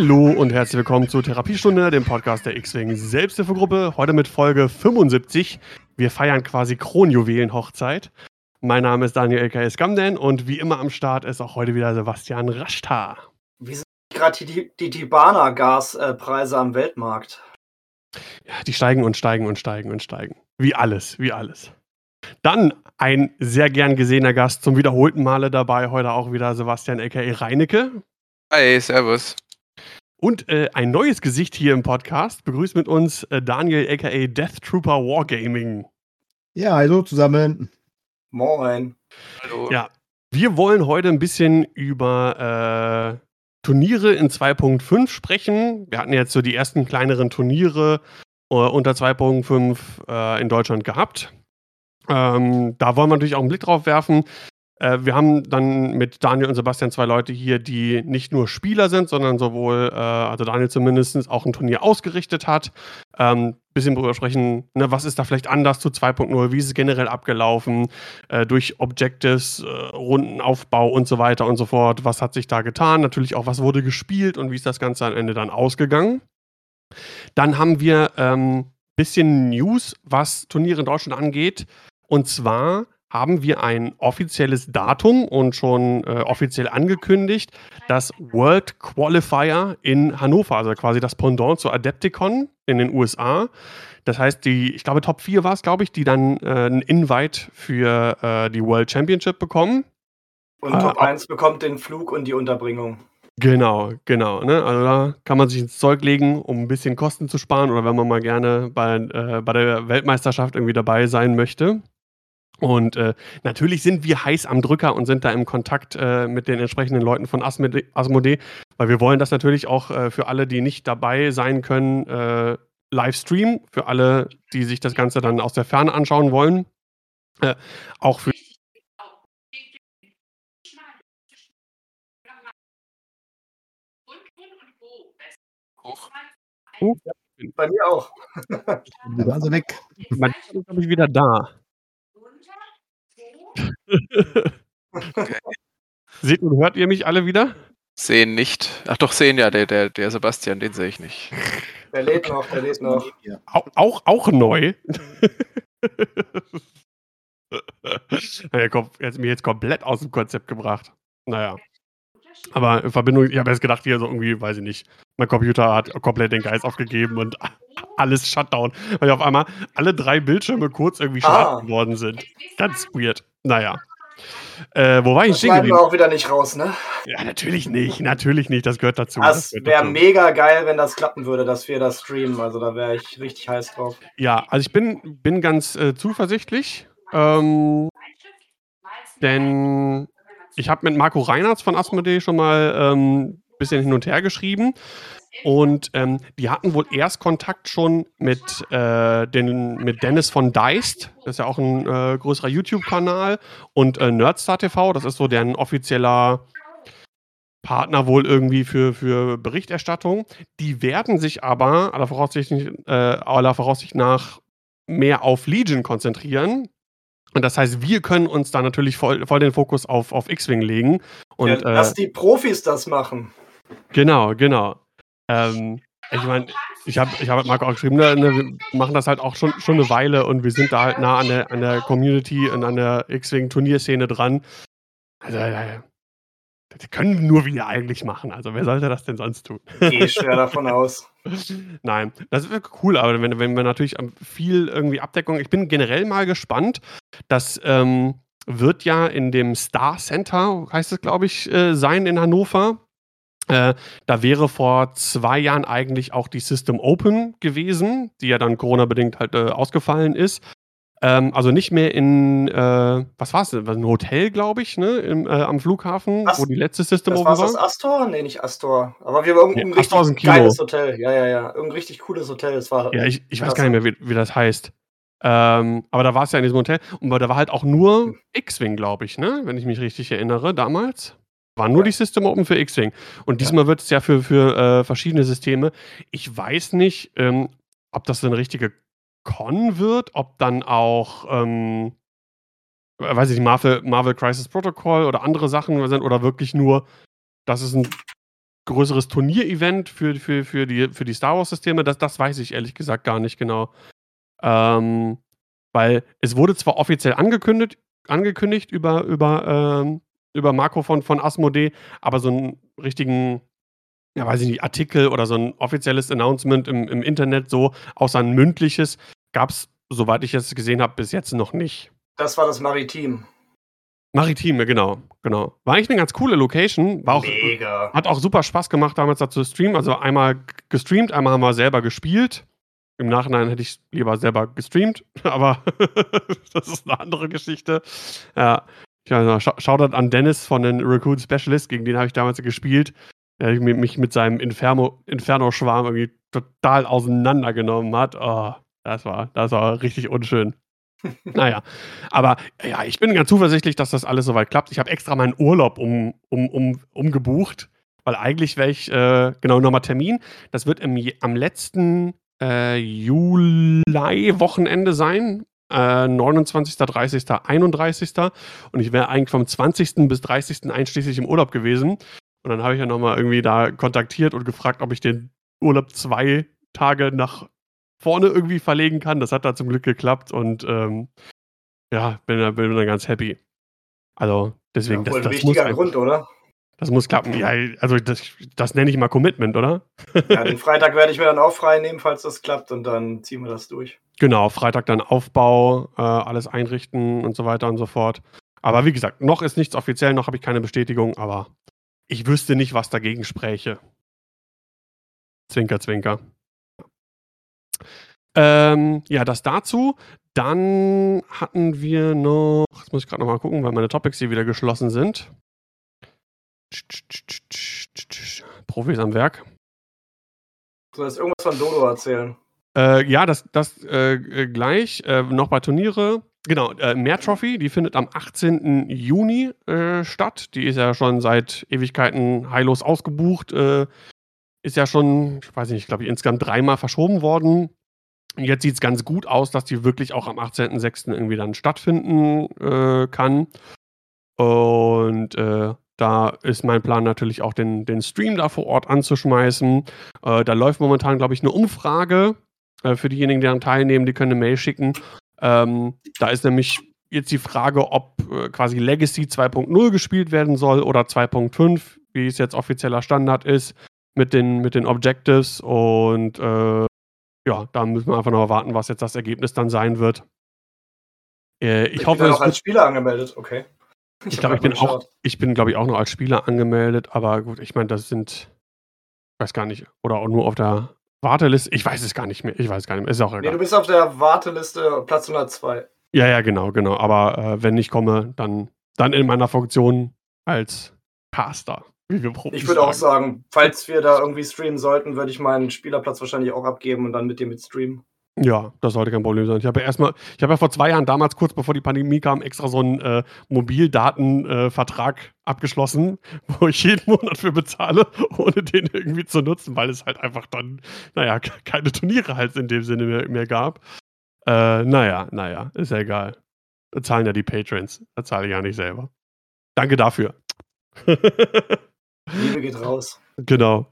Hallo und herzlich willkommen zur Therapiestunde, dem Podcast der X-Wing Selbsthilfegruppe. Heute mit Folge 75. Wir feiern quasi Kronjuwelen-Hochzeit. Mein Name ist Daniel LKS Gamden und wie immer am Start ist auch heute wieder Sebastian Raschtar. Wie sind gerade die, die Tibana-Gaspreise am Weltmarkt? Ja, die steigen und steigen und steigen und steigen. Wie alles, wie alles. Dann ein sehr gern gesehener Gast zum wiederholten Male dabei, heute auch wieder Sebastian LKE Reinecke. Hi, servus. Und äh, ein neues Gesicht hier im Podcast. Begrüßt mit uns äh, Daniel aka Death Trooper Wargaming. Ja, hallo zusammen. Moin. Hallo. Ja, wir wollen heute ein bisschen über äh, Turniere in 2.5 sprechen. Wir hatten jetzt so die ersten kleineren Turniere äh, unter 2.5 äh, in Deutschland gehabt. Ähm, da wollen wir natürlich auch einen Blick drauf werfen. Äh, wir haben dann mit Daniel und Sebastian zwei Leute hier, die nicht nur Spieler sind, sondern sowohl, äh, also Daniel zumindest, auch ein Turnier ausgerichtet hat. Ähm, bisschen darüber sprechen, ne, was ist da vielleicht anders zu 2.0, wie ist es generell abgelaufen, äh, durch Objectives, äh, Rundenaufbau und so weiter und so fort. Was hat sich da getan? Natürlich auch, was wurde gespielt und wie ist das Ganze am Ende dann ausgegangen. Dann haben wir ähm, bisschen News, was Turniere in Deutschland angeht. Und zwar haben wir ein offizielles Datum und schon äh, offiziell angekündigt, das World Qualifier in Hannover, also quasi das Pendant zur Adepticon in den USA. Das heißt, die, ich glaube, Top 4 war es, glaube ich, die dann äh, einen Invite für äh, die World Championship bekommen. Und Top 1 bekommt den Flug und die Unterbringung. Genau, genau. Ne? Also da kann man sich ins Zeug legen, um ein bisschen Kosten zu sparen oder wenn man mal gerne bei, äh, bei der Weltmeisterschaft irgendwie dabei sein möchte. Und äh, natürlich sind wir heiß am Drücker und sind da im Kontakt äh, mit den entsprechenden Leuten von Asmodee, Asmodee weil wir wollen das natürlich auch äh, für alle, die nicht dabei sein können, äh, live streamen. Für alle, die sich das Ganze dann aus der Ferne anschauen wollen. Äh, auch für Hoch. Oh, Bei mir auch. Die waren sie weg. man ist, glaube ich, wieder da. Okay. Seht und hört ihr mich alle wieder? Sehen nicht. Ach doch, sehen ja, der, der, der Sebastian, den sehe ich nicht. Der lädt noch, der lädt noch. Auch, auch, auch neu. naja, komm, er hat mich jetzt komplett aus dem Konzept gebracht. Naja. Aber in Verbindung, ich habe jetzt gedacht, hier so irgendwie, weiß ich nicht, mein Computer hat komplett den Geist aufgegeben und alles Shutdown, weil auf einmal alle drei Bildschirme kurz irgendwie schwarz Ah. geworden sind. Ganz weird. Naja. Äh, wo war ich Das stehen schneiden wir geblieben? auch wieder nicht raus, ne? Ja, natürlich nicht, natürlich nicht, das gehört dazu. Das gehört wäre mega geil, wenn das klappen würde, dass wir das streamen. Also da wäre ich richtig heiß drauf. Ja, also ich bin, bin ganz äh, zuversichtlich, ähm, denn ich habe mit Marco Reinhardt von Asmodee schon mal ein ähm, bisschen hin und her geschrieben und ähm, die hatten wohl erst Kontakt schon mit, äh, den, mit Dennis von Deist, das ist ja auch ein äh, größerer YouTube-Kanal und äh, Nerdstar TV, das ist so deren offizieller Partner wohl irgendwie für, für Berichterstattung. Die werden sich aber aller Voraussicht, äh, aller Voraussicht nach mehr auf Legion konzentrieren. Und das heißt, wir können uns da natürlich voll, voll den Fokus auf, auf X-Wing legen. Und ja, äh, lass die Profis das machen. Genau, genau. Ähm, ich meine, ich habe ich hab mit Marco auch geschrieben, ne, ne, wir machen das halt auch schon, schon eine Weile und wir sind da halt nah an der, an der Community und an der X-Wing-Turnierszene dran. Also, äh, das können nur wir eigentlich machen. Also, wer sollte das denn sonst tun? Gehe schwer davon aus. Nein, das wäre cool, aber wenn, wenn wir natürlich viel irgendwie Abdeckung. Ich bin generell mal gespannt. Das ähm, wird ja in dem Star Center, heißt es, glaube ich, äh, sein in Hannover. Äh, da wäre vor zwei Jahren eigentlich auch die System Open gewesen, die ja dann Corona-bedingt halt äh, ausgefallen ist. Ähm, also nicht mehr in, äh, was war es? Ein Hotel, glaube ich, ne? Im, äh, am Flughafen, Ast- wo die letzte System Das Open war war. das Astor? Nee, nicht Astor. Aber wir haben irgendein Nee, richtig geiles Hotel. Ja, ja, ja. Irgendein richtig cooles Hotel. Es war Ja, ich, ich weiß gar nicht mehr, wie, wie das heißt. Ähm, aber da war es ja in diesem Hotel. Und da war halt auch nur X-Wing, glaube ich, ne? Wenn ich mich richtig erinnere, damals. War nur Ja. die System Open für X-Wing. Und diesmal wird es ja für, für äh, verschiedene Systeme. Ich weiß nicht, ähm, ob das eine richtige Con wird, ob dann auch, ähm, äh, weiß ich nicht, Marvel, Marvel Crisis Protocol oder andere Sachen sind oder wirklich nur, das ist ein größeres Turnierevent für, für, für, die, für die Star Wars-Systeme, das, das weiß ich ehrlich gesagt gar nicht genau. Ähm, weil es wurde zwar offiziell angekündigt, angekündigt über, über, ähm, über Marco von, von Asmodee, aber so einen richtigen, ja, weiß ich nicht, Artikel oder so ein offizielles Announcement im, im Internet, so außer ein mündliches, gab es, soweit ich es gesehen habe, bis jetzt noch nicht. Das war das Maritim. Maritime, genau, genau. War eigentlich eine ganz coole Location. War auch, Mega. hat auch super Spaß gemacht, damals da zu streamen. Also einmal gestreamt, einmal haben wir selber gespielt. Im Nachhinein hätte ich lieber selber gestreamt, aber das ist eine andere Geschichte. Ja, ich also, schau Shoutout an Dennis von den Raccoon Specialist, gegen den habe ich damals gespielt. Der mich mich mit seinem Inferno- Inferno-Schwarm irgendwie total auseinandergenommen hat. Oh, das war, das war richtig unschön. naja, aber ja, ich bin ganz zuversichtlich, dass das alles soweit klappt. Ich habe extra meinen Urlaub um, um, um, umgebucht, weil eigentlich wäre ich, äh, genau, nochmal Termin. Das wird im, am letzten äh, Juli-Wochenende sein. Äh, 29., 30., 31. Und ich wäre eigentlich vom 20. bis 30. einschließlich im Urlaub gewesen. Und dann habe ich ja nochmal irgendwie da kontaktiert und gefragt, ob ich den Urlaub zwei Tage nach vorne irgendwie verlegen kann. Das hat da zum Glück geklappt und ähm, ja, bin, da- bin da ganz happy. Also deswegen, Ja, das, das, muss, ein- Grund, oder? das muss klappen. Ja, also das, das nenne ich mal Commitment, oder? Ja, den Freitag werde ich mir dann auch frei nehmen, falls das klappt, und dann ziehen wir das durch. Genau, Freitag dann Aufbau, äh, alles einrichten und so weiter und so fort. Aber wie gesagt, noch ist nichts offiziell, noch habe ich keine Bestätigung, aber ich wüsste nicht, was dagegen spräche. Zwinker, zwinker. Ähm, ja, das dazu. Dann hatten wir noch, jetzt muss ich gerade noch mal gucken, weil meine Topics hier wieder geschlossen sind. Profis am Werk. Du sollst irgendwas von Dodo erzählen. Äh, ja, das, das äh, äh, gleich. Äh, noch bei Turniere. Genau, äh, Mehr Trophy, die findet am 18. Juni äh, statt. Die ist ja schon seit Ewigkeiten heillos ausgebucht. Äh, ist ja schon, ich weiß nicht, glaube ich, insgesamt dreimal verschoben worden. Jetzt sieht es ganz gut aus, dass die wirklich auch am 18.06. irgendwie dann stattfinden kann. Und da ist mein Plan natürlich auch, den, den Stream da vor Ort anzuschmeißen. Äh, da läuft momentan, glaube ich, eine Umfrage äh, für diejenigen, die daran teilnehmen. Die können eine Mail schicken. Ähm, da ist nämlich jetzt die Frage, ob äh, quasi Legacy 2.0 gespielt werden soll oder 2.5, wie es jetzt offizieller Standard ist, mit den, mit den Objectives. Und äh, ja, da müssen wir einfach noch warten, was jetzt das Ergebnis dann sein wird. Äh, ich, hoffe, bin auch als Spieler angemeldet, okay. ich glaube, ich bin auch, ich bin, glaube ich, auch noch als Spieler angemeldet, aber gut, ich meine, das sind, ich weiß gar nicht, oder auch nur auf der Warteliste, ich weiß es gar nicht mehr, ich weiß gar nicht mehr, ist auch Nee, egal. du bist auf der Warteliste Platz 102. Ja, ja, genau, genau. Aber äh, wenn ich komme, dann, dann in meiner Funktion als Caster. Wie wir Profis Ich würde auch sagen, falls wir da irgendwie streamen sollten, würde ich meinen Spielerplatz wahrscheinlich auch abgeben und dann mit dir mit streamen. Ja, das sollte kein Problem sein. Ich habe ja erstmal, ich habe ja vor zwei Jahren damals, kurz bevor die Pandemie kam, extra so einen äh, Mobildatenvertrag abgeschlossen, wo ich jeden Monat für bezahle, ohne den irgendwie zu nutzen, weil es halt einfach dann, naja, ke- keine Turniere halt in dem Sinne mehr, mehr gab. Äh, naja, naja, ist ja egal. Da zahlen ja die Patrons. Da zahle ich ja nicht selber. Danke dafür. Liebe geht raus. Genau.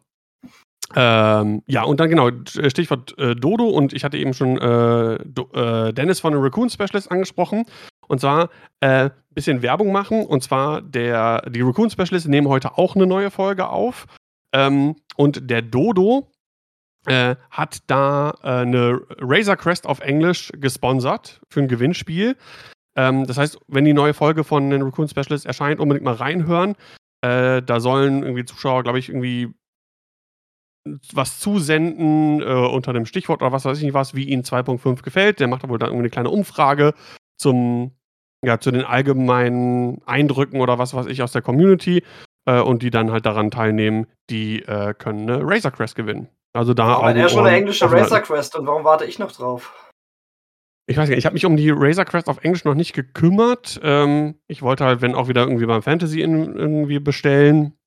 Ähm, ja, und dann genau, Stichwort äh, Dodo und ich hatte eben schon äh, Do, äh, Dennis von den Raccoon Specialist angesprochen. Und zwar ein äh, bisschen Werbung machen. Und zwar der, die Raccoon Specialist nehmen heute auch eine neue Folge auf. Ähm, und der Dodo äh, hat da äh, eine Razor Crest auf Englisch gesponsert für ein Gewinnspiel. Ähm, das heißt, wenn die neue Folge von den Raccoon Specialist erscheint, unbedingt mal reinhören. Äh, da sollen irgendwie Zuschauer, glaube ich, irgendwie was zusenden äh, unter dem Stichwort oder was weiß ich nicht was, wie ihnen 2.5 gefällt. Der macht da wohl dann irgendwie eine kleine Umfrage zum, ja, zu den allgemeinen Eindrücken oder was weiß ich aus der Community äh, und die dann halt daran teilnehmen, die äh, können eine Razor Crest gewinnen. Also da Aber er schon eine englische. Racer Quest und warum warte ich noch drauf? Ich weiß nicht, ich habe mich um die Razor Crest auf Englisch noch nicht gekümmert. Ähm, ich wollte halt, wenn auch wieder irgendwie beim Fantasy in, irgendwie bestellen.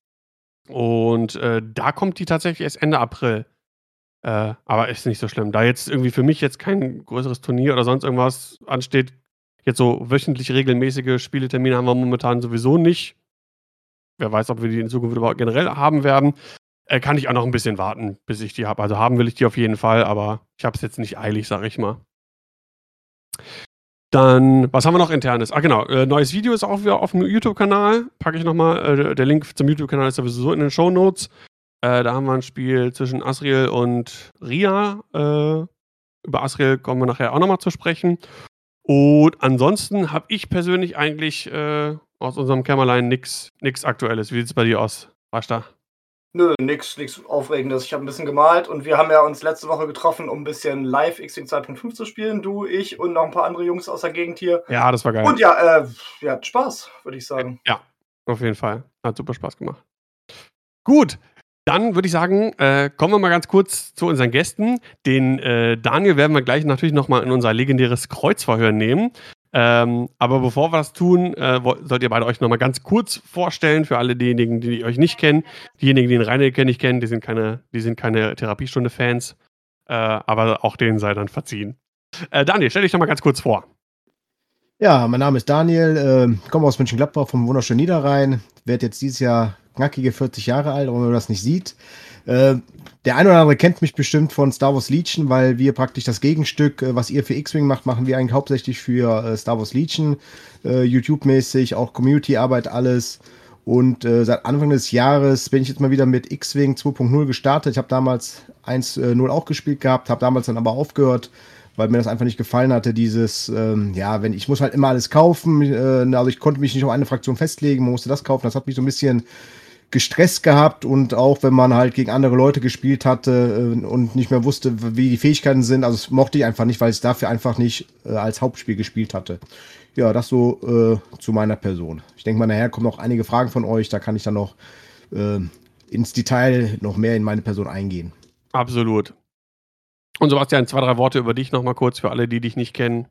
Und äh, da kommt die tatsächlich erst Ende April. Äh, aber ist nicht so schlimm. Da jetzt irgendwie für mich jetzt kein größeres Turnier oder sonst irgendwas ansteht, jetzt so wöchentlich regelmäßige Spieletermine haben wir momentan sowieso nicht. Wer weiß, ob wir die in Zukunft überhaupt generell haben werden. äh, kann ich auch noch ein bisschen warten, bis ich die habe. Also haben will ich die auf jeden Fall, aber ich habe es jetzt nicht eilig, sag ich mal. Dann, was haben wir noch internes? Ah, genau, äh, neues Video ist auch wieder auf dem YouTube-Kanal. Packe ich nochmal. Äh, der Link zum YouTube-Kanal ist sowieso in den Show Notes. Äh, da haben wir ein Spiel zwischen Asriel und Ria. Äh, über Asriel kommen wir nachher auch nochmal zu sprechen. Und ansonsten habe ich persönlich eigentlich äh, aus unserem Kämmerlein nichts Aktuelles. Wie sieht es bei dir aus, Basta? Nö, nix, nix Aufregendes. Ich habe ein bisschen gemalt und wir haben ja uns letzte Woche getroffen, um ein bisschen live X-Wing 2.5 zu spielen. Du, ich und noch ein paar andere Jungs aus der Gegend hier. Ja, das war geil. Und ja, äh, ja, Spaß, würde ich sagen. Ja, auf jeden Fall. Hat super Spaß gemacht. Gut, dann würde ich sagen, äh, kommen wir mal ganz kurz zu unseren Gästen. Den äh, Daniel werden wir gleich natürlich nochmal in unser legendäres Kreuzverhör nehmen. Ähm, aber bevor wir das tun, äh, sollt ihr beide euch nochmal ganz kurz vorstellen für alle diejenigen, die euch nicht kennen. Diejenigen, die den Reinecke nicht kennen, die sind keine, die sind keine Therapiestunde-Fans. Äh, aber auch denen sei dann verziehen. Äh, Daniel, stell dich doch mal ganz kurz vor. Ja, mein Name ist Daniel, äh, komme aus Mönchengladbach vom wunderschönen Niederrhein. Werde jetzt dieses Jahr knackige 40 Jahre alt, wenn man das nicht sieht. Äh, der eine oder andere kennt mich bestimmt von Star Wars Legion, weil wir praktisch das Gegenstück, äh, was ihr für X-Wing macht, machen wir eigentlich hauptsächlich für äh, Star Wars Legion, äh, YouTube-mäßig, auch Community-Arbeit, alles. Und äh, seit Anfang des Jahres bin ich jetzt mal wieder mit X-Wing 2.0 gestartet. Ich habe damals 1.0 auch gespielt gehabt, habe damals dann aber aufgehört, weil mir das einfach nicht gefallen hatte, dieses, ähm, ja, wenn ich muss halt immer alles kaufen, äh, also ich konnte mich nicht auf eine Fraktion festlegen, man musste das kaufen, das hat mich so ein bisschen gestresst gehabt und auch wenn man halt gegen andere Leute gespielt hatte äh, und nicht mehr wusste, wie die Fähigkeiten sind, also das mochte ich einfach nicht, weil ich es dafür einfach nicht äh, als Hauptspiel gespielt hatte. Ja, das so äh, zu meiner Person. Ich denke mal, nachher kommen noch einige Fragen von euch, da kann ich dann noch äh, ins Detail noch mehr in meine Person eingehen. Absolut. Und Sebastian, zwei, drei Worte über dich nochmal kurz für alle, die dich nicht kennen.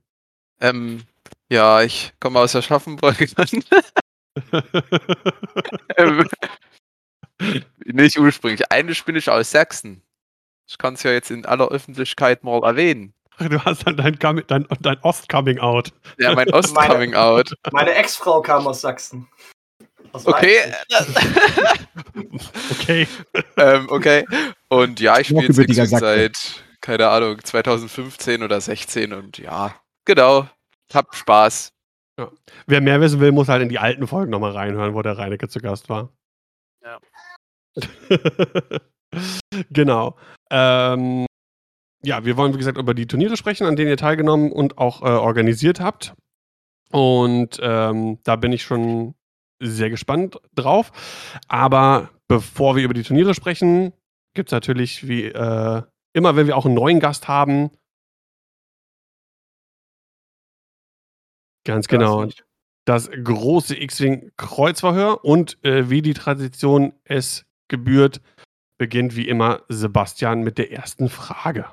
Ähm, ja, ich komme aus der Schaffenburg. ähm, nicht ursprünglich. Eigentlich bin ich aus Sachsen. Ich kann es ja jetzt in aller Öffentlichkeit mal erwähnen. Du hast dann dein, dein, dein Ost-Coming-out. Ja, mein Ost-Coming-out. Meine Ex-Frau kam aus Sachsen. Aus okay. okay. ähm, okay. Und ja, ich spiele jetzt seit, keine Ahnung, 2015 oder 16 und ja, genau. Hab Spaß. Ja. Wer mehr wissen will, muss halt in die alten Folgen nochmal reinhören, wo der Reinecke zu Gast war. Ja. genau. Ähm, ja, wir wollen, wie gesagt, über die Turniere sprechen, an denen ihr teilgenommen und auch äh, organisiert habt. Und ähm, da bin ich schon sehr gespannt drauf. Aber bevor wir über die Turniere sprechen, gibt es natürlich wie äh, immer, wenn wir auch einen neuen Gast haben. Ganz genau. Das große X-Wing-Kreuzverhör und äh, wie die Tradition es gebührt, beginnt wie immer Sebastian mit der ersten Frage.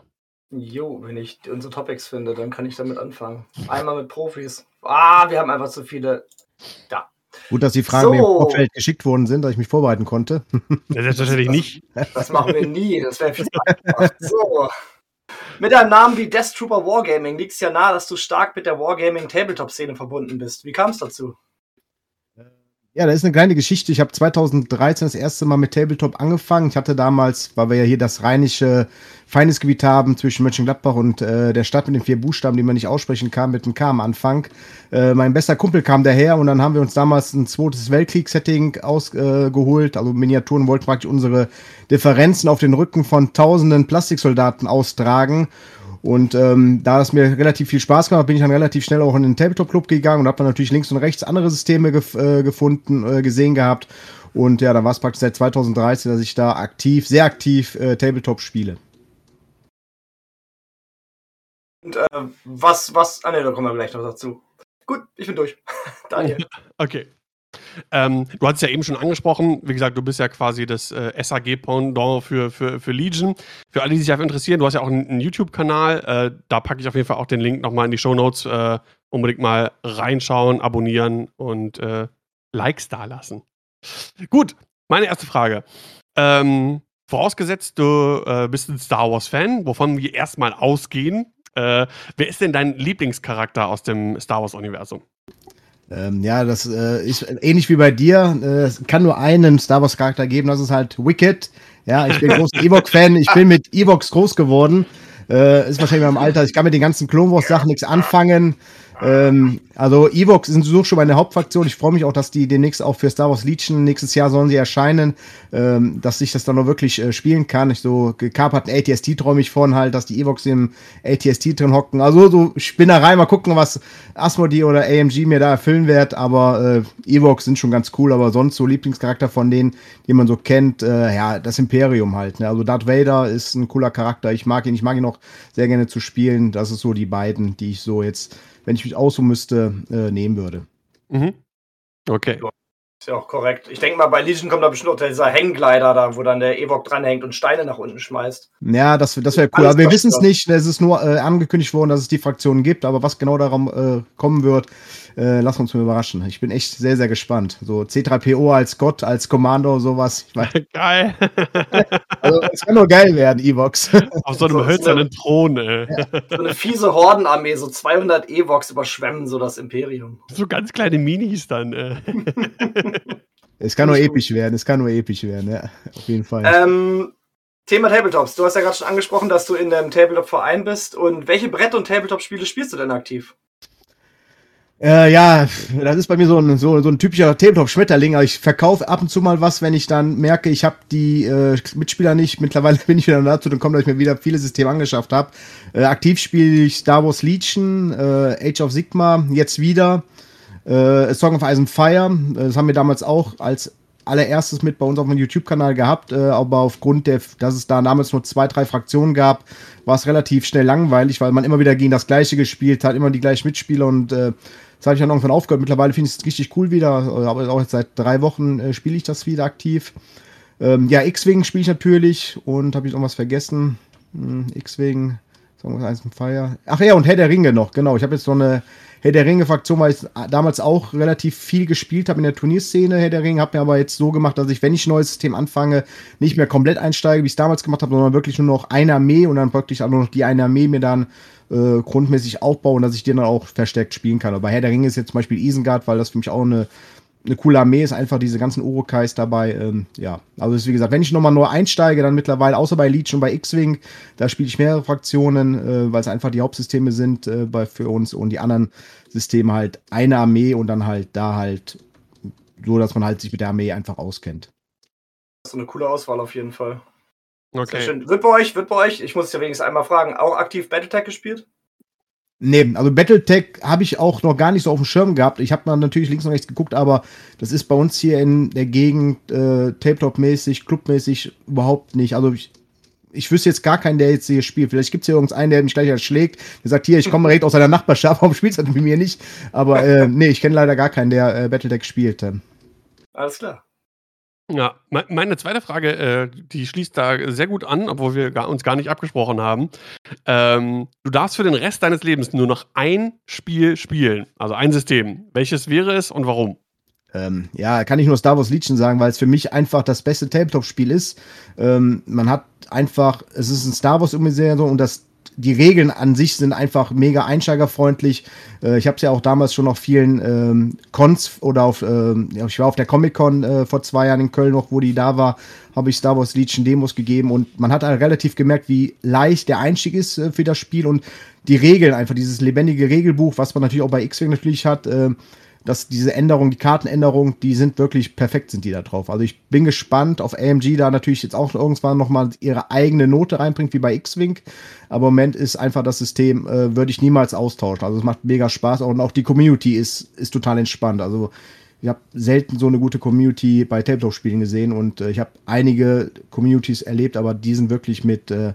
Jo, wenn ich unsere Topics finde, dann kann ich damit anfangen. Einmal mit Profis. Ah, wir haben einfach zu viele. Da. Gut, dass die Fragen so. mir im Vorfeld geschickt worden sind, dass ich mich vorbereiten konnte. Ja, selbstverständlich nicht. Das machen wir nie. Das wäre viel einfach. So. Mit einem Namen wie Death Trooper Wargaming liegt es ja nahe, dass du stark mit der Wargaming-Tabletop-Szene verbunden bist. Wie kam es dazu? Ja, da ist eine kleine Geschichte. Ich habe 2013 das erste Mal mit Tabletop angefangen. Ich hatte damals, weil wir ja hier das rheinische Feindesgebiet haben zwischen Mönchengladbach und äh, der Stadt mit den vier Buchstaben, die man nicht aussprechen kann, mit einem K am Anfang. Äh, mein bester Kumpel kam daher und dann haben wir uns damals ein zweites Weltkriegs-Setting ausgeholt. Äh, also Miniaturen wollten praktisch unsere Differenzen auf den Rücken von tausenden Plastiksoldaten austragen. Und ähm, da es mir relativ viel Spaß gemacht, bin ich dann relativ schnell auch in den Tabletop-Club gegangen und habe dann natürlich links und rechts andere Systeme gef äh, gefunden, äh, gesehen gehabt. Und ja, da war es praktisch seit 2013, dass ich da aktiv, sehr aktiv äh, Tabletop spiele. Und äh, was, was, ah ne, da kommen wir gleich noch dazu. Gut, ich bin durch. Daniel. Okay. Ähm, du hast es ja eben schon angesprochen, wie gesagt, du bist ja quasi das äh, SAG-Pendant für, für, für Legion. Für alle, die sich dafür interessieren, du hast ja auch einen, einen YouTube-Kanal, äh, da packe ich auf jeden Fall auch den Link nochmal in die Show Notes. Äh, unbedingt mal reinschauen, abonnieren und äh, Likes dalassen. Gut, meine erste Frage. Ähm, vorausgesetzt, du äh, bist ein Star Wars-Fan, wovon wir erstmal ausgehen. Äh, wer ist denn dein Lieblingscharakter aus dem Star Wars-Universum? Ähm, ja, das äh, ist ähnlich wie bei dir. Äh, es kann nur einen Star Wars Charakter geben, das ist halt Wicked. Ja, ich bin großer Evox-Fan. Ich bin mit Evox groß geworden. Äh, ist wahrscheinlich beim Alter. Ich kann mit den ganzen Clone Wars-Sachen nichts anfangen. Ähm, also Evox sind so schon meine Hauptfraktion. Ich freue mich auch, dass die demnächst auch für Star Wars Legion nächstes Jahr sollen sie erscheinen, ähm, dass ich das dann noch wirklich äh, spielen kann. Ich so gekaperten ATST träume ich von halt, dass die Evox im ATST drin hocken. Also so Spinnerei, mal gucken, was Asmodee oder AMG mir da erfüllen wird. Aber äh, Evox sind schon ganz cool, aber sonst so Lieblingscharakter von denen, die man so kennt, äh, ja, das Imperium halt. Ne? Also Darth Vader ist ein cooler Charakter. Ich mag ihn, ich mag ihn auch sehr gerne zu spielen. Das ist so die beiden, die ich so jetzt wenn ich mich aussuchen müsste, äh, nehmen würde. Mhm. Okay. Ist ja auch korrekt. Ich denke mal, bei Legion kommt da bestimmt auch dieser Hängglider da, wo dann der Ewok dranhängt und Steine nach unten schmeißt. Ja, das, das wäre cool. Aber wir wissen es nicht. Es ist nur äh, angekündigt worden, dass es die Fraktionen gibt. Aber was genau darum äh, kommen wird, äh, lass uns mal überraschen. Ich bin echt sehr, sehr gespannt. So C3PO als Gott, als Kommando, sowas. geil. also, es kann nur geil werden, Evox. Auf so einem so, hölzernen so Thron, ey. So eine fiese Hordenarmee, so 200 Evox überschwemmen so das Imperium. So ganz kleine Minis dann. Äh. es kann nur episch werden, es kann nur episch werden, ja. Auf jeden Fall. Ähm, Thema Tabletops. Du hast ja gerade schon angesprochen, dass du in dem Tabletop-Verein bist. Und welche Brett- und Tabletop-Spiele spielst du denn aktiv? Äh, ja, das ist bei mir so ein, so, so ein typischer Tabletop-Schmetterling. Ich verkaufe ab und zu mal was, wenn ich dann merke, ich habe die äh, Mitspieler nicht. Mittlerweile bin ich wieder dazu dann kommt, dass ich mir wieder viele Systeme angeschafft habe. Äh, aktiv spiele ich Star Wars Legion, äh, Age of Sigma, jetzt wieder. Äh, Song of Ice and Fire. Das haben wir damals auch als allererstes mit bei uns auf dem YouTube-Kanal gehabt, äh, aber aufgrund der, dass es da damals nur zwei, drei Fraktionen gab, war es relativ schnell langweilig, weil man immer wieder gegen das Gleiche gespielt hat, immer die gleichen Mitspieler und äh, das habe ich dann irgendwann aufgehört. Mittlerweile finde ich es richtig cool wieder, aber auch jetzt seit drei Wochen äh, spiele ich das wieder aktiv. Ähm, ja, X-Wing spiele ich natürlich und habe ich noch was vergessen. Hm, X-Wing, sagen wir eins im Fire. Ach ja, und Herr der Ringe noch, genau. Ich habe jetzt so eine Herr der Ringe-Fraktion, weil ich damals auch relativ viel gespielt habe in der Turnierszene. Herr der Ringe habe mir aber jetzt so gemacht, dass ich, wenn ich ein neues System anfange, nicht mehr komplett einsteige, wie ich es damals gemacht habe, sondern wirklich nur noch eine Armee und dann wirklich auch nur noch die eine Armee mir dann äh, grundmäßig aufbaue und dass ich den dann auch verstärkt spielen kann. Aber Herr der Ringe ist jetzt zum Beispiel Isengard, weil das für mich auch eine eine coole Armee ist, einfach diese ganzen Urukais dabei. Ähm, ja, also ist wie gesagt, wenn ich nochmal neu einsteige, dann mittlerweile, außer bei Leech und bei X-Wing, da spiele ich mehrere Fraktionen, äh, weil es einfach die Hauptsysteme sind äh, bei, für uns und die anderen Systeme halt eine Armee und dann halt da halt so, dass man halt sich mit der Armee einfach auskennt. Das ist eine coole Auswahl auf jeden Fall. Okay. Wird bei euch, wird bei euch, ich muss es ja wenigstens einmal fragen, auch aktiv Battletech gespielt? Nee, also Battletech habe ich auch noch gar nicht so auf dem Schirm gehabt. Ich habe mal natürlich links und rechts geguckt, aber das ist bei uns hier in der Gegend äh, Tabletop-mäßig, Clubmäßig überhaupt nicht. Also ich, ich wüsste jetzt gar keinen, der jetzt hier spielt. Vielleicht gibt es hier irgendeinen, der mich gleich erschlägt. Der sagt, hier, ich komme direkt aus seiner Nachbarschaft, warum spielst du das mit mir nicht? Aber äh, nee, ich kenne leider gar keinen, der äh, Battletech spielt. Alles klar. Ja, meine zweite Frage, äh, die schließt da sehr gut an, obwohl wir uns gar nicht abgesprochen haben. Ähm, du darfst für den Rest deines Lebens nur noch ein Spiel spielen, also ein System. Welches wäre es und warum? Ähm, ja, kann ich nur Star Wars Legion sagen, weil es für mich einfach das beste Tabletop-Spiel ist. Ähm, man hat einfach, es ist ein Star Wars-Universum und das die Regeln an sich sind einfach mega einsteigerfreundlich. Äh, ich habe es ja auch damals schon auf vielen ähm, Cons oder auf, ähm, ich war auf der Comic-Con äh, vor zwei Jahren in Köln noch, wo die da war, habe ich Star Wars Legion Demos gegeben und man hat halt relativ gemerkt, wie leicht der Einstieg ist äh, für das Spiel und die Regeln, einfach dieses lebendige Regelbuch, was man natürlich auch bei X-Wing natürlich hat, äh, dass diese Änderungen, die Kartenänderungen, die sind wirklich perfekt, sind die da drauf. Also ich bin gespannt auf AMG, da natürlich jetzt auch irgendwann nochmal ihre eigene Note reinbringt, wie bei X-Wing. Aber im Moment ist einfach das System, äh, würde ich niemals austauschen. Also es macht mega Spaß und auch die Community ist, ist total entspannt. Also ich habe selten so eine gute Community bei Tabletop-Spielen gesehen und äh, ich habe einige Communities erlebt, aber die sind wirklich mit äh,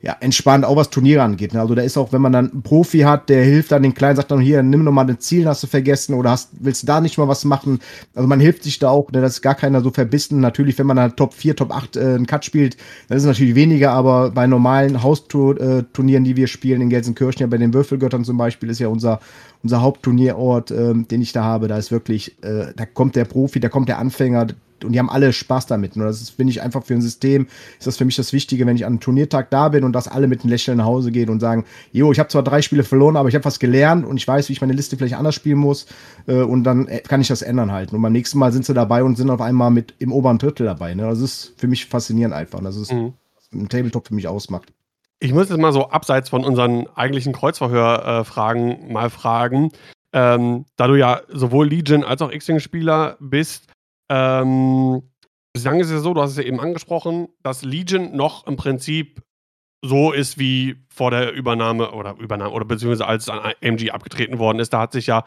ja, entspannt, auch was Turniere angeht. Ne? Also da ist auch, wenn man dann einen Profi hat, der hilft dann den Kleinen, sagt dann hier, nimm noch mal ein Ziel, hast du vergessen oder hast, willst du da nicht mal was machen? Also man hilft sich da auch, ne? das ist gar keiner so verbissen. Natürlich, wenn man dann Top 4, Top 8 äh, einen Cut spielt, dann ist es natürlich weniger, aber bei normalen Hausturnieren, die wir spielen in Gelsenkirchen, ja bei den Würfelgöttern zum Beispiel, ist ja unser, unser Hauptturnierort, äh, den ich da habe, da ist wirklich, äh, da kommt der Profi, da kommt der Anfänger, und die haben alle Spaß damit. Und das finde ich einfach für ein System, ist das für mich das Wichtige, wenn ich an einem Turniertag da bin und dass alle mit einem Lächeln nach Hause gehen und sagen, jo, ich habe zwar drei Spiele verloren, aber ich habe was gelernt und ich weiß, wie ich meine Liste vielleicht anders spielen muss äh, und dann äh, kann ich das ändern halten. Und beim nächsten Mal sind sie dabei und sind auf einmal mit im oberen Drittel dabei. Ne? Das ist für mich faszinierend einfach. Das ist mhm. ein Tabletop für mich ausmacht. Ich muss jetzt mal so abseits von unseren eigentlichen Kreuzverhörfragen äh, mal fragen. Ähm, da du ja sowohl Legion als auch X-Wing-Spieler bist, ähm, bislang ist es ja so, du hast es ja eben angesprochen, dass Legion noch im Prinzip so ist wie vor der Übernahme oder Übernahme oder beziehungsweise als an AMG abgetreten worden ist. Da hat sich ja,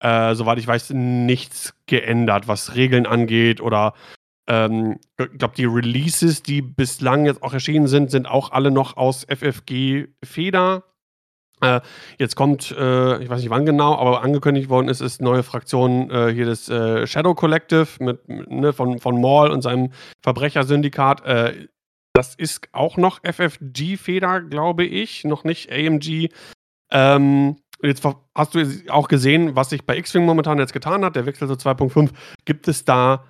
äh, soweit ich weiß, nichts geändert, was Regeln angeht oder ähm, ich glaube, die Releases, die bislang jetzt auch erschienen sind, sind auch alle noch aus FFG Feder. Äh, jetzt kommt, äh, ich weiß nicht wann genau, aber angekündigt worden ist, ist neue Fraktion äh, hier das Shadow Collective mit, ne, von, von Maul und seinem Verbrechersyndikat. Das ist auch noch FFG-Feder, glaube ich, noch nicht AMG. Ähm, jetzt hast du auch gesehen, was sich bei X-Wing momentan jetzt getan hat, der Wechsel zu 2.5. Gibt es da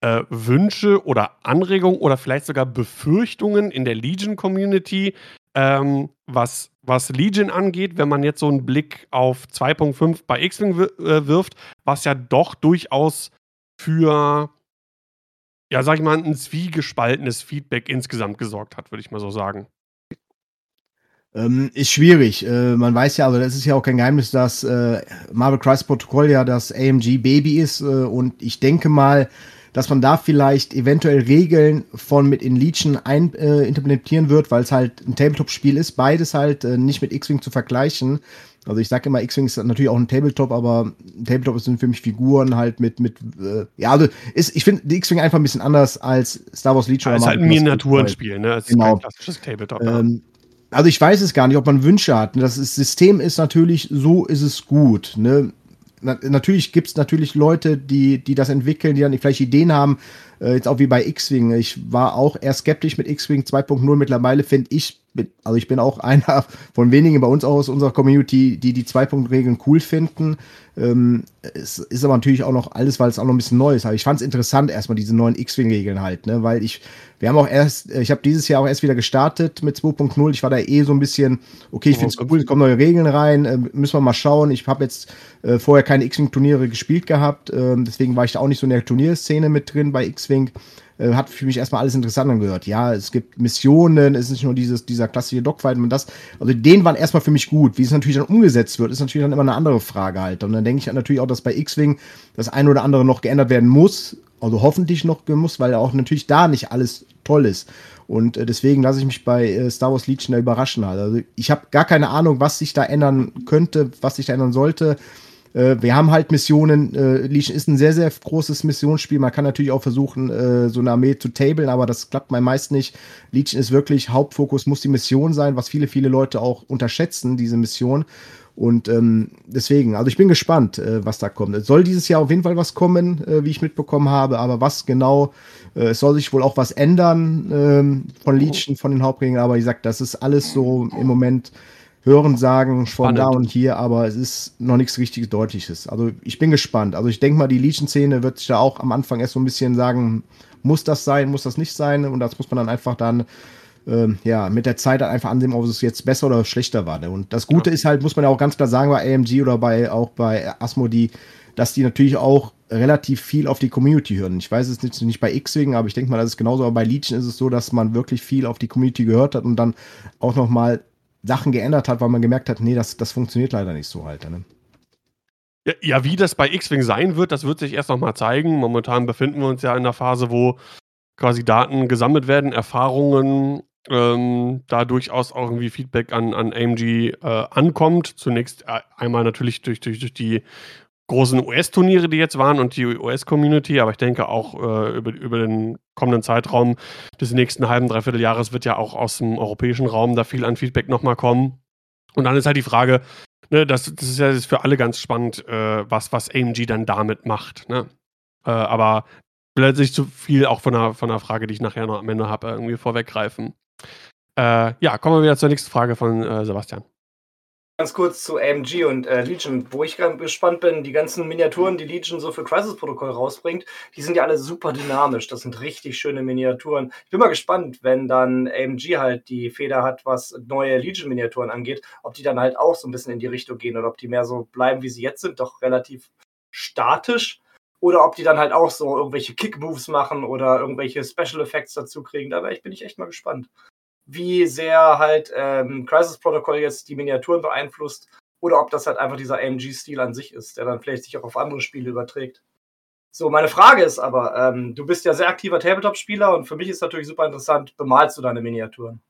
äh, Wünsche oder Anregungen oder vielleicht sogar Befürchtungen in der Legion-Community, ähm, was, was Legion angeht, wenn man jetzt so einen Blick auf 2.5 bei X-Wing äh, wirft, was ja doch durchaus für, ja, sag ich mal, ein zwiegespaltenes Feedback insgesamt gesorgt hat, würde ich mal so sagen. Ähm, ist schwierig. Äh, man weiß ja, also das ist ja auch kein Geheimnis, dass äh, Marvel Crisis Protocol ja das AMG Baby ist. Äh, und ich denke mal, dass man da vielleicht eventuell Regeln von mit in Legion ein, äh, implementieren wird, weil es halt ein Tabletop-Spiel ist, beides halt äh, nicht mit X-Wing zu vergleichen. Also ich sage immer, X-Wing ist natürlich auch ein Tabletop, aber ein Tabletop sind für mich Figuren halt mit, mit äh, ja, also ist, ich finde die X-Wing einfach ein bisschen anders als Star Wars Legion. Es ist halt ein Miniaturenspiel, ne? Es ist genau. kein klassisches Tabletop. Ähm, also ich weiß es gar nicht, ob man Wünsche hat. Das System ist natürlich, so ist es gut. Ne? Na, natürlich gibt es natürlich Leute, die, die das entwickeln, die dann vielleicht Ideen haben, äh, jetzt auch wie bei X-Wing. Ich war auch eher skeptisch mit X-Wing 2.0. Mittlerweile finde ich, also ich bin auch einer von wenigen bei uns aus unserer Community, die die Zwei-Punkt-Regeln cool finden. Ähm, es ist aber natürlich auch noch alles, weil es auch noch ein bisschen neu ist. Aber ich fand es interessant, erstmal diese neuen X-Wing-Regeln halt, ne? weil ich, wir haben auch erst, äh, ich habe dieses Jahr auch erst wieder gestartet mit 2.0. Ich war da eh so ein bisschen, okay, ich finde es cool, es kommen neue Regeln rein, äh, müssen wir mal schauen. Ich habe jetzt äh, vorher keine X-Wing-Turniere gespielt gehabt, äh, deswegen war ich da auch nicht so in der Turnierszene mit drin bei X-Wing. Äh, hat für mich erstmal alles interessant angehört. Ja, es gibt Missionen, es ist nicht nur dieses, dieser klassische Dogfight und das. Also den waren erstmal für mich gut. Wie es natürlich dann umgesetzt wird, ist natürlich dann immer eine andere Frage halt. Und dann denke ich natürlich auch, dass bei X-Wing das eine oder andere noch geändert werden muss. Also hoffentlich noch muss, weil auch natürlich da nicht alles toll ist. Und äh, deswegen lasse ich mich bei äh, Star Wars Legion da überraschen halt. Also ich habe gar keine Ahnung, was sich da ändern könnte, was sich da ändern sollte. Äh, wir haben halt Missionen. Äh, Legion ist ein sehr, sehr großes Missionsspiel. Man kann natürlich auch versuchen, äh, so eine Armee zu tablen, aber das klappt meist nicht. Legion ist wirklich Hauptfokus, muss die Mission sein, was viele, viele Leute auch unterschätzen, diese Mission. Und ähm, deswegen, also ich bin gespannt, äh, was da kommt. Es soll dieses Jahr auf jeden Fall was kommen, äh, wie ich mitbekommen habe, aber was genau, äh, es soll sich wohl auch was ändern ähm, von Legion, von den Hauptregeln, aber ich sag, das ist alles so im Moment Hören sagen von da und hier, aber es ist noch nichts richtig Deutliches. Also ich bin gespannt. Also ich denke mal, die Legion-Szene wird sich da auch am Anfang erst so ein bisschen sagen, muss das sein, muss das nicht sein? Und das muss man dann einfach dann äh, ja, mit der Zeit dann einfach ansehen, ob es jetzt besser oder schlechter war. Ne? Und das Gute ja. ist halt, muss man ja auch ganz klar sagen, bei AMG oder bei auch bei Asmodee, dass die natürlich auch relativ viel auf die Community hören. Ich weiß es nicht, nicht bei X-Wing, aber ich denke mal, das ist genauso. Aber bei Legion ist es so, dass man wirklich viel auf die Community gehört hat und dann auch noch mal Sachen geändert hat, weil man gemerkt hat, nee, das, das funktioniert leider nicht so halt. Ne? Ja, ja, wie das bei X-Wing sein wird, das wird sich erst noch mal zeigen. Momentan befinden wir uns ja in einer Phase, wo quasi Daten gesammelt werden, Erfahrungen, ähm, da durchaus auch irgendwie Feedback an, an AMG äh, ankommt. Zunächst äh, einmal natürlich durch, durch, durch die großen US-Turniere, die jetzt waren und die US-Community, aber ich denke auch äh, über, über den kommenden Zeitraum des nächsten halben, dreiviertel Jahres wird ja auch aus dem europäischen Raum da viel an Feedback nochmal kommen. Und dann ist halt die Frage, ne, das, das ist ja für alle ganz spannend, äh, was, was AMG dann damit macht. Ne? Äh, aber ich will jetzt nicht zu viel auch von der, von der Frage, die ich nachher noch am Ende habe, irgendwie vorweggreifen. Äh, ja, kommen wir wieder zur nächsten Frage von äh, Sebastian. Ganz kurz zu AMG und äh, Legion, wo ich ganz gespannt bin, die ganzen Miniaturen, die Legion so für Crisis-Protokoll rausbringt, die sind ja alle super dynamisch. Das sind richtig schöne Miniaturen. Ich bin mal gespannt, wenn dann AMG halt die Feder hat, was neue Legion-Miniaturen angeht, ob die dann halt auch so ein bisschen in die Richtung gehen oder ob die mehr so bleiben, wie sie jetzt sind, doch relativ statisch. Oder ob die dann halt auch so irgendwelche Kick-Moves machen oder irgendwelche Special Effects dazu kriegen. Da bin ich echt mal gespannt wie sehr halt ähm, Crisis Protocol jetzt die Miniaturen beeinflusst oder ob das halt einfach dieser AMG-Stil an sich ist, der dann vielleicht sich auch auf andere Spiele überträgt. So, meine Frage ist aber, ähm, du bist ja sehr aktiver Tabletop-Spieler und für mich ist natürlich super interessant, bemalst du deine Miniaturen?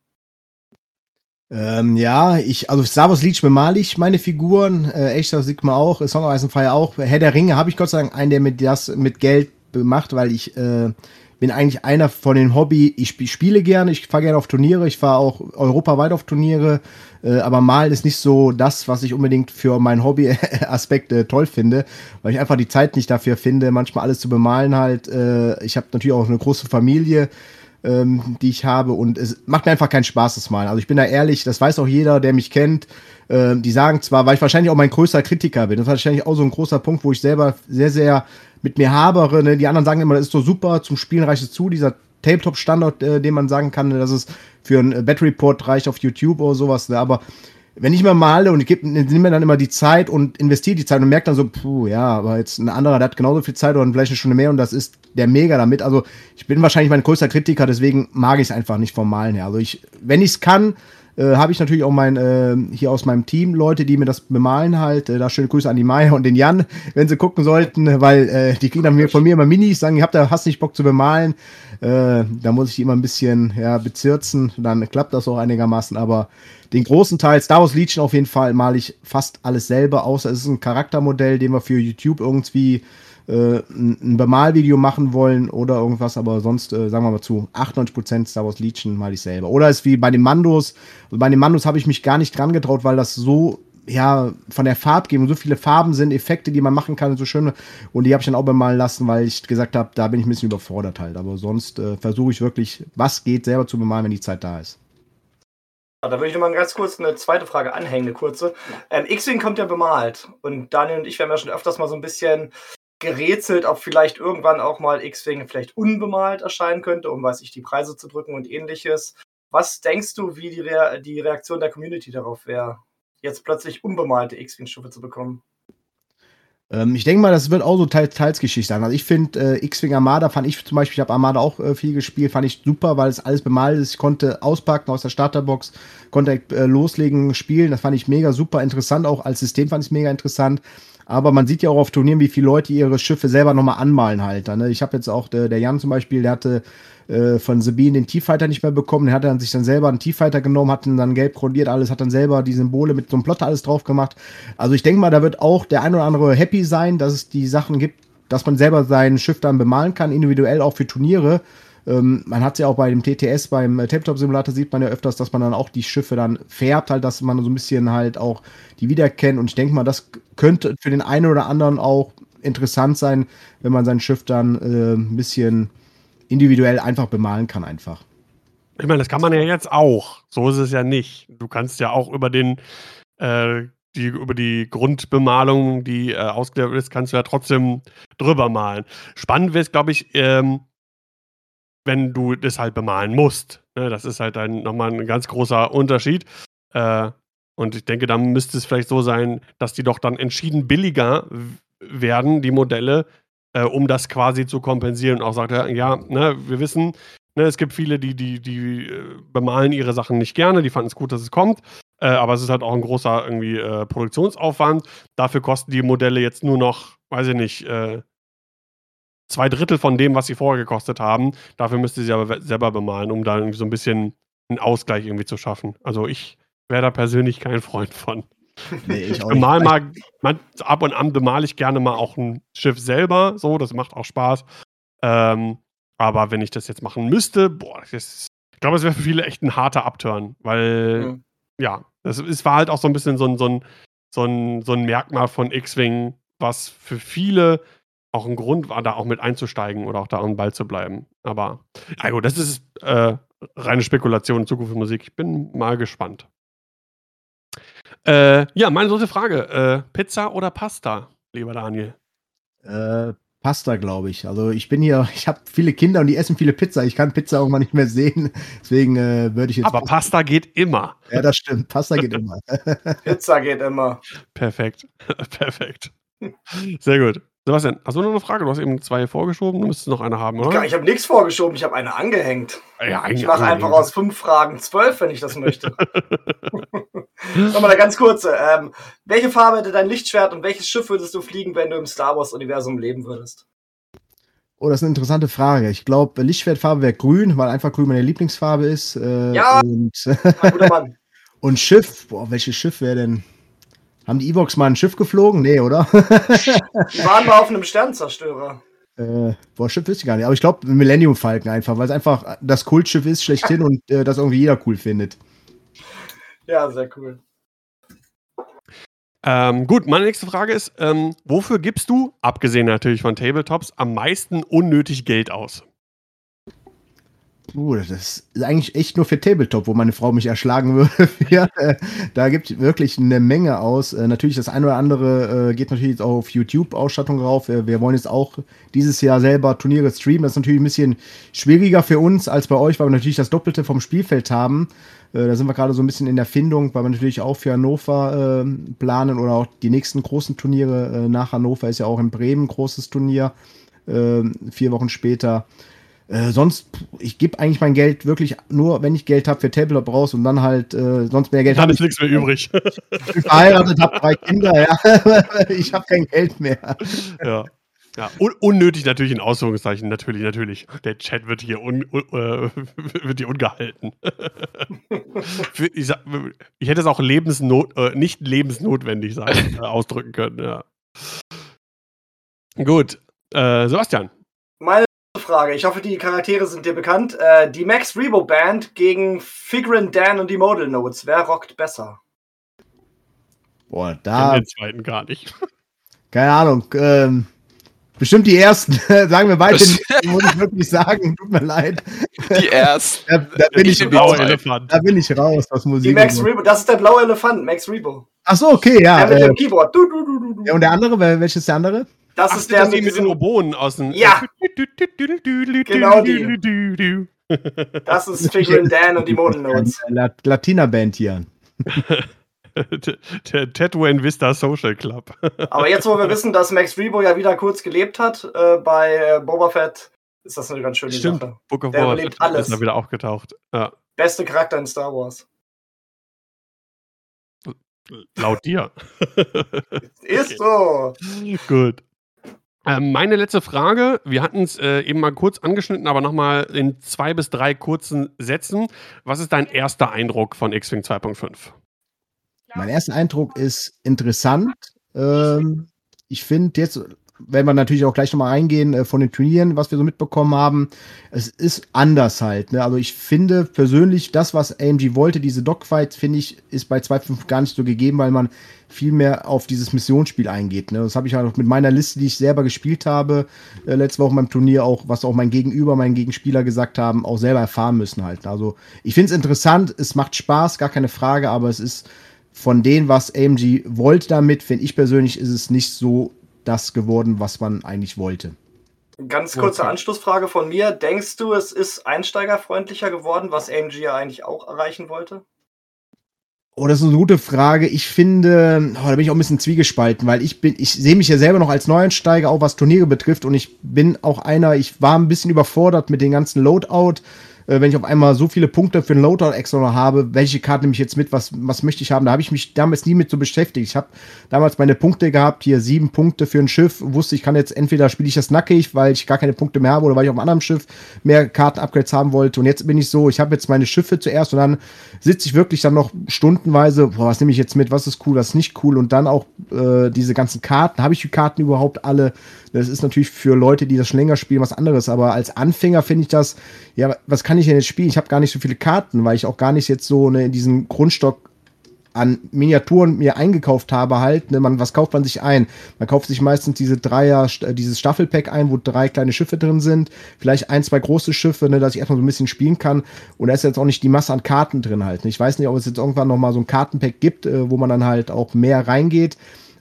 Ähm, ja, ich, also Star Leech bemale ich meine Figuren, äh, Echter Sigma auch, Song of Ice and Fire auch. Herr der Ringe habe ich Gott sei Dank einen, der mit das mit Geld macht, weil ich äh, bin eigentlich einer von den Hobby, ich spiele gerne, ich fahre gerne auf Turniere, ich fahre auch europaweit auf Turniere, äh, aber Malen ist nicht so das, was ich unbedingt für meinen Hobby-Aspekt äh, toll finde, weil ich einfach die Zeit nicht dafür finde, manchmal alles zu bemalen halt. Äh, ich habe natürlich auch eine große Familie, ähm, die ich habe und es macht mir einfach keinen Spaß, das Malen. Also ich bin da ehrlich, das weiß auch jeder, der mich kennt. Äh, die sagen zwar, weil ich wahrscheinlich auch mein größter Kritiker bin, das ist wahrscheinlich auch so ein großer Punkt, wo ich selber sehr, sehr mit mir habere. Ne? Die anderen sagen immer, das ist so super, zum Spielen reicht es zu, dieser Tabletop-Standard, äh, den man sagen kann, dass es für einen Battery Report reicht auf YouTube oder sowas. Ne? Aber wenn ich mal male und ich nehme mir dann immer die Zeit und investiere die Zeit und merke dann so, puh, ja, aber jetzt ein anderer, der hat genauso viel Zeit oder vielleicht eine Stunde mehr und das ist der mega damit. Also ich bin wahrscheinlich mein größter Kritiker, deswegen mag ich es einfach nicht vom Malen her. Also ich, wenn ich es kann, äh, habe ich natürlich auch mein, äh, hier aus meinem Team Leute, die mir das bemalen halt. Äh, da schöne Grüße an die Maya und den Jan, wenn sie gucken sollten, weil äh, die kriegen dann von mir immer Minis, sagen, ich hab da, hast nicht Bock zu bemalen. Äh, da muss ich die immer ein bisschen ja, bezirzen, dann klappt das auch einigermaßen, aber den großen Teil, Star Wars Legion auf jeden Fall, male ich fast alles selber, außer es ist ein Charaktermodell, den wir für YouTube irgendwie äh, ein Bemalvideo machen wollen oder irgendwas, aber sonst, äh, sagen wir mal zu 98% Star Wars Legion mal ich selber. Oder ist wie bei den Mandos, also bei den Mandos habe ich mich gar nicht dran getraut, weil das so ja, von der Farbgebung, so viele Farben sind, Effekte, die man machen kann, so schöne. Und die habe ich dann auch bemalen lassen, weil ich gesagt habe, da bin ich ein bisschen überfordert halt. Aber sonst äh, versuche ich wirklich, was geht, selber zu bemalen, wenn die Zeit da ist. Da würde ich noch mal ganz kurz eine zweite Frage anhängen, eine kurze. Ähm, X-Wing kommt ja bemalt. Und Daniel und ich, wir haben ja schon öfters mal so ein bisschen gerätselt, ob vielleicht irgendwann auch mal X-Wing vielleicht unbemalt erscheinen könnte, um, weiß ich, die Preise zu drücken und ähnliches. Was denkst du, wie die, Re die Reaktion der Community darauf wäre, jetzt plötzlich unbemalte X-Wing-Schiffe zu bekommen? Ähm, ich denke mal, das wird auch so teils, teils Geschichte sein. Also ich finde, äh, X-Wing Armada fand ich zum Beispiel, ich habe Armada auch äh, viel gespielt, fand ich super, weil es alles bemalt ist. Ich konnte auspacken aus der Starterbox, konnte äh, loslegen, spielen. Das fand ich mega super interessant. Auch als System fand ich es mega interessant. Aber man sieht ja auch auf Turnieren, wie viele Leute ihre Schiffe selber nochmal anmalen halt. Ne? Ich habe jetzt auch, der, der Jan zum Beispiel, der hatte äh, von Sabine den T-Fighter nicht mehr bekommen. Der hat dann sich dann selber einen T-Fighter genommen, hat ihn dann gelb grundiert, alles, hat dann selber die Symbole mit so einem Plotter alles drauf gemacht. Also ich denke mal, da wird auch der ein oder andere happy sein, dass es die Sachen gibt, dass man selber sein Schiff dann bemalen kann, individuell auch für Turniere. Ähm, man hat es ja auch bei dem TTS, beim äh, Tabletop-Simulator sieht man ja öfters, dass man dann auch die Schiffe dann färbt, halt, dass man so ein bisschen halt auch die wiederkennt. Und ich denke mal, das könnte für den einen oder anderen auch interessant sein, wenn man sein Schiff dann äh, ein bisschen individuell einfach bemalen kann, einfach. Ich meine, das kann man ja jetzt auch. So ist es ja nicht. Du kannst ja auch über den äh, die, über die Grundbemalung, die äh, ausgelegt ist, kannst du ja trotzdem drüber malen. Spannend wäre es, glaube ich, ähm, wenn du das halt bemalen musst. Ne? Das ist halt dann nochmal ein ganz großer Unterschied. Äh, und ich denke, dann müsste es vielleicht so sein, dass die doch dann entschieden billiger werden, die Modelle, äh, um das quasi zu kompensieren. Und auch sagt er, ja, ne, wir wissen, ne, es gibt viele, die, die, die äh, bemalen ihre Sachen nicht gerne, die fanden es gut, dass es kommt. Äh, aber es ist halt auch ein großer irgendwie äh, Produktionsaufwand. Dafür kosten die Modelle jetzt nur noch, weiß ich nicht, äh, zwei Drittel von dem, was sie vorher gekostet haben. Dafür müsste sie aber selber bemalen, um da irgendwie so ein bisschen einen Ausgleich irgendwie zu schaffen. Also ich wäre da persönlich kein Freund von. Nee, ich, ich bemal mal, man, ab und an bemale ich gerne mal auch ein Schiff selber, so, das macht auch Spaß. Ähm, aber wenn ich das jetzt machen müsste, boah, das, ich glaube, es wäre für viele echt ein harter Upturn, weil, mhm. ja, das, es war halt auch so ein bisschen so ein, so ein, so ein, so ein Merkmal von X-Wing, was für viele auch ein Grund war, da auch mit einzusteigen oder auch da am Ball zu bleiben. Aber, ja gut, das ist äh, reine Spekulation in Zukunft Musik. Ich bin mal gespannt. Äh, ja, meine dritte Frage. Äh, Pizza oder Pasta, lieber Daniel? Äh, Pasta, glaube ich. Also ich bin hier, ich habe viele Kinder und die essen viele Pizza. Ich kann Pizza auch mal nicht mehr sehen. Deswegen äh, würde ich jetzt. Aber Pasta geht immer. Ja, das stimmt. Pasta geht immer. Pizza geht immer. Perfekt. Perfekt. Sehr gut. Sebastian, hast du noch eine Frage? Du hast eben zwei vorgeschoben, du müsstest noch eine haben, oder? Ich habe nichts vorgeschoben, ich habe eine angehängt. Ja, ich mache einfach aus fünf Fragen zwölf, wenn ich das möchte. Nochmal eine ganz kurze. Ähm, welche Farbe hätte dein Lichtschwert und welches Schiff würdest du fliegen, wenn du im Star Wars-Universum leben würdest? Oh, das ist eine interessante Frage. Ich glaube, Lichtschwertfarbe wäre grün, weil einfach grün meine Lieblingsfarbe ist. Äh, ja, und, guter Mann. und Schiff, boah, welches Schiff wäre denn? Haben die Evox mal ein Schiff geflogen? Nee, oder? die waren mal auf einem Sternzerstörer. Äh, boah, Schiff wüsste ich gar nicht. Aber ich glaube, Millennium Falcon einfach, weil es einfach das Kultschiff ist, schlechthin und äh, das irgendwie jeder cool findet. Ja, sehr cool. Ähm, gut, meine nächste Frage ist: ähm, Wofür gibst du, abgesehen natürlich von Tabletops, am meisten unnötig Geld aus? Uh, das ist eigentlich echt nur für Tabletop, wo meine Frau mich erschlagen würde. ja, äh, da gibt es wirklich eine Menge aus. Äh, natürlich, das eine oder andere äh, geht natürlich auch auf YouTube-Ausstattung rauf. Wir, wollen jetzt auch dieses Jahr selber Turniere streamen. Das ist natürlich ein bisschen schwieriger für uns als bei euch, weil wir natürlich das Doppelte vom Spielfeld haben. Da sind wir gerade so ein bisschen in der Findung, weil wir natürlich auch für Hannover äh, planen oder auch die nächsten großen Turniere nach Hannover ist ja auch in Bremen ein großes Turnier. vier Wochen später. Äh, sonst, ich gebe eigentlich mein Geld wirklich nur, wenn ich Geld habe für Tabletop raus und dann halt äh, sonst mehr Geld habe. Dann ist nichts mehr übrig. Ich bin verheiratet, habe drei Kinder, ja. ich habe kein Geld mehr. Ja. Ja, un unnötig natürlich in Ausführungszeichen, natürlich, natürlich. Der Chat wird hier, un uh, wird hier ungehalten. ich, sag, ich, hätte es auch lebensnot äh, nicht lebensnotwendig sein, äh, ausdrücken können, ja. Gut. Äh, Sebastian. Meine Frage. Ich hoffe, die Charaktere sind dir bekannt. Äh, die Max Rebo Band gegen Figrin Dan und die Modal Notes. Wer rockt besser? Boah, da. Den zweiten gar nicht. Keine Ahnung. Ähm, bestimmt die ersten. sagen wir beide muss ich wirklich sagen. Tut mir leid. Die ersten. Da, da bin ich raus. Da bin ich raus, was Musik. Die Max Rebo, das ist der blaue Elefant, Max Rebo. Ach so, okay, ja. Der mit äh, dem Keyboard. Du, du, du, ja, und der andere, welches ist der andere? Das Ach, ist der mit, mit den Oboen aus dem. Ja! genau die. Das ist Figrin Dan und die Modennotes. Latina-Band hier. der Tatooine Vista Social Club. Aber jetzt, wo wir wissen, dass Max Rebo ja wieder kurz gelebt hat äh, bei äh, Boba Fett, ist das eine ganz schöne Stimmt. Sache. Book of der Boba Fett alles. ist da wieder aufgetaucht. Ja. Beste Charakter in Star Wars. Laut dir. ist okay. so. Gut. Ähm, meine letzte Frage, wir hatten es äh, eben mal kurz angeschnitten, aber nochmal in zwei bis drei kurzen Sätzen. Was ist dein erster Eindruck von X-Wing 2.5? Mein erster Eindruck ist interessant. Ähm, ich finde jetzt werden wir natürlich auch gleich nochmal eingehen äh, von den Turnieren, was wir so mitbekommen haben. Es ist anders halt. Ne? Also ich finde persönlich, das, was AMG wollte, diese Dogfights, finde ich, ist bei 2.5 gar nicht so gegeben, weil man viel mehr auf dieses Missionsspiel eingeht. Ne? Das habe ich halt auch mit meiner Liste, die ich selber gespielt habe, äh, letzte Woche beim Turnier auch, was auch mein Gegenüber, mein Gegenspieler gesagt haben, auch selber erfahren müssen halt. Also ich finde es interessant, es macht Spaß, gar keine Frage, aber es ist von dem, was AMG wollte damit, finde ich persönlich, ist es nicht so das geworden, was man eigentlich wollte. Ganz kurze okay. Anschlussfrage von mir. Denkst du, es ist einsteigerfreundlicher geworden, was AMG ja eigentlich auch erreichen wollte? Oh, das ist eine gute Frage. Ich finde, oh, da bin ich auch ein bisschen zwiegespalten, weil ich bin, ich sehe mich ja selber noch als Neueinsteiger, auch was Turniere betrifft, und ich bin auch einer, ich war ein bisschen überfordert mit den ganzen Loadout äh, wenn ich auf einmal so viele Punkte für einen Loadout extra noch habe, welche Karte nehme ich jetzt mit, was, was möchte ich haben? Da habe ich mich damals nie mit so beschäftigt. Ich habe damals meine Punkte gehabt, hier sieben Punkte für ein Schiff, wusste ich kann jetzt entweder spiele ich das nackig, weil ich gar keine Punkte mehr habe oder weil ich auf einem anderen Schiff mehr Karten-Upgrades haben wollte. Und jetzt bin ich so, ich habe jetzt meine Schiffe zuerst und dann sitze ich wirklich dann noch stundenweise, boah, was nehme ich jetzt mit, was ist cool, was ist nicht cool und dann auch äh, diese ganzen Karten, habe ich die Karten überhaupt alle? Das ist natürlich für Leute, die das schon länger spielen, was anderes, aber als Anfänger finde ich das, ja, was kann ich denn jetzt spielen? Ich habe gar nicht so viele Karten, weil ich auch gar nicht jetzt so ne, in diesen Grundstock an Miniaturen mir eingekauft habe, halt, ne, man, was kauft man sich ein? Man kauft sich meistens diese Dreier, äh, dieses Staffelpack ein, wo drei kleine Schiffe drin sind, vielleicht ein, zwei große Schiffe, ne, dass ich erstmal so ein bisschen spielen kann. Und da ist jetzt auch nicht die Masse an Karten drin halt. Ne? Ich weiß nicht, ob es jetzt irgendwann noch mal so ein Kartenpack gibt, äh, wo man dann halt auch mehr reingeht.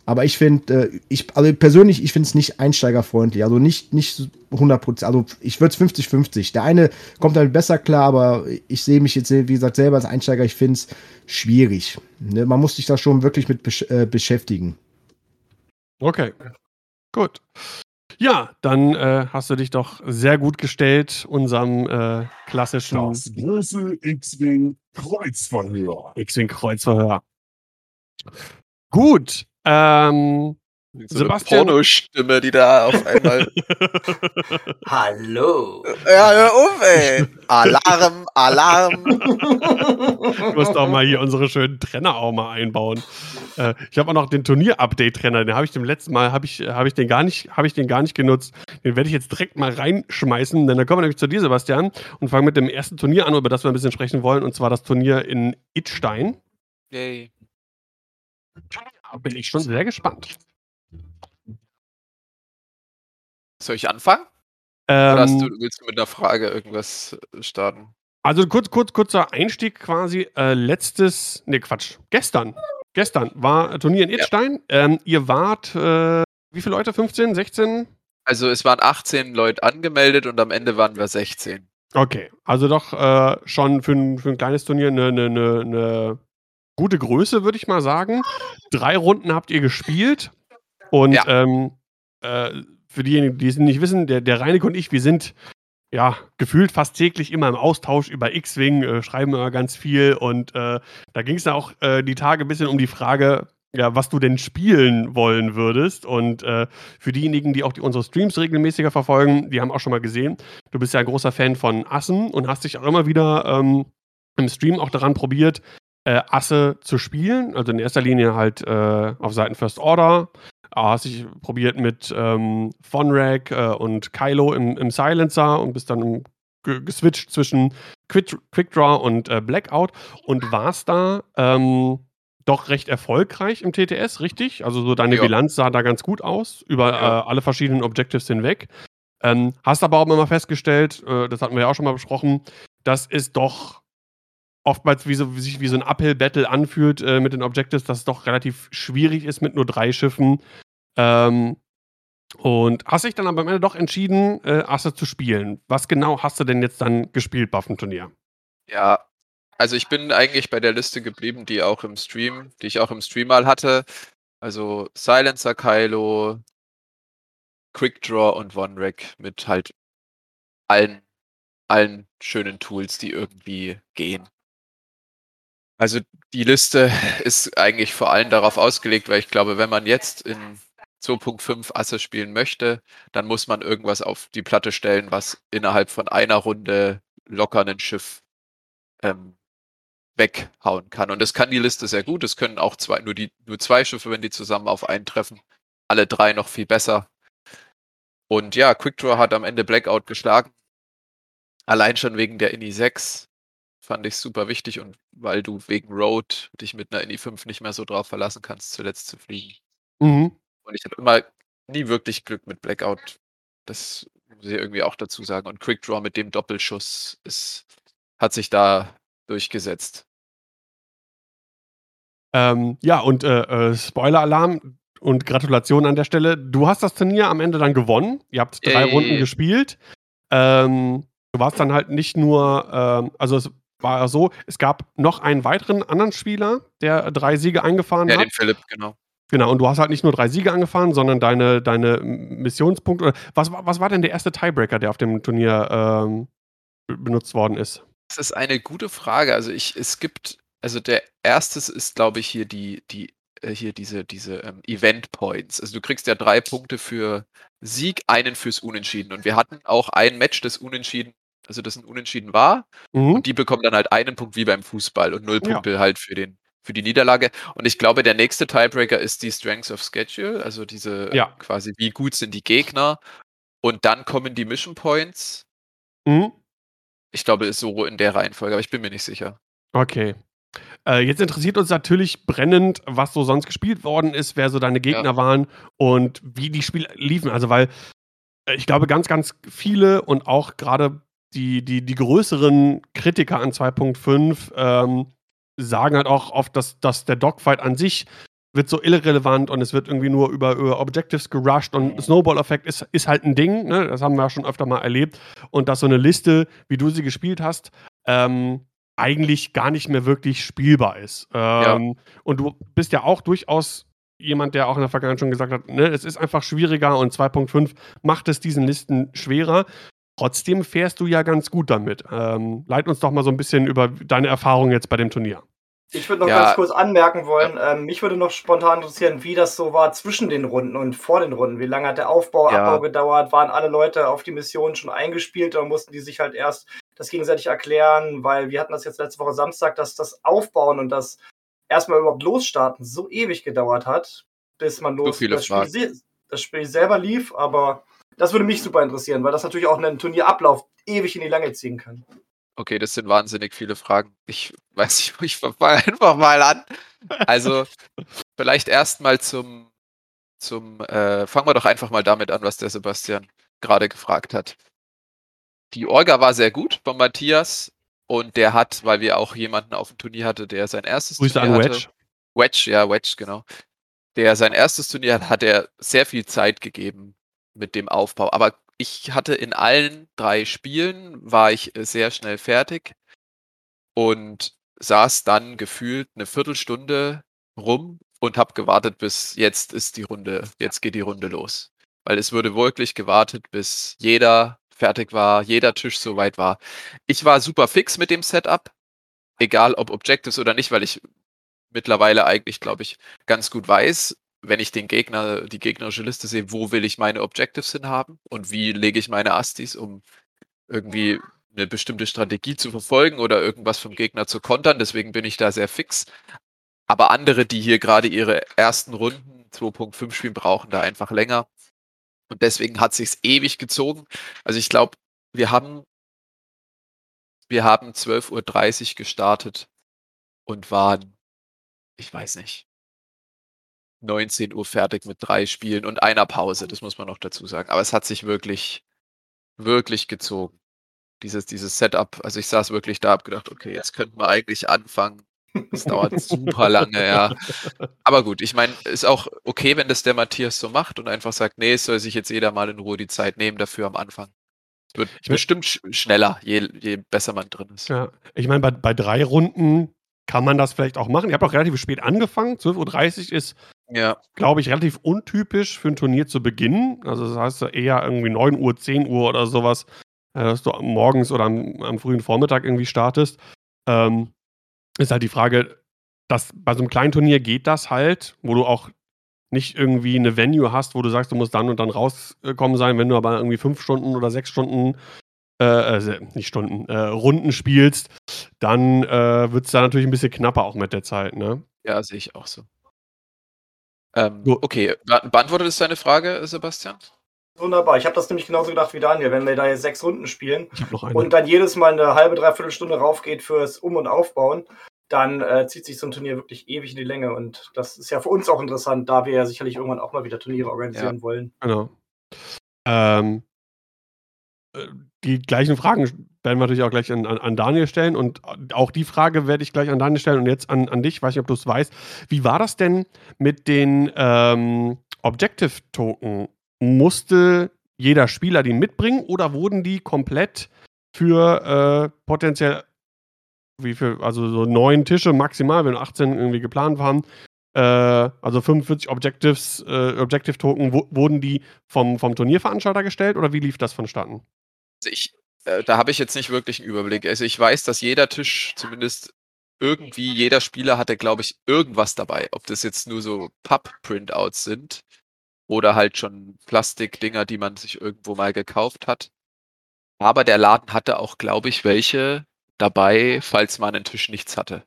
Aber ich finde, äh, ich, also persönlich, ich finde es nicht einsteigerfreundlich. Also nicht, nicht 100 Prozent. Also ich würde es 50-50. Der eine kommt damit besser klar, aber ich sehe mich jetzt, wie gesagt, selber als Einsteiger. Ich finde es schwierig. Ne? Man muss sich da schon wirklich mit besch äh, beschäftigen. Okay. Gut. Ja, dann äh, hast du dich doch sehr gut gestellt, unserem äh, klassischen. Das große X-Wing Kreuzverhör. X-Wing Kreuzverhör. Gut, ähm, so Sebastian. Pornostimme, die da auf einmal. Hallo. Ja, hör auf, ey. Alarm, Alarm. Du musst auch mal hier unsere schönen Trenner auch mal einbauen. Äh, ich habe auch noch den Turnier-Update-Trenner. Den habe ich dem letzten Mal habe ich, hab ich den gar nicht, ich den gar nicht genutzt. Den werde ich jetzt direkt mal reinschmeißen, denn dann kommen wir nämlich zu dir, Sebastian, und fangen mit dem ersten Turnier an, über das wir ein bisschen sprechen wollen, und zwar das Turnier in Itstein. Yay bin ich schon sehr gespannt. Soll ich anfangen? Ähm, Oder du, willst du mit einer Frage irgendwas äh, starten? Also kurz, kurz, kurzer Einstieg quasi. Äh, letztes, ne Quatsch, gestern. Gestern war Turnier in Idstein. Ja. Ähm, ihr wart, äh, wie viele Leute? 15, 16? Also es waren 18 Leute angemeldet und am Ende waren wir 16. Okay, also doch äh, schon für ein, für ein kleines Turnier eine, eine, eine gute Größe, würde ich mal sagen. Drei Runden habt ihr gespielt. Und ja. ähm, äh, für diejenigen, die es nicht wissen, der, der Reinig und ich, wir sind ja gefühlt fast täglich immer im Austausch über X-Wing, äh, schreiben immer ganz viel. Und äh, da ging es ja auch äh, die Tage ein bisschen um die Frage, ja, was du denn spielen wollen würdest. Und äh, für diejenigen, die auch die, unsere Streams regelmäßiger verfolgen, die haben auch schon mal gesehen, du bist ja ein großer Fan von Assen und hast dich auch immer wieder ähm, im Stream auch daran probiert, äh, Asse zu spielen. Also in erster Linie halt äh, auf Seiten First Order. Ah, hast dich probiert mit ähm, Vonreg äh, und Kylo im, im, Silencer und bist dann geswitcht zwischen Quick, Quickdraw und äh, Blackout und warst da ähm, doch recht erfolgreich im TTS, richtig? Also so deine ja. Bilanz sah da ganz gut aus, über ja. äh, alle verschiedenen Objectives hinweg. Ähm, hast aber auch immer festgestellt, äh, das hatten wir ja auch schon mal besprochen, dass es doch oftmals wie so, wie sich wie so ein Uphill-Battle anfühlt äh, mit den Objectives, dass es doch relativ schwierig ist mit nur drei Schiffen. Ähm, und hast dich dann aber am Ende doch entschieden, äh, Asse zu spielen. Was genau hast du denn jetzt dann gespielt bei? Ja, also ich bin eigentlich bei der Liste geblieben, die auch im Stream, die ich auch im Stream mal hatte. Also Silencer Kylo, Quickdraw und OneRack mit halt allen, allen schönen Tools, die irgendwie gehen. Also die Liste ist eigentlich vor allem darauf ausgelegt, weil ich glaube, wenn man jetzt in 2.5 Asse spielen möchte, dann muss man irgendwas auf die Platte stellen, was innerhalb von einer Runde locker ein Schiff ähm, weghauen kann. Und das kann die Liste sehr gut. Es können auch zwei, nur, die, nur zwei Schiffe, wenn die zusammen auf einen treffen. Alle drei noch viel besser. Und ja, Quickdraw hat am Ende Blackout geschlagen. Allein schon wegen der INI 6 fand ich super wichtig und weil du wegen Road dich mit einer Indy 5 nicht mehr so drauf verlassen kannst, zuletzt zu fliegen. Mhm. Und ich habe immer nie wirklich Glück mit Blackout. Das muss ich irgendwie auch dazu sagen. Und Quickdraw mit dem Doppelschuss ist, hat sich da durchgesetzt. Ähm, ja, und äh, äh, Spoiler-Alarm und Gratulation an der Stelle. Du hast das Turnier am Ende dann gewonnen. Ihr habt drei Ey. Runden gespielt. Ähm, du warst dann halt nicht nur, ähm, also es war so, es gab noch einen weiteren anderen Spieler, der drei Siege eingefahren ja, hat. Ja, den Philipp, genau. Genau, und du hast halt nicht nur drei Siege angefahren, sondern deine, deine Missionspunkte. Was, was war denn der erste Tiebreaker, der auf dem Turnier ähm, benutzt worden ist? Das ist eine gute Frage. Also ich, es gibt, also der erste ist, glaube ich, hier die, die, äh, hier diese, diese ähm, Event Points. Also du kriegst ja drei Punkte für Sieg, einen fürs Unentschieden. Und wir hatten auch ein Match des Unentschieden also das ein Unentschieden war. Mhm. Und die bekommen dann halt einen Punkt wie beim Fußball und null Punkte ja. halt für den für die Niederlage. Und ich glaube, der nächste Tiebreaker ist die Strengths of Schedule, also diese ja. quasi, wie gut sind die Gegner. Und dann kommen die Mission Points. Mhm. Ich glaube, ist so in der Reihenfolge, aber ich bin mir nicht sicher. Okay. Äh, jetzt interessiert uns natürlich brennend, was so sonst gespielt worden ist, wer so deine Gegner ja. waren und wie die Spiele liefen. Also, weil äh, ich glaube, ganz, ganz viele und auch gerade die, die, die größeren Kritiker an 2.5 ähm, sagen halt auch oft, dass, dass der Dogfight an sich wird so irrelevant und es wird irgendwie nur über, über Objectives gerusht und Snowball-Effekt ist, ist halt ein Ding, ne? das haben wir ja schon öfter mal erlebt. Und dass so eine Liste, wie du sie gespielt hast, ähm, eigentlich gar nicht mehr wirklich spielbar ist. Ähm, ja. Und du bist ja auch durchaus jemand, der auch in der Vergangenheit schon gesagt hat, ne, es ist einfach schwieriger und 2.5 macht es diesen Listen schwerer. Trotzdem fährst du ja ganz gut damit. Ähm, leit uns doch mal so ein bisschen über deine Erfahrungen jetzt bei dem Turnier. Ich würde noch ja. ganz kurz anmerken wollen, ähm, mich würde noch spontan interessieren, wie das so war zwischen den Runden und vor den Runden. Wie lange hat der Aufbau, ja. Abbau gedauert? Waren alle Leute auf die Mission schon eingespielt oder mussten die sich halt erst das gegenseitig erklären? Weil wir hatten das jetzt letzte Woche Samstag, dass das Aufbauen und das erstmal überhaupt losstarten so ewig gedauert hat, bis man los so das, Spiel, das Spiel selber lief. Aber das würde mich super interessieren, weil das natürlich auch einen Turnierablauf ewig in die Lange ziehen kann. Okay, das sind wahnsinnig viele Fragen. Ich weiß nicht, ich fange einfach mal an. Also, vielleicht erstmal zum, zum äh, fangen wir doch einfach mal damit an, was der Sebastian gerade gefragt hat. Die Orga war sehr gut von Matthias und der hat, weil wir auch jemanden auf dem Turnier hatte, der sein erstes Grüße Turnier an hatte. Wedge. Wedge, ja, Wedge, genau. Der sein erstes Turnier hat, hat er sehr viel Zeit gegeben mit dem Aufbau. Aber ich hatte in allen drei Spielen, war ich äh, sehr schnell fertig und saß dann gefühlt eine Viertelstunde rum und habe gewartet, bis jetzt ist die Runde, jetzt geht die Runde los. Weil es wurde wirklich gewartet, bis jeder fertig war, jeder Tisch soweit war. Ich war super fix mit dem Setup, egal ob Objectives oder nicht, weil ich mittlerweile eigentlich, glaube ich, ganz gut weiß, wenn ich den Gegner, die gegnerische Liste sehe, wo will ich meine Objectives hin haben und wie lege ich meine Astis, um irgendwie eine bestimmte Strategie zu verfolgen oder irgendwas vom Gegner zu kontern. Deswegen bin ich da sehr fix. Aber andere, die hier gerade ihre ersten Runden 2.5 spielen, brauchen da einfach länger. Und deswegen hat sich's ewig gezogen. Also ich glaube, wir haben wir haben 12.30 Uhr gestartet und waren, ich weiß nicht, 19 Uhr fertig mit drei Spielen und einer Pause, das muss man noch dazu sagen. Aber es hat sich wirklich, wirklich gezogen. Dieses, dieses Setup, also ich saß wirklich da, hab gedacht, okay, jetzt könnten wir eigentlich anfangen. Es dauert super lange, ja. Aber gut, ich meine, ist auch okay, wenn das der Matthias so macht und einfach sagt, nee, es soll sich jetzt jeder mal in Ruhe die Zeit nehmen dafür am Anfang. Wird ich bestimmt sch schneller, je, je besser man drin ist. Ja, ich meine, bei, bei drei Runden kann man das vielleicht auch machen. Ihr habt auch relativ spät angefangen. 12.30 Uhr ist ja. glaube ich, relativ untypisch für ein Turnier zu beginnen. Also das heißt eher irgendwie 9 Uhr, 10 Uhr oder sowas, äh, dass du morgens oder am, am frühen Vormittag irgendwie startest. Ähm, ist halt die Frage, dass bei so einem kleinen Turnier geht das halt, wo du auch nicht irgendwie eine Venue hast, wo du sagst, du musst dann und dann rauskommen sein, wenn du aber irgendwie fünf Stunden oder sechs Stunden, äh, äh nicht Stunden, äh, Runden spielst, dann äh, wird es da natürlich ein bisschen knapper auch mit der Zeit, ne? Ja, sehe ich auch so. Ähm, okay, be beantwortet es deine Frage, Sebastian? Wunderbar. Ich habe das nämlich genauso gedacht wie Daniel. Wenn wir da jetzt sechs Runden spielen und dann jedes Mal eine halbe, dreiviertel Stunde raufgeht fürs Um- und Aufbauen, dann äh, zieht sich so ein Turnier wirklich ewig in die Länge. Und das ist ja für uns auch interessant, da wir ja sicherlich irgendwann auch mal wieder Turniere organisieren ja. wollen. Genau. Ähm, äh, die gleichen Fragen werden wir natürlich auch gleich an, an, an, Daniel stellen. Und auch die Frage werde ich gleich an Daniel stellen und jetzt an, an dich. Weiß nicht, ob du es weißt. Wie war das denn mit den ähm, Objective-Token? Musste jeder Spieler die mitbringen oder wurden die komplett für äh, potenziell wie viel, also so neun Tische maximal, wenn 18 irgendwie geplant waren, äh, also 45 Objectives, äh, Objective-Token, wurden die vom, vom Turnierveranstalter gestellt oder wie lief das vonstatten? Also ich, äh, da habe ich jetzt nicht wirklich einen Überblick. Also ich weiß, dass jeder Tisch zumindest irgendwie, jeder Spieler hatte, glaube ich, irgendwas dabei. Ob das jetzt nur so Pub-Printouts sind oder halt schon Plastikdinger, die man sich irgendwo mal gekauft hat. Aber der Laden hatte auch, glaube ich, welche dabei, falls man einen Tisch nichts hatte.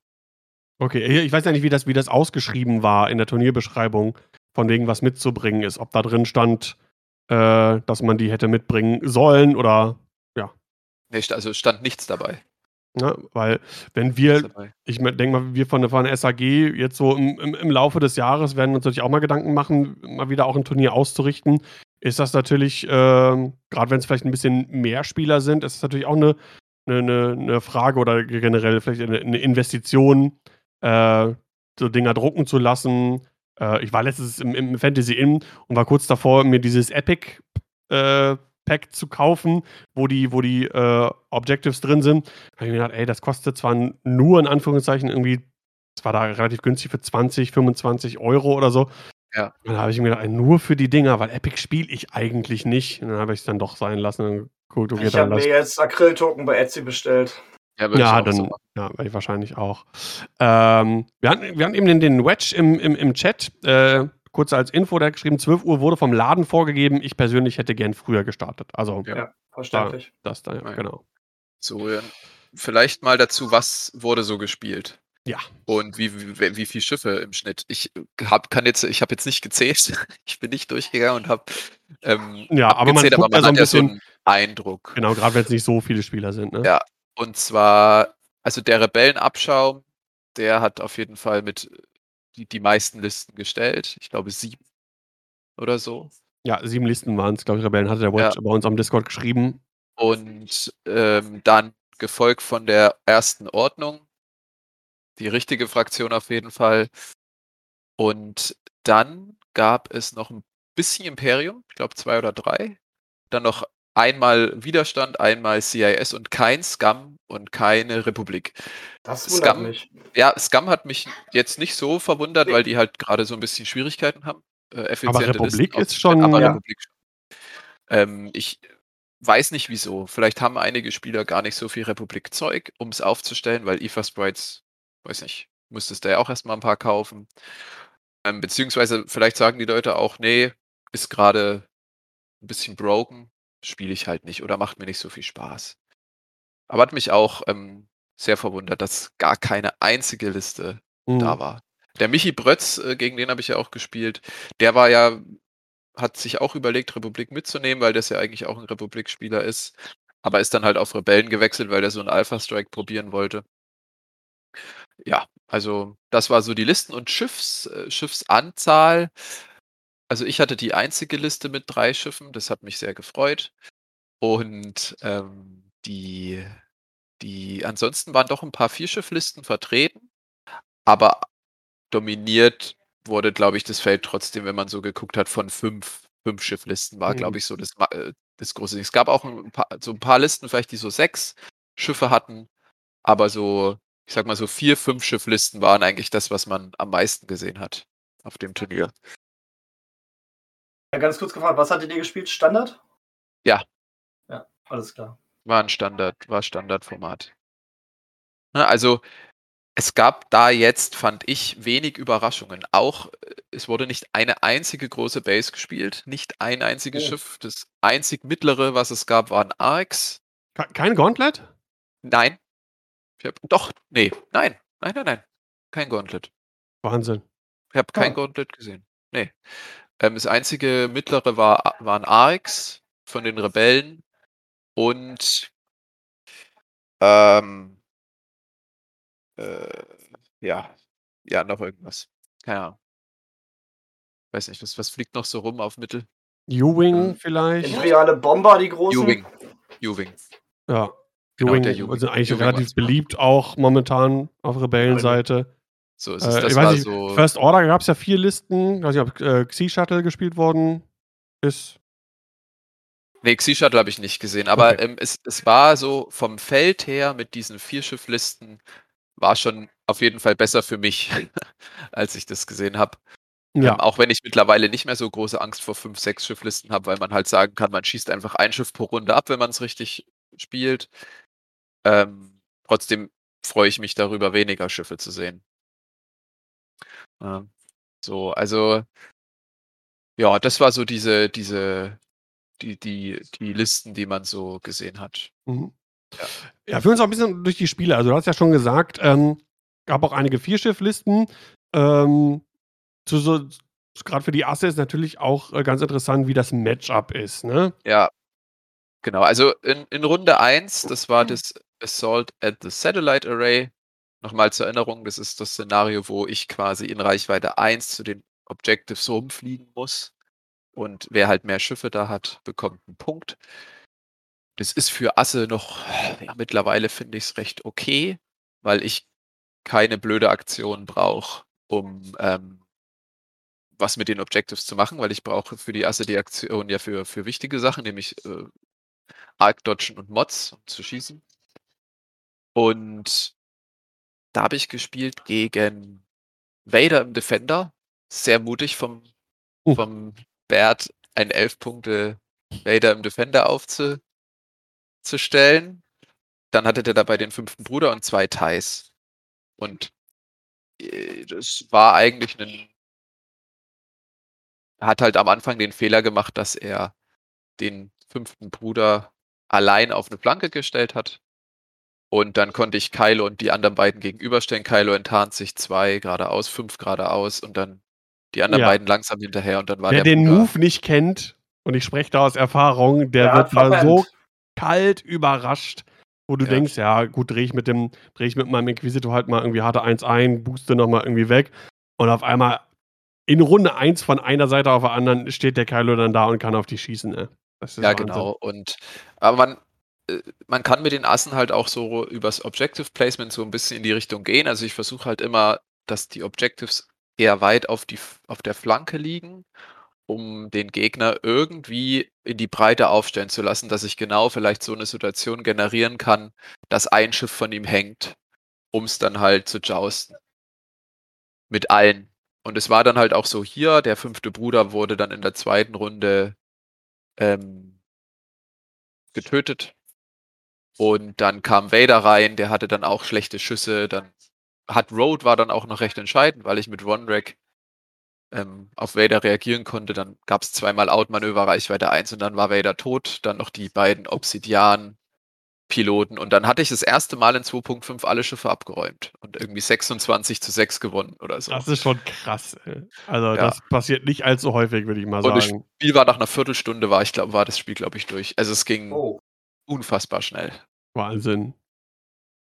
Okay, ich weiß ja nicht, wie das, wie das ausgeschrieben war in der Turnierbeschreibung, von wegen was mitzubringen ist. Ob da drin stand, äh, dass man die hätte mitbringen sollen oder. Nee, also stand nichts dabei. Ne? Weil, wenn wir, ich denke mal, wir von der, von der SAG jetzt so im, im, im Laufe des Jahres werden uns natürlich auch mal Gedanken machen, mal wieder auch ein Turnier auszurichten. Ist das natürlich, ähm, gerade wenn es vielleicht ein bisschen mehr Spieler sind, ist es natürlich auch eine, eine, eine, eine Frage oder generell vielleicht eine, eine Investition, äh, so Dinger drucken zu lassen. Äh, ich war letztens im, im Fantasy Inn und war kurz davor, mir dieses Epic äh, Pack zu kaufen, wo die, wo die äh, Objectives drin sind. Da habe ich mir gedacht, ey, das kostet zwar nur in Anführungszeichen irgendwie, es war da relativ günstig für 20, 25 Euro oder so. Ja. Und dann habe ich mir gedacht, ey, nur für die Dinger, weil Epic spiele ich eigentlich nicht. Und dann habe ich es dann doch sein lassen. Okay, Ich habe mir jetzt Acryl-Token bei Etsy bestellt. Ja, ja, dann, so ja, werde ich wahrscheinlich auch. Ähm, wir, hatten, wir hatten eben den, den Wedge im, im, im Chat. Äh, kurz als Info, der hat geschrieben, 12 Uhr wurde vom Laden vorgegeben. Ich persönlich hätte gern früher gestartet. Also, Ja. Ja, verständlich. das da, ja, genau. So, ja. vielleicht mal dazu, was wurde so gespielt? Ja. Und wie, wie, wie viele Schiffe im Schnitt? Ich hab, kann jetzt, ich habe jetzt nicht gezählt. Ich bin nicht durchgegangen und habe ähm, Ja, hab aber man gezählt, guckt aber ja man so ein hat ja so bisschen- einen Eindruck. Genau, gerade wenn es nicht so viele Spieler sind. Ne? Ja. Und zwar, also der Rebellenabschaum, der hat auf jeden Fall mit die, die meisten Listen gestellt. Ich glaube sieben oder so. Ja, sieben Listen waren es, glaube ich, Rebellen hatte der Watch bei uns am Discord geschrieben. Und ähm, dann gefolgt von der ersten Ordnung. Die richtige Fraktion auf jeden Fall. Und dann gab es noch ein bisschen Imperium, ich glaube zwei oder drei. Dann noch einmal Widerstand, einmal CIS und kein Scum und keine Republik. Das wundert gab- mich. Ja, Scum hat mich jetzt nicht so verwundert, Nee. weil die halt gerade so ein bisschen Schwierigkeiten haben. Äh, effiziente Aber Republik Listen ist schon- aber Ja. Republik schon. Ähm, ich weiß nicht wieso. Vielleicht haben einige Spieler gar nicht so viel Republik-Zeug, um es aufzustellen, weil IFA Sprites, weiß nicht, müsstest du ja auch erstmal ein paar kaufen. Ähm, beziehungsweise vielleicht sagen die Leute auch, nee, ist gerade ein bisschen broken, spiele ich halt nicht oder macht mir nicht so viel Spaß. Aber hat mich auch ähm, sehr verwundert, dass gar keine einzige Liste Mhm. da war. Der Michi Brötz, äh, gegen den habe ich ja auch gespielt, der war ja, hat sich auch überlegt, Republik mitzunehmen, weil das ja eigentlich auch ein Republik-Spieler ist. Aber ist dann halt auf Rebellen gewechselt, weil er so einen Alpha-Strike probieren wollte. Ja, also das war so die Listen und Schiffs, äh, Schiffsanzahl. Also ich hatte die einzige Liste mit drei Schiffen, das hat mich sehr gefreut. Und ähm, die, die, ansonsten waren doch ein paar Vierschifflisten vertreten, aber dominiert wurde, glaube ich, das Feld trotzdem, wenn man so geguckt hat, von fünf, fünf Schifflisten war, Mhm. glaube ich, so das, äh, das große Ding. Es gab auch ein paar, so ein paar Listen, vielleicht, die so sechs Schiffe hatten, aber so, ich sag mal, so vier, fünf Schifflisten waren eigentlich das, was man am meisten gesehen hat auf dem Turnier. Ja, ganz kurz gefragt, was hattet ihr gespielt? Standard? Ja. Ja, alles klar. War ein Standard, war Standardformat. Ne, also es gab da jetzt, fand ich, wenig Überraschungen. Auch äh, es wurde nicht eine einzige große Base gespielt, nicht ein einziges Oh. Schiff. Das einzig mittlere, was es gab, waren Arcs. Ke- Kein Gauntlet? Nein. Ich hab, doch, nee, nein, nein, nein, nein. Kein Gauntlet. Wahnsinn. Ich habe kein Ah. Gauntlet gesehen. Nee. Ähm, das einzige mittlere war, waren Arcs von den Rebellen und ähm, äh, ja, ja, noch irgendwas. Keine Ahnung. Weiß nicht, was, was fliegt noch so rum auf Mittel? U-Wing Ähm, vielleicht? Imperiale Bomber, die großen. U-Wing. U-Wing. Ja. Genau, U-Wing der U-Wing. sind eigentlich U-Wing relativ beliebt, auch momentan auf Rebellenseite. So ist es. Äh, Das ich war weiß nicht, so. First Order gab es ja vier Listen. Ich weiß nicht, ob äh, Xi-Shuttle gespielt worden ist. Nee, Xi-Shuttle habe ich nicht gesehen, aber Okay. ähm, es, es war so vom Feld her mit diesen vier Schifflisten war schon auf jeden Fall besser für mich, als ich das gesehen habe. Ja. Ähm, auch wenn ich mittlerweile nicht mehr so große Angst vor fünf, sechs Schifflisten habe, weil man halt sagen kann, man schießt einfach ein Schiff pro Runde ab, wenn man es richtig spielt. Ähm, trotzdem freue ich mich darüber, weniger Schiffe zu sehen. Ähm, so, also ja, das war so diese, diese, die, die, die Listen, die man so gesehen hat. Mhm. Ja. Ja, führen uns auch ein bisschen durch die Spiele. Also, du hast ja schon gesagt, ähm, gab auch einige Vierschifflisten. Ähm, zu so, gerade für die Asse ist natürlich auch äh, ganz interessant, wie das Matchup ist. Ne? Ja, genau. Also in, in Runde 1, das war das Assault at the Satellite Array. Nochmal zur Erinnerung, das ist das Szenario, wo ich quasi in Reichweite 1 zu den Objectives rumfliegen muss. Und wer halt mehr Schiffe da hat, bekommt einen Punkt. Das ist für Asse noch, ja, mittlerweile finde ich es recht okay, weil ich keine blöde Aktion brauche, um ähm, was mit den Objectives zu machen, weil ich brauche für die Asse die Aktion ja für, für wichtige Sachen, nämlich äh, Arc-Dodgen und Mods, um zu schießen. Und da habe ich gespielt gegen Vader im Defender. Sehr mutig vom, Uh. vom Bert, einen 11 Punkte Vader im Defender aufzustellen. Dann hatte der dabei den fünften Bruder und zwei Thais. Und äh, das war eigentlich ein. Hat halt am Anfang den Fehler gemacht, dass er den fünften Bruder allein auf eine Flanke gestellt hat. Und dann konnte ich Kylo und die anderen beiden gegenüberstellen. Kylo enttarnt sich zwei geradeaus, fünf geradeaus und dann die anderen Ja. beiden langsam hinterher und dann war Wer der den Bruder, Move nicht kennt, und ich spreche da aus Erfahrung, der Der wird mal so kalt überrascht, wo du Ja. denkst, ja, gut, drehe ich mit dem, drehe ich mit meinem Inquisitor halt mal irgendwie harte 1 ein, booste nochmal irgendwie weg. Und auf einmal in Runde 1 von einer Seite auf der anderen steht der Kylo dann da und kann auf die schießen, ne? Das ist Ja, Wahnsinn. genau. Und aber man, man kann mit den Assen halt auch so übers Objective Placement so ein bisschen in die Richtung gehen. Also ich versuche halt immer, dass die Objectives eher weit auf, die, auf der Flanke liegen, um den Gegner irgendwie in die Breite aufstellen zu lassen, dass ich genau vielleicht so eine Situation generieren kann, dass ein Schiff von ihm hängt, um es dann halt zu jousten. Mit allen. Und es war dann halt auch so hier, der fünfte Bruder wurde dann in der zweiten Runde ähm, getötet. Und dann kam Vader rein, der hatte dann auch schlechte Schüsse. Dann hat Road war dann auch noch recht entscheidend, weil ich mit Ronrek ähm, auf Vader reagieren konnte. Dann gab es zweimal Outmanöver, Reichweite 1 und dann war Vader tot. Dann noch die beiden Obsidian-Piloten. Und dann hatte ich das erste Mal in 2.5 alle Schiffe abgeräumt und irgendwie 26 zu 6 gewonnen oder so. Das ist schon krass. Ey. Also, Ja. das passiert nicht allzu häufig, würde ich mal und das sagen. Spiel war nach einer Viertelstunde, war ich glaube, war das Spiel, glaube ich, durch. Also es ging Oh. unfassbar schnell. Wahnsinn.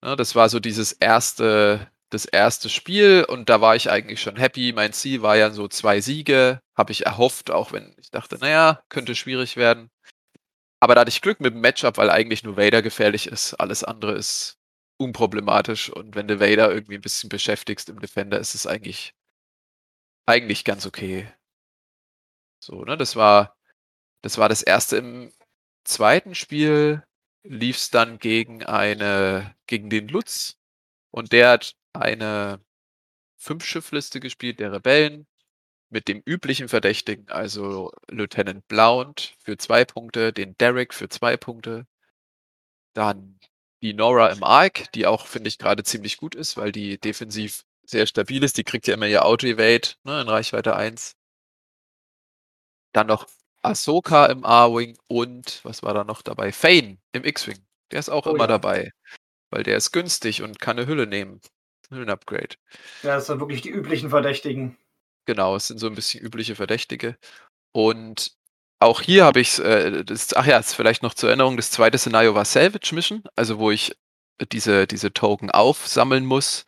Ne, das war so dieses erste, das erste Spiel und da war ich eigentlich schon happy. Mein Ziel war ja so zwei Siege, habe ich erhofft, auch wenn ich dachte, naja, könnte schwierig werden. Aber da hatte ich Glück mit dem Matchup, weil eigentlich nur Vader gefährlich ist. Alles andere ist unproblematisch und wenn du Vader irgendwie ein bisschen beschäftigst im Defender, ist es eigentlich, eigentlich ganz okay. So, ne, das war, das war das erste im zweiten Spiel lief es dann gegen eine, gegen den Lutz und der hat eine Fünf-Schiff-Liste gespielt der Rebellen mit dem üblichen Verdächtigen, also Lieutenant Blount für zwei Punkte, den Derek für zwei Punkte, dann die Nora im Arc, die auch, finde ich, gerade ziemlich gut ist, weil die defensiv sehr stabil ist. Die kriegt ja immer ihr Auto-Evade ne, in Reichweite 1. Dann noch Ahsoka im A-Wing und was war da noch dabei? Fane im X-Wing. Der ist auch Oh immer ja. dabei, weil der ist günstig und kann eine Hülle nehmen. Hüllen-Upgrade. Ja, das sind wirklich die üblichen Verdächtigen. Genau, es sind so ein bisschen übliche Verdächtige. Und auch hier habe ich, äh, das, ach ja, ist vielleicht noch zur Erinnerung, das zweite Szenario war Salvage Mission, also wo ich diese, diese Token aufsammeln muss.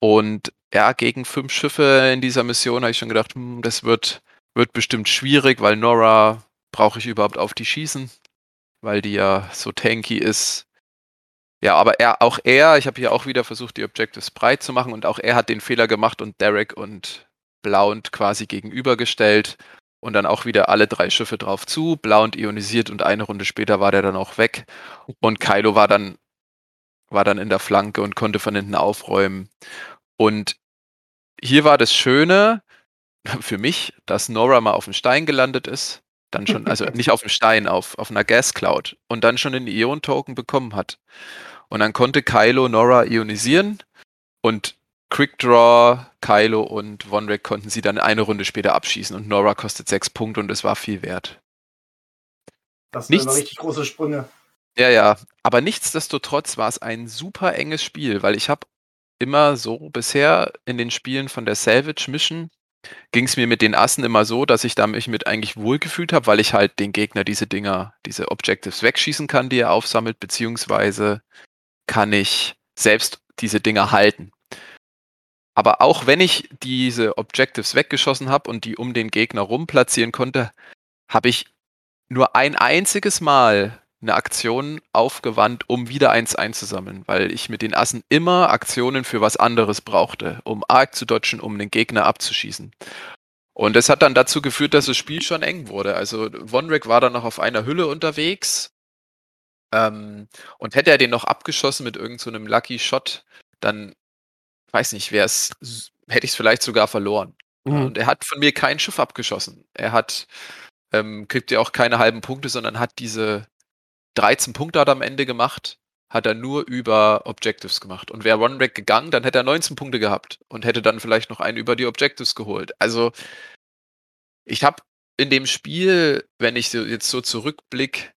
Und ja, gegen fünf Schiffe in dieser Mission habe ich schon gedacht, hm, das wird, wird bestimmt schwierig, weil Nora brauche ich überhaupt auf die schießen, weil die ja so tanky ist. Ja, aber er, auch er, ich habe hier auch wieder versucht, die Objectives breit zu machen und auch er hat den Fehler gemacht und Derek und Blount quasi gegenübergestellt und dann auch wieder alle drei Schiffe drauf zu. Blount ionisiert und eine Runde später war der dann auch weg und Kylo war dann war dann in der Flanke und konnte von hinten aufräumen. Und hier war das Schöne für mich, dass Nora mal auf dem Stein gelandet ist, dann schon, also nicht auf dem Stein, auf, auf einer Gas Cloud und dann schon den Ion-Token bekommen hat. Und dann konnte Kylo Nora ionisieren und Quickdraw, Kylo und Vonrek konnten sie dann eine Runde später abschießen und Nora kostet sechs Punkte und es war viel wert. Das sind richtig große Sprünge. Ja, ja, aber nichtsdestotrotz war es ein super enges Spiel, weil ich habe immer so bisher in den Spielen von der Salvage Mission ging es mir mit den Assen immer so, dass ich da mich mit eigentlich wohlgefühlt habe, weil ich halt den Gegner diese Dinger, diese Objectives wegschießen kann, die er aufsammelt, beziehungsweise kann ich selbst diese Dinger halten. Aber auch wenn ich diese Objectives weggeschossen habe und die um den Gegner rum platzieren konnte, habe ich nur ein einziges Mal eine Aktion aufgewandt, um wieder eins einzusammeln, weil ich mit den Assen immer Aktionen für was anderes brauchte, um arg zu dodgen, um den Gegner abzuschießen. Und das hat dann dazu geführt, dass das Spiel schon eng wurde. Also Vonrek war dann noch auf einer Hülle unterwegs. Ähm, und hätte er den noch abgeschossen mit irgendeinem so Lucky Shot, dann weiß nicht, wäre es, hätte ich es vielleicht sogar verloren. Mhm. Und er hat von mir kein Schiff abgeschossen. Er hat, ähm, kriegt ja auch keine halben Punkte, sondern hat diese 13 Punkte hat er am Ende gemacht, hat er nur über Objectives gemacht. Und wäre One-Rack gegangen, dann hätte er 19 Punkte gehabt und hätte dann vielleicht noch einen über die Objectives geholt. Also, ich habe in dem Spiel, wenn ich jetzt so zurückblicke,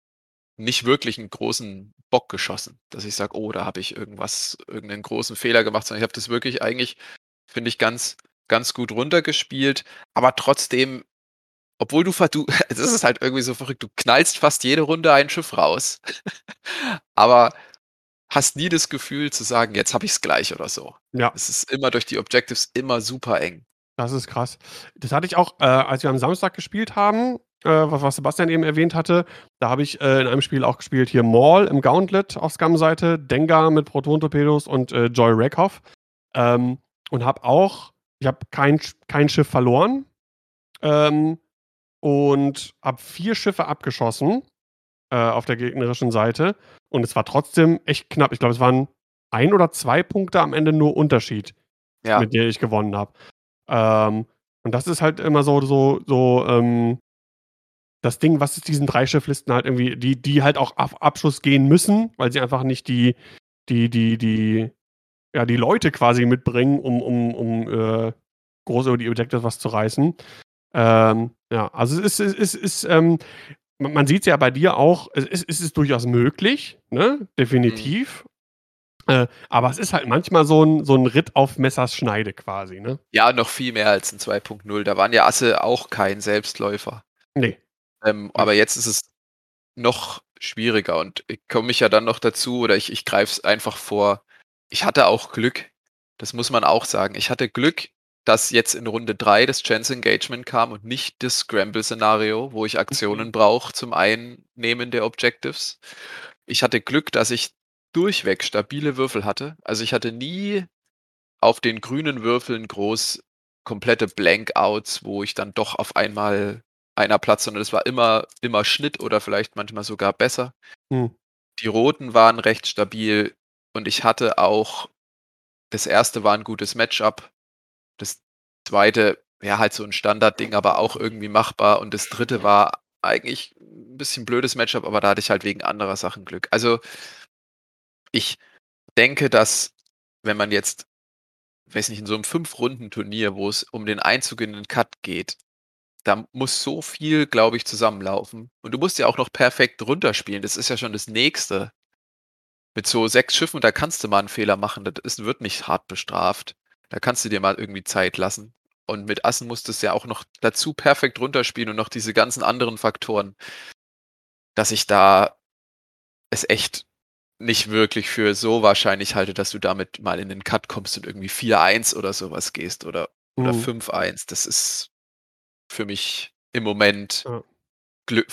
nicht wirklich einen großen Bock geschossen, dass ich sage, oh, da habe ich irgendwas, irgendeinen großen Fehler gemacht, sondern ich habe das wirklich eigentlich, finde ich, ganz, ganz gut runtergespielt. Aber trotzdem obwohl du, du, es ist halt irgendwie so verrückt, du knallst fast jede Runde ein Schiff raus, aber hast nie das Gefühl zu sagen, jetzt habe ich es gleich oder so. Ja. Es ist immer durch die Objectives immer super eng. Das ist krass. Das hatte ich auch, äh, als wir am Samstag gespielt haben, äh, was Sebastian eben erwähnt hatte. Da habe ich äh, in einem Spiel auch gespielt hier Maul im Gauntlet auf Scum-Seite, Dengar mit Proton-Torpedos und äh, Joy Rackhoff. Ähm, und habe auch, ich habe kein, kein Schiff verloren. Ähm, und habe vier Schiffe abgeschossen äh, auf der gegnerischen Seite. Und es war trotzdem echt knapp. Ich glaube, es waren ein oder zwei Punkte am Ende nur Unterschied, ja. mit der ich gewonnen habe. Ähm, und das ist halt immer so, so, so ähm, das Ding, was ist diesen drei Schifflisten halt irgendwie, die, die halt auch auf Abschuss gehen müssen, weil sie einfach nicht die, die, die, die, ja, die Leute quasi mitbringen, um, um, um äh, groß über die Objectives was zu reißen. Ähm, ja, also es ist, es ist, ist ähm, man sieht es ja bei dir auch, es ist, es ist durchaus möglich, ne? Definitiv. Mhm. Äh, aber es ist halt manchmal so ein, so ein Ritt auf Messers Schneide quasi, ne? Ja, noch viel mehr als ein 2.0. Da waren ja Asse auch kein Selbstläufer. Nee. Ähm, aber jetzt ist es noch schwieriger und ich komme mich ja dann noch dazu oder ich, ich greife es einfach vor. Ich hatte auch Glück. Das muss man auch sagen. Ich hatte Glück, dass jetzt in Runde 3 das Chance Engagement kam und nicht das Scramble-Szenario, wo ich Aktionen mhm. brauche zum Einnehmen der Objectives. Ich hatte Glück, dass ich durchweg stabile Würfel hatte. Also ich hatte nie auf den grünen Würfeln groß komplette Blankouts, wo ich dann doch auf einmal einer Platz, sondern es war immer, immer Schnitt oder vielleicht manchmal sogar besser. Hm. Die roten waren recht stabil und ich hatte auch, das erste war ein gutes Matchup, das zweite, ja, halt so ein Standardding, aber auch irgendwie machbar. Und das dritte war eigentlich ein bisschen blödes Matchup, aber da hatte ich halt wegen anderer Sachen Glück. Also ich denke, dass wenn man jetzt, weiß nicht, in so einem Fünf-Runden-Turnier, wo es um den Einzug in den Cut geht, da muss so viel, glaube ich, zusammenlaufen. Und du musst ja auch noch perfekt runterspielen. Das ist ja schon das Nächste. Mit so sechs Schiffen, da kannst du mal einen Fehler machen. Das ist, wird nicht hart bestraft. Da kannst du dir mal irgendwie Zeit lassen. Und mit Assen musst du es ja auch noch dazu perfekt runterspielen und noch diese ganzen anderen Faktoren, dass ich da es echt nicht wirklich für so wahrscheinlich halte, dass du damit mal in den Cut kommst und irgendwie 4-1 oder sowas gehst oder, oder mhm. 5-1. Das ist für mich im Moment ja. Glück,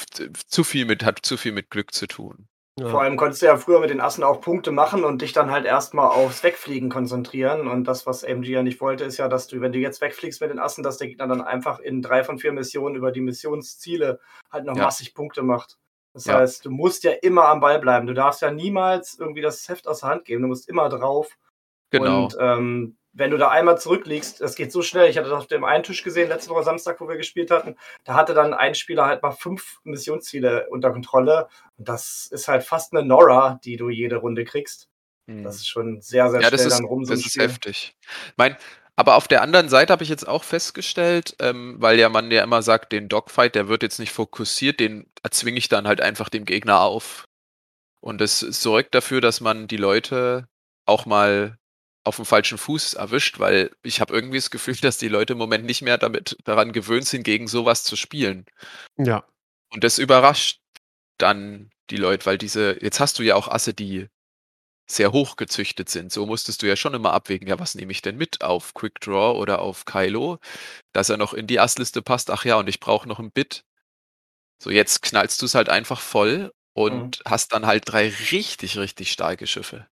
zu viel mit, hat zu viel mit Glück zu tun. Ja. Vor allem konntest du ja früher mit den Assen auch Punkte machen und dich dann halt erstmal aufs Wegfliegen konzentrieren. Und das, was MG ja nicht wollte, ist ja, dass du, wenn du jetzt wegfliegst mit den Assen, dass der Gegner dann einfach in drei von vier Missionen über die Missionsziele halt noch ja. massig Punkte macht. Das ja. heißt, du musst ja immer am Ball bleiben. Du darfst ja niemals irgendwie das Heft aus der Hand geben. Du musst immer drauf. Genau. Und ähm, wenn du da einmal zurückliegst, das geht so schnell. Ich hatte das auf dem einen Tisch gesehen, letzte Woche Samstag, wo wir gespielt hatten. Da hatte dann ein Spieler halt mal fünf Missionsziele unter Kontrolle. Und das ist halt fast eine Nora, die du jede Runde kriegst. Hm. Das ist schon sehr, sehr ja, schnell das ist, dann rum. So das ist heftig. Mein, aber auf der anderen Seite habe ich jetzt auch festgestellt, ähm, weil ja man ja immer sagt, den Dogfight, der wird jetzt nicht fokussiert, den erzwinge ich dann halt einfach dem Gegner auf. Und das sorgt dafür, dass man die Leute auch mal auf dem falschen Fuß erwischt, weil ich habe irgendwie das Gefühl, dass die Leute im Moment nicht mehr damit daran gewöhnt sind, gegen sowas zu spielen. Ja. Und das überrascht dann die Leute, weil diese, jetzt hast du ja auch Asse, die sehr hoch gezüchtet sind. So musstest du ja schon immer abwägen, ja, was nehme ich denn mit auf Quick Draw oder auf Kylo, dass er noch in die Assliste passt. Ach ja, und ich brauche noch ein Bit. So, jetzt knallst du es halt einfach voll und hast dann halt drei richtig, richtig starke Schiffe.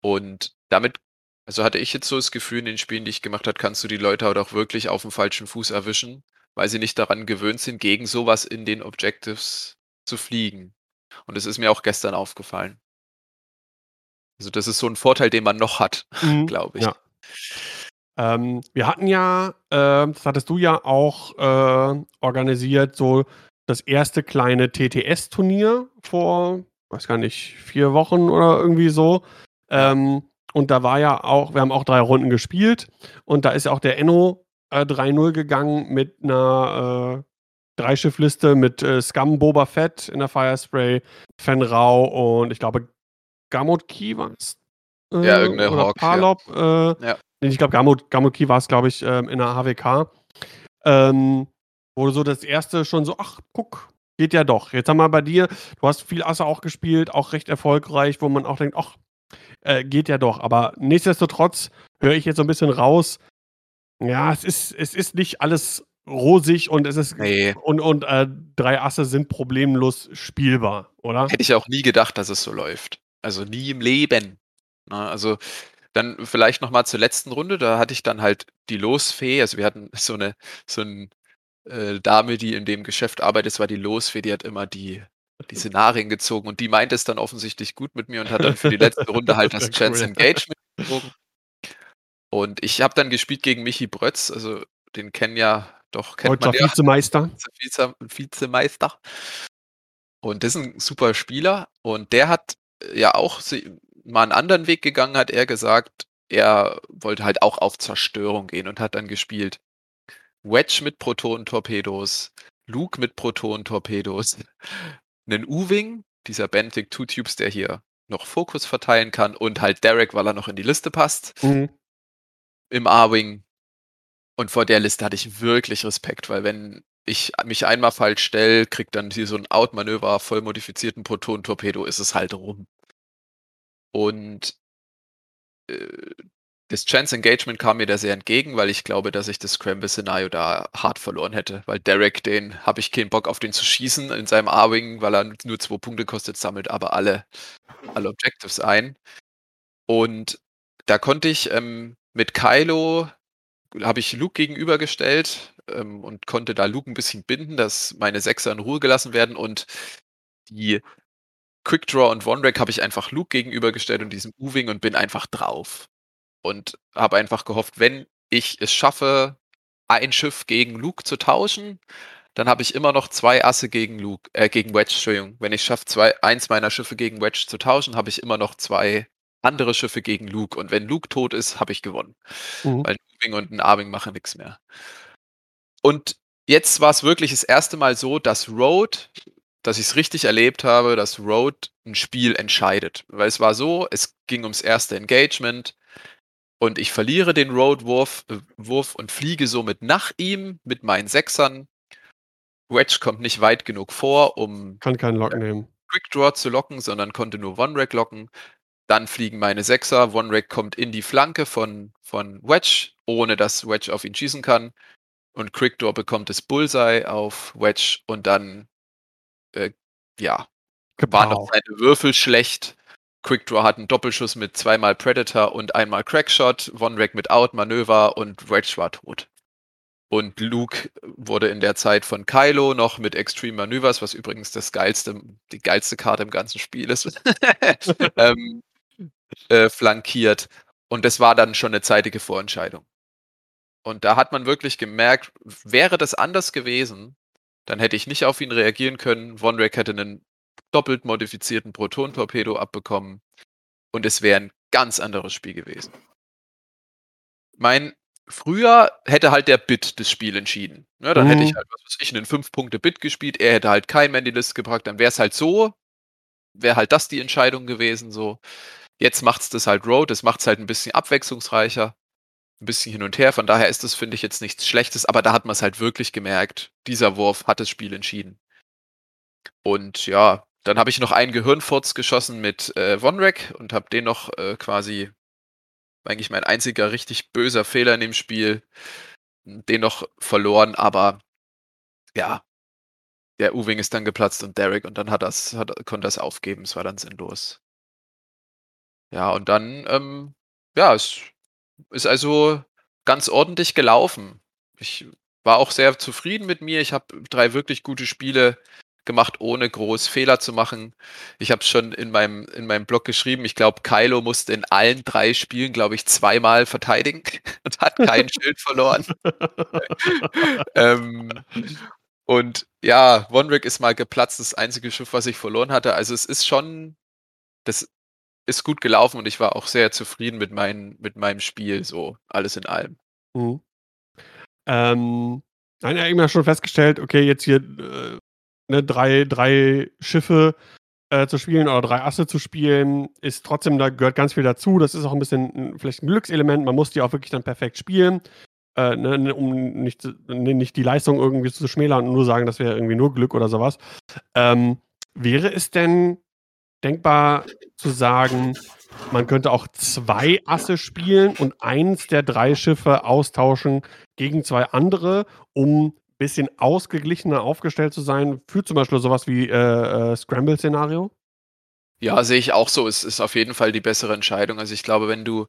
Und damit, also hatte ich jetzt so das Gefühl, in den Spielen, die ich gemacht habe, kannst du die Leute halt auch wirklich auf dem falschen Fuß erwischen, weil sie nicht daran gewöhnt sind, gegen sowas in den Objectives zu fliegen. Und das ist mir auch gestern aufgefallen. Also das ist so ein Vorteil, den man noch hat, Mhm. glaube ich. Ja. Ähm, wir hatten ja, äh, das hattest du ja auch äh, organisiert, so das erste kleine TTS-Turnier vor, weiß gar nicht, vier Wochen oder irgendwie so. Ähm, und da war ja auch, wir haben auch drei Runden gespielt und da ist ja auch der Enno äh, 3-0 gegangen mit einer äh, Dreischiffliste mit äh, Scum Boba Fett in der Firespray, Fenrau und ich glaube Gamut Key war es. Äh, Ja, irgendeine oder Hawk, ja. Palop. Äh, Ja. Ich glaube, Gamut, Key war es, glaube ich, ähm, in der HWK. Ähm, wo so das erste schon so, ach, guck, geht ja doch. Jetzt haben wir bei dir, du hast viel Asse auch gespielt, auch recht erfolgreich, wo man auch denkt, ach, äh, geht ja doch. Aber nichtsdestotrotz höre ich jetzt so ein bisschen raus, ja, es ist, es ist nicht alles rosig und es ist Nee. und, und äh, drei Asse sind problemlos spielbar, oder? Hätte ich auch nie gedacht, dass es so läuft. Also nie im Leben. Na, also dann vielleicht noch mal zur letzten Runde. Da hatte ich dann halt die Losfee. Also wir hatten so eine so ein äh, Dame, die in dem Geschäft arbeitet. Das war die Losfee. Die hat immer die die Szenarien gezogen und die meint es dann offensichtlich gut mit mir und hat dann für die letzte Runde halt das Chance cool. Engagement gezogen. Und ich habe dann gespielt gegen Michi Brötz. Also den kennen ja doch kennt Deutscher man ja. Vizemeister. Vize, Vizemeister. Und das ist ein super Spieler. Und der hat äh, ja auch mal einen anderen Weg gegangen, hat er gesagt. Er wollte halt auch auf Zerstörung gehen und hat dann gespielt. Wedge mit Proton-Torpedos, Luke mit Proton-Torpedos, einen U-Wing, dieser Benthic Two Tubes, der hier noch Fokus verteilen kann und halt Derek, weil er noch in die Liste passt Mhm. im A-Wing. Und vor der Liste hatte ich wirklich Respekt, weil wenn ich mich einmal falsch stelle, kriegt dann hier so ein Out-Manöver voll modifizierten Proton-Torpedo, ist es halt rum. Und äh, das Chance Engagement kam mir da sehr entgegen, weil ich glaube, dass ich das Scramble-Szenario da hart verloren hätte. Weil Derek, den habe ich keinen Bock auf den zu schießen in seinem A-Wing, weil er nur zwei Punkte kostet, sammelt aber alle, alle Objectives ein. Und da konnte ich ähm, mit Kylo habe ich Luke gegenübergestellt ähm, und konnte da Luke ein bisschen binden, dass meine Sechser in Ruhe gelassen werden und die Quick Draw und One Rack habe ich einfach Luke gegenübergestellt und diesem U-Wing und bin einfach drauf. Und habe einfach gehofft, wenn ich es schaffe, ein Schiff gegen Luke zu tauschen, dann habe ich immer noch zwei Asse gegen Luke, äh, gegen Wedge, Entschuldigung. Wenn ich schaffe, zwei, eins meiner Schiffe gegen Wedge zu tauschen, habe ich immer noch zwei andere Schiffe gegen Luke. Und wenn Luke tot ist, habe ich gewonnen. Mhm. Weil ein U-Wing und ein A-Wing machen nichts mehr. Und jetzt war es wirklich das erste Mal so, dass Road, dass ich es richtig erlebt habe, dass Road ein Spiel entscheidet. Weil es war so, es ging ums erste Engagement und ich verliere den Road-Wurf äh, Wurf und fliege somit nach ihm mit meinen Sechsern. Wedge kommt nicht weit genug vor, um Kann keinen Lock nehmen. Quick Draw zu locken, sondern konnte nur One Rack locken. Dann fliegen meine Sechser. One Rack kommt in die Flanke von, von Wedge, ohne dass Wedge auf ihn schießen kann. Und Quick Draw bekommt das Bullseye auf Wedge und dann, äh, ja, waren noch seine Würfel schlecht. Quick Draw hat einen Doppelschuss mit zweimal Predator und einmal Crackshot, Rack mit Out, Manöver und Wedge war tot. Und Luke wurde in der Zeit von Kylo noch mit Extreme Manövers, was übrigens das geilste, die geilste Karte im ganzen Spiel ist, ähm, äh, flankiert. Und das war dann schon eine zeitige Vorentscheidung. Und da hat man wirklich gemerkt, wäre das anders gewesen, dann hätte ich nicht auf ihn reagieren können. Von Rack hätte einen doppelt modifizierten Proton-Torpedo abbekommen und es wäre ein ganz anderes Spiel gewesen. Mein früher hätte halt der Bit das Spiel entschieden. Ne, dann hätte Mhm. ich halt, was weiß ich, einen 5-Punkte-Bit gespielt, er hätte halt keinen mehr in die Liste gebracht, dann wäre es halt so, wäre halt das die Entscheidung gewesen, so. Jetzt macht's das halt Road, das macht's halt ein bisschen abwechslungsreicher, ein bisschen hin und her. Von daher ist das, finde ich, jetzt nichts Schlechtes, aber da hat man es halt wirklich gemerkt. Dieser Wurf hat das Spiel entschieden. Und ja, dann habe ich noch einen Gehirnfurz geschossen mit äh, Vonrek und habe den noch äh, quasi, eigentlich mein einziger richtig böser Fehler in dem Spiel, den noch verloren, aber ja, der U-Wing ist dann geplatzt und Derek und dann hat das, hat, konnte das aufgeben, es war dann sinnlos. Ja, und dann, ähm, ja, es ist also ganz ordentlich gelaufen. Ich war auch sehr zufrieden mit mir. Ich habe drei wirklich gute Spiele gemacht, ohne groß Fehler zu machen. Ich habe es schon in meinem, in meinem Blog geschrieben. Ich glaube, Kylo musste in allen drei Spielen, glaube ich, zweimal verteidigen und hat kein Schild verloren. ähm, und ja, Wonrick ist mal geplatzt, das einzige Schiff, was ich verloren hatte. Also es ist schon, das ist gut gelaufen und ich war auch sehr zufrieden mit, mein, mit meinem Spiel, so alles in allem. Mhm. Ähm, dann ja eben schon festgestellt, okay, jetzt hier äh, ne, drei, drei Schiffe äh, zu spielen oder drei Asse zu spielen, ist trotzdem, da gehört ganz viel dazu. Das ist auch ein bisschen vielleicht ein Glückselement. Man muss die auch wirklich dann perfekt spielen, äh, ne, ne um nicht, ne, nicht die Leistung irgendwie zu schmälern und nur sagen, das wäre irgendwie nur Glück oder sowas. Ähm, wäre es denn denkbar zu sagen, man könnte auch zwei Asse spielen und eins der drei Schiffe austauschen gegen zwei andere, um bisschen ausgeglichener aufgestellt zu sein, für zum Beispiel sowas wie äh, äh, Scramble-Szenario? Ja, sehe ich auch so. Es ist auf jeden Fall die bessere Entscheidung. Also ich glaube, wenn du,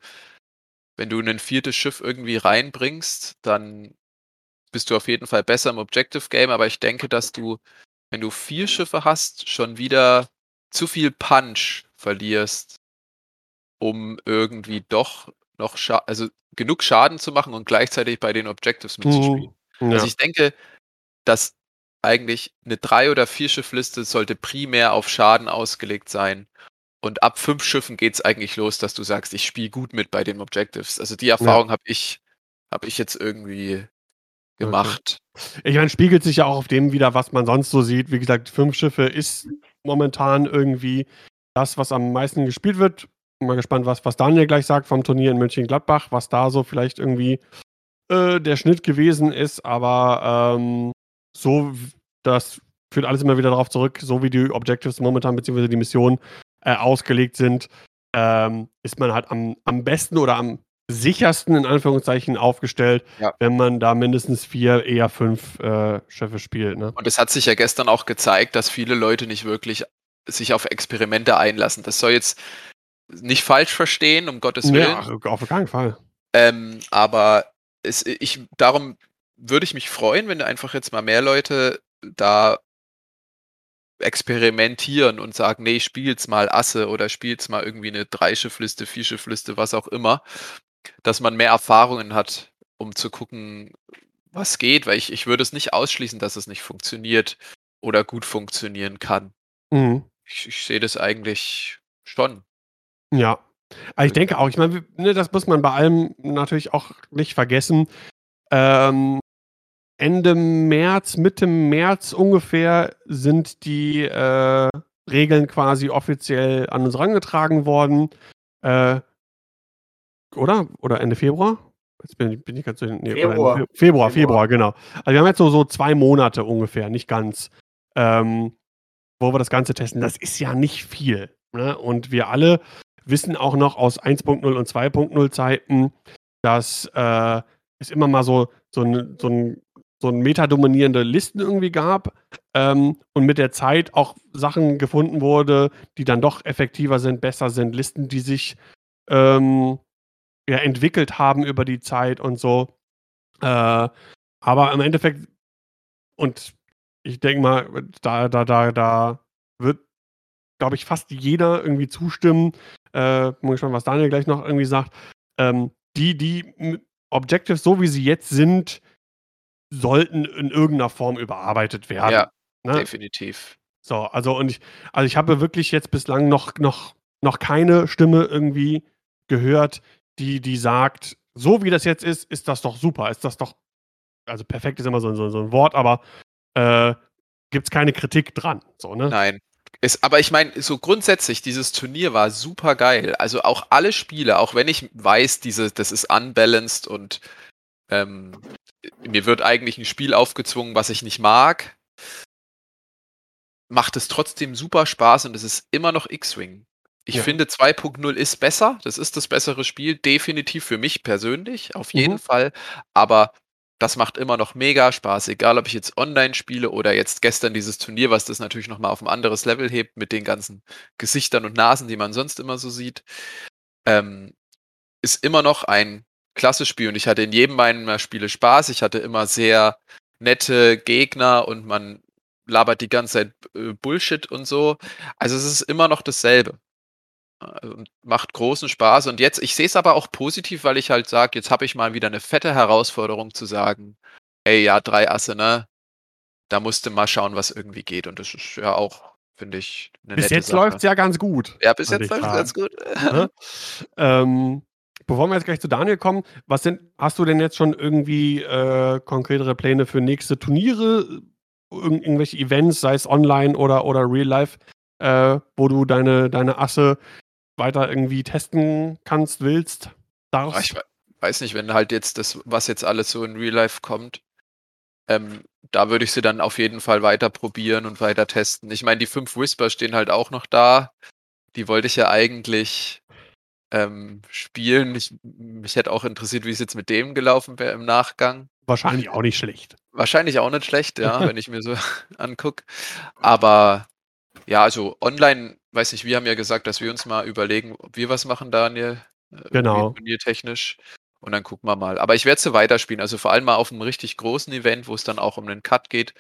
wenn du ein viertes Schiff irgendwie reinbringst, dann bist du auf jeden Fall besser im Objective Game, aber ich denke, dass du, wenn du vier Schiffe hast, schon wieder zu viel Punch verlierst, um irgendwie doch noch Scha also genug Schaden zu machen und gleichzeitig bei den Objectives mitzuspielen. Also Ja. ich denke, dass eigentlich eine drei oder vier Schiffliste sollte primär auf Schaden ausgelegt sein. Und ab fünf Schiffen geht's eigentlich los, dass du sagst, ich spiele gut mit bei den Objectives. Also die Erfahrung habe ich, habe ich jetzt irgendwie gemacht. Ich meine, spiegelt sich ja auch auf dem wieder, was man sonst so sieht. Wie gesagt, fünf Schiffe ist momentan irgendwie das, was am meisten gespielt wird. Bin mal gespannt, was, was Daniel gleich sagt vom Turnier in Mönchengladbach, was da so vielleicht irgendwie äh, der Schnitt gewesen ist. Aber ähm, so, das führt alles immer wieder darauf zurück, so wie die Objectives momentan beziehungsweise die Missionen äh, ausgelegt sind, ähm, ist man halt am, am besten oder am sichersten in Anführungszeichen aufgestellt, Ja. wenn man da mindestens vier, eher fünf äh, Schiffe spielt. Ne? Und es hat sich ja gestern auch gezeigt, dass viele Leute nicht wirklich sich auf Experimente einlassen. Das soll jetzt nicht falsch verstehen, um Gottes Willen. Ja, auf keinen Fall. Ähm, aber es, ich, darum würde ich mich freuen, wenn einfach jetzt mal mehr Leute da experimentieren und sagen, nee, spiel's mal Asse oder spiel's mal irgendwie eine Dreischiffliste, Vierschiffliste, was auch immer, dass man mehr Erfahrungen hat, um zu gucken, was geht, weil ich, ich würde es nicht ausschließen, dass es nicht funktioniert oder gut funktionieren kann. Mhm. Ich, ich sehe das eigentlich schon. Ja. Aber ich denke auch, ich meine, ne, das muss man bei allem natürlich auch nicht vergessen. Ähm, Ende März, Mitte März ungefähr sind die äh, Regeln quasi offiziell an uns herangetragen worden. Äh, oder? Oder Ende Februar? Jetzt bin, ich- bin ich ganz so. Nee, Februar. Fe- Februar, Februar. Februar, genau. Also wir haben jetzt so, so zwei Monate ungefähr, nicht ganz, ähm, wo wir das Ganze testen. Das ist ja nicht viel. Ne? Und wir alle wissen auch noch aus 1.0 und 2.0 Zeiten, dass äh, es immer mal so, so, ein, so, ein, so ein metadominierende Listen irgendwie gab ähm, und mit der Zeit auch Sachen gefunden wurde, die dann doch effektiver sind, besser sind, Listen, die sich ähm, ja, entwickelt haben über die Zeit und so. Äh, aber im Endeffekt, und ich denke mal, da, da, da, da wird, glaube ich, fast jeder irgendwie zustimmen. Äh, bin gespannt, was Daniel gleich noch irgendwie sagt. Ähm, die, die Objectives, so wie sie jetzt sind, sollten in irgendeiner Form überarbeitet werden. Ja, ne? definitiv. So, also und ich, also ich habe wirklich jetzt bislang noch, noch, noch keine Stimme irgendwie gehört, die, die sagt, so wie das jetzt ist, ist das doch super, ist das doch, also perfekt ist immer so, so, so ein Wort, aber äh, gibt es keine Kritik dran. So, ne? Nein, ist, aber ich meine, so grundsätzlich, dieses Turnier war super geil. Also auch alle Spiele, auch wenn ich weiß, diese, das ist unbalanced und ähm, mir wird eigentlich ein Spiel aufgezwungen, was ich nicht mag, macht es trotzdem super Spaß und es ist immer noch X-Wing. Ich Ja. finde 2.0 ist besser, das ist das bessere Spiel, definitiv für mich persönlich, auf jeden Mhm. Fall, aber das macht immer noch mega Spaß, egal ob ich jetzt online spiele oder jetzt gestern dieses Turnier, was das natürlich nochmal auf ein anderes Level hebt mit den ganzen Gesichtern und Nasen, die man sonst immer so sieht, ähm, ist immer noch ein klasse Spiel und ich hatte in jedem meiner Spiele Spaß. Ich hatte immer sehr nette Gegner und man labert die ganze Zeit äh, Bullshit und so. Also es ist immer noch dasselbe. Äh, macht großen Spaß. Und jetzt, ich sehe es aber auch positiv, weil ich halt sage, jetzt habe ich mal wieder eine fette Herausforderung zu sagen, ey, ja, drei Asse, ne? Da musste mal schauen, was irgendwie geht. Und das ist ja auch, finde ich, eine Bis jetzt läuft es ja ganz gut. Ja, bis jetzt läuft es ganz gut. Ne? ähm, bevor wir jetzt gleich zu Daniel kommen, was sind, hast du denn jetzt schon irgendwie äh, konkretere Pläne für nächste Turniere? Irgend, irgendwelche Events, sei es online oder, oder real life, äh, wo du deine, deine Asse weiter irgendwie testen kannst, willst, Ah, darfst? Ich we- weiß nicht, wenn halt jetzt das, was jetzt alles so in Real Life kommt, ähm, da würde ich sie dann auf jeden Fall weiter probieren und weiter testen. Ich meine, die fünf Whisper stehen halt auch noch da. Die wollte ich ja eigentlich ähm, spielen. Ich, mich hätte auch interessiert, wie es jetzt mit dem gelaufen wäre im Nachgang. Wahrscheinlich auch nicht schlecht. Wahrscheinlich auch nicht schlecht, ja, wenn ich mir so angucke. Aber ja, also online, weiß nicht, wir haben ja gesagt, dass wir uns mal überlegen, ob wir was machen, Daniel. äh, Genau. Turniertechnisch. Und dann gucken wir mal. Aber ich werde sie weiterspielen. Also vor allem mal auf einem richtig großen Event, wo es dann auch um den Cut geht,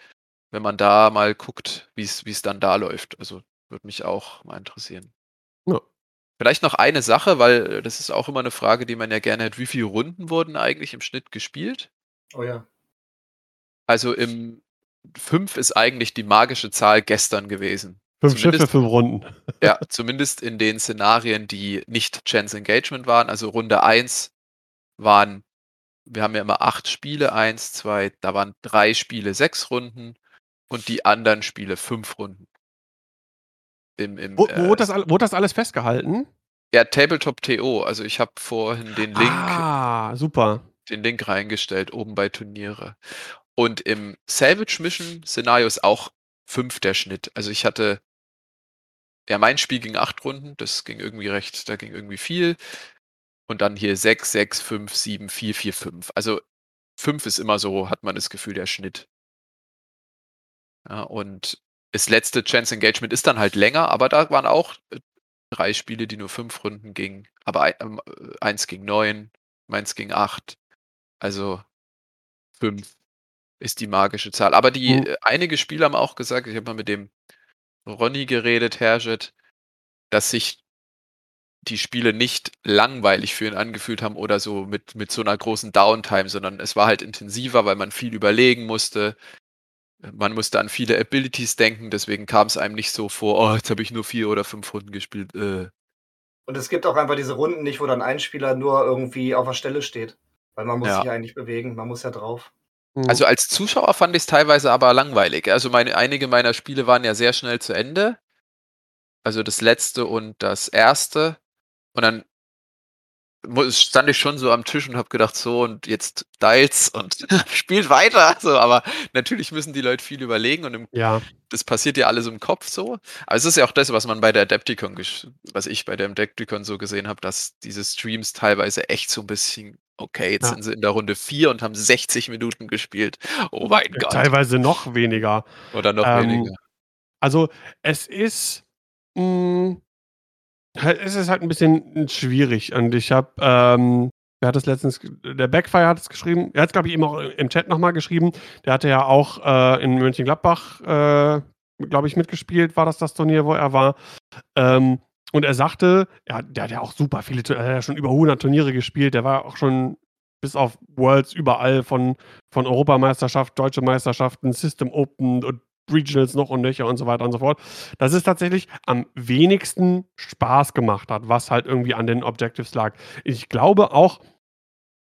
wenn man da mal guckt, wie es wie es dann da läuft. Also würde mich auch mal interessieren. Ja. Vielleicht noch eine Sache, weil äh, das ist auch immer eine Frage, die man ja gerne hat. Wie viele Runden wurden eigentlich im Schnitt gespielt? Oh ja. Also im 5 ist eigentlich die magische Zahl gestern gewesen. Fünf Schiffe, fünf Runden. Ja, zumindest in den Szenarien, die nicht Chance Engagement waren. Also Runde 1 waren, wir haben ja immer acht Spiele, eins, zwei, da waren drei Spiele sechs Runden und die anderen Spiele fünf Runden. Im, im, Wo, wo, äh, wurde das, wurde das alles festgehalten? ja, Tabletop TO. Also ich habe vorhin den Link Ah, super. den Link reingestellt, oben bei Turniere. Und im Salvage Mission Szenario ist auch fünf der Schnitt. Also ich hatte, ja, mein Spiel ging acht Runden, das ging irgendwie recht, da ging irgendwie viel. Und dann hier sechs, sechs, fünf, sieben, vier, vier, fünf. Also fünf ist immer so, hat man das Gefühl, der Schnitt. Ja, und das letzte Chance Engagement ist dann halt länger, aber da waren auch äh, drei Spiele, die nur fünf Runden gingen. Aber ein, ähm, äh, eins ging neun, meins ging acht. Also fünf ist die magische Zahl. Aber die Mhm. einige Spieler haben auch gesagt, ich habe mal mit dem Ronny geredet, Herget, dass sich die Spiele nicht langweilig für ihn angefühlt haben oder so mit, mit so einer großen Downtime, sondern es war halt intensiver, weil man viel überlegen musste. Man musste an viele Abilities denken, deswegen kam es einem nicht so vor, oh, jetzt habe ich nur vier oder fünf Runden gespielt. Äh. Und es gibt auch einfach diese Runden nicht, wo dann ein Spieler nur irgendwie auf der Stelle steht. Weil man muss Ja. sich eigentlich bewegen, man muss ja drauf. Mhm. Also als Zuschauer fand ich es teilweise aber langweilig. Also meine, einige meiner Spiele waren ja sehr schnell zu Ende. Also das letzte und das erste. Und dann stand ich schon so am Tisch und habe gedacht, so und jetzt Dials und spielt weiter. So, aber natürlich müssen die Leute viel überlegen und im, ja, das passiert ja alles im Kopf so. Aber es ist ja auch das, was man bei der Adepticon, was ich bei der Adepticon so gesehen habe, dass diese Streams teilweise echt so ein bisschen, okay, jetzt Ja. sind sie in der Runde 4 und haben 60 Minuten gespielt. Oh mein Gott. teilweise noch weniger. Oder noch Ähm, weniger. Also es ist, mh, halt- es ist halt ein bisschen schwierig. Und ich habe, ähm, wer hat das letztens, der Backfire hat es geschrieben, er hat es, glaube ich, eben auch im Chat nochmal geschrieben. Der hatte ja auch äh, in Mönchengladbach, äh, glaube ich, mitgespielt, war das das Turnier, wo er war. Ähm, und er sagte, ja, der hat ja auch super viele, er hat ja schon über 100 Turniere gespielt, der war auch schon bis auf Worlds überall von, von Europameisterschaft, Deutsche Meisterschaften, System Open und Regionals noch und nöcher und so weiter und so fort. Dass es tatsächlich am wenigsten Spaß gemacht hat, was halt irgendwie an den Objectives lag. Ich glaube auch,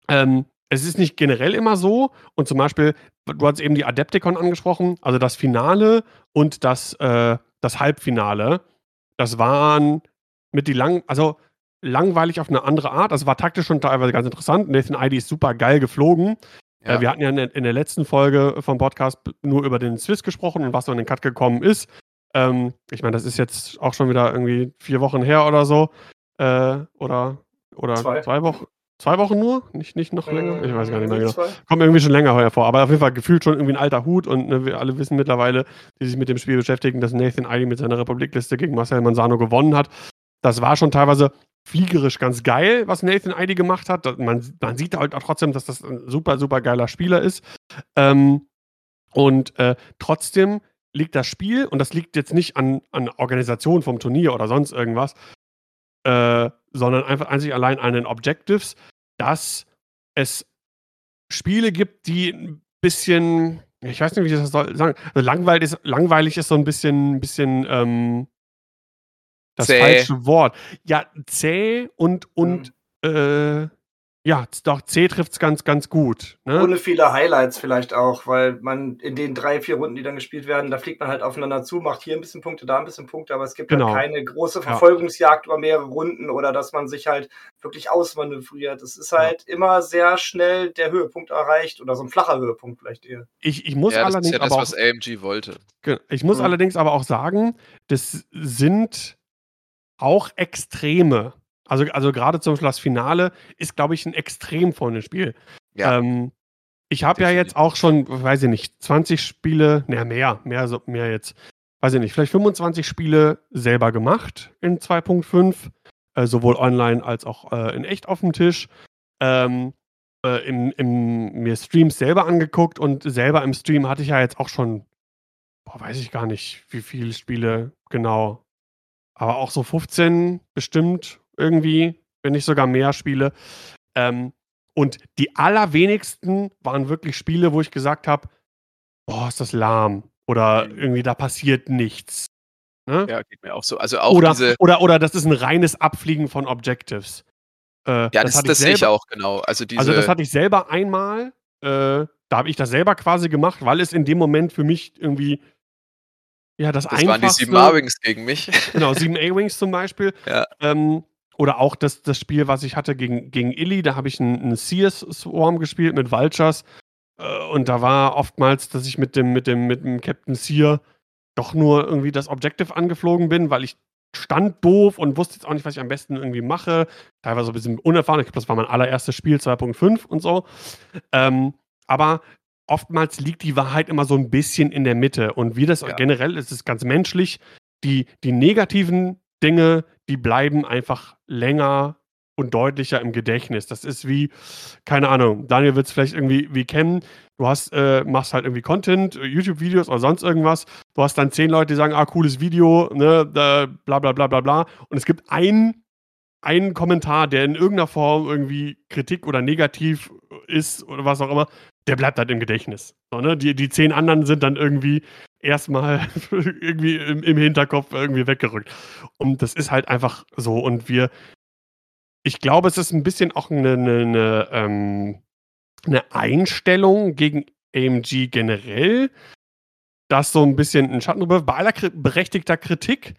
ähm, es ist nicht generell immer so. Und zum Beispiel, du hast eben die Adepticon angesprochen, also das Finale und das, äh, das Halbfinale, das waren mit die lang, also langweilig auf eine andere Art. Das war taktisch schon teilweise ganz interessant. Nathan Idy ist super geil geflogen. Ja. Äh, wir hatten ja in der, in der letzten Folge vom Podcast nur über den Swiss gesprochen und was so in den Cut gekommen ist. Ähm, ich meine, das ist jetzt auch schon wieder irgendwie vier Wochen her oder so. Äh, oder oder Zwei. zwei. Wochen. Zwei Wochen nur? Nicht, nicht noch länger? Ich weiß gar nicht mehr genau. Zwei? Kommt irgendwie schon länger hervor. Aber auf jeden Fall gefühlt schon irgendwie ein alter Hut. Und ne, wir alle wissen mittlerweile, die sich mit dem Spiel beschäftigen, dass Nathan Idy mit seiner Republikliste gegen Marcel Manzano gewonnen hat. Das war schon teilweise fliegerisch ganz geil, was Nathan Idy gemacht hat. Man, man sieht halt auch trotzdem, dass das ein super, super geiler Spieler ist. Ähm, und äh, trotzdem liegt das Spiel, und das liegt jetzt nicht an, an Organisation vom Turnier oder sonst irgendwas, äh, sondern einfach einzig allein an den Objectives, dass es Spiele gibt, die ein bisschen, ich weiß nicht, wie ich das soll sagen, also langweilig ist, langweilig ist so ein bisschen, bisschen ähm, das Zäh. falsche Wort. Ja, zäh und, und äh, ja, doch, C trifft es ganz, ganz gut. Ne? Ohne viele Highlights vielleicht auch, weil man in den drei, vier Runden, die dann gespielt werden, da fliegt man halt aufeinander zu, macht hier ein bisschen Punkte, da ein bisschen Punkte, aber es gibt Genau. halt keine große Verfolgungsjagd über mehrere Runden oder dass man sich halt wirklich ausmanövriert. Es ist halt immer sehr schnell der Höhepunkt erreicht oder so ein flacher Höhepunkt vielleicht eher. Ich, ich muss ja, das ist allerdings ja das, aber auch was AMG wollte. Ge- Ich muss Mhm. allerdings aber auch sagen, das sind auch Extreme. Also, also gerade zum Beispiel das Finale ist, glaube ich, ein Extrem von dem Spiel. Ja. Ähm, ich habe ja jetzt auch schon, weiß ich nicht, 20 Spiele, naja, mehr, mehr, so, mehr jetzt, weiß ich nicht, vielleicht 25 Spiele selber gemacht in 2.5, äh, sowohl online als auch äh, in echt auf dem Tisch. Ähm, äh, im, im, mir Streams selber angeguckt und selber im Stream hatte ich ja jetzt auch schon boah, weiß ich gar nicht, wie viele Spiele genau. Aber auch so 15 bestimmt irgendwie, wenn nicht sogar mehr Spiele. Ähm, und die allerwenigsten waren wirklich Spiele, wo ich gesagt habe, boah, ist das lahm. Oder Mhm. irgendwie da passiert nichts. Ne? Ja, geht mir auch so. Also auch oder, diese. oder, oder das ist ein reines Abfliegen von Objectives. Äh, Ja, das, hatte das, sehe ich auch genau. Also diese. also das hatte ich selber einmal, äh, da habe ich das selber quasi gemacht, weil es in dem Moment für mich irgendwie ja das, das waren die einfachste sieben A-Wings gegen mich. genau, 7 A-Wings zum Beispiel. Ja. Ähm, oder auch das, das Spiel, was ich hatte gegen, gegen Illy, da habe ich einen, einen Sears Swarm gespielt mit Vultures. Äh, und da war oftmals, dass ich mit dem, mit dem, mit dem Captain Sear doch nur irgendwie das Objective angeflogen bin, weil ich stand doof und wusste jetzt auch nicht, was ich am besten irgendwie mache. Teilweise ein bisschen unerfahren. Ich glaube, das war mein allererstes Spiel, 2.5 und so. Ähm, aber oftmals liegt die Wahrheit immer so ein bisschen in der Mitte. Und wie das Ja. generell ist, ist ganz menschlich. Die, die negativen Dinge, die bleiben einfach länger und deutlicher im Gedächtnis. Das ist wie, keine Ahnung, Daniel wird es vielleicht irgendwie wie kennen. Du hast, äh, machst halt irgendwie Content, äh, YouTube-Videos oder sonst irgendwas. Du hast dann zehn Leute, die sagen, ah, cooles Video, ne, da, bla bla bla bla bla. Und es gibt einen, einen Kommentar, der in irgendeiner Form irgendwie Kritik oder negativ ist oder was auch immer, der bleibt halt im Gedächtnis. So, ne? die, die zehn anderen sind dann irgendwie erstmal irgendwie im, im Hinterkopf irgendwie weggerückt. Und das ist halt einfach so. Und wir, ich glaube, es ist ein bisschen auch eine, eine, eine, ähm, eine Einstellung gegen AMG generell, das so ein bisschen ein Schatten drüber. Bei aller berechtigter Kritik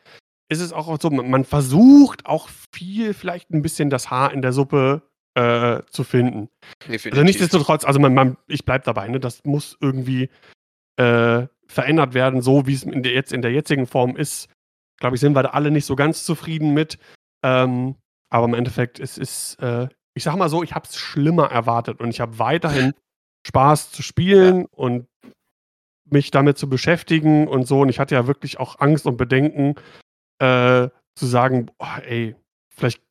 ist es auch so, man versucht auch viel vielleicht ein bisschen das Haar in der Suppe äh, zu finden. Definitiv. Also nichtsdestotrotz, also man, man, ich bleibe dabei, ne? das muss irgendwie äh, verändert werden, so wie es in der, jetzt in der jetzigen Form ist. Glaube ich, sind wir da alle nicht so ganz zufrieden mit. Ähm, aber im Endeffekt, es ist, äh, ich sag mal so, ich habe es schlimmer erwartet und ich habe weiterhin Spaß zu spielen und mich damit zu beschäftigen und so. Und ich hatte ja wirklich auch Angst und Bedenken, äh, zu sagen, boah, ey, vielleicht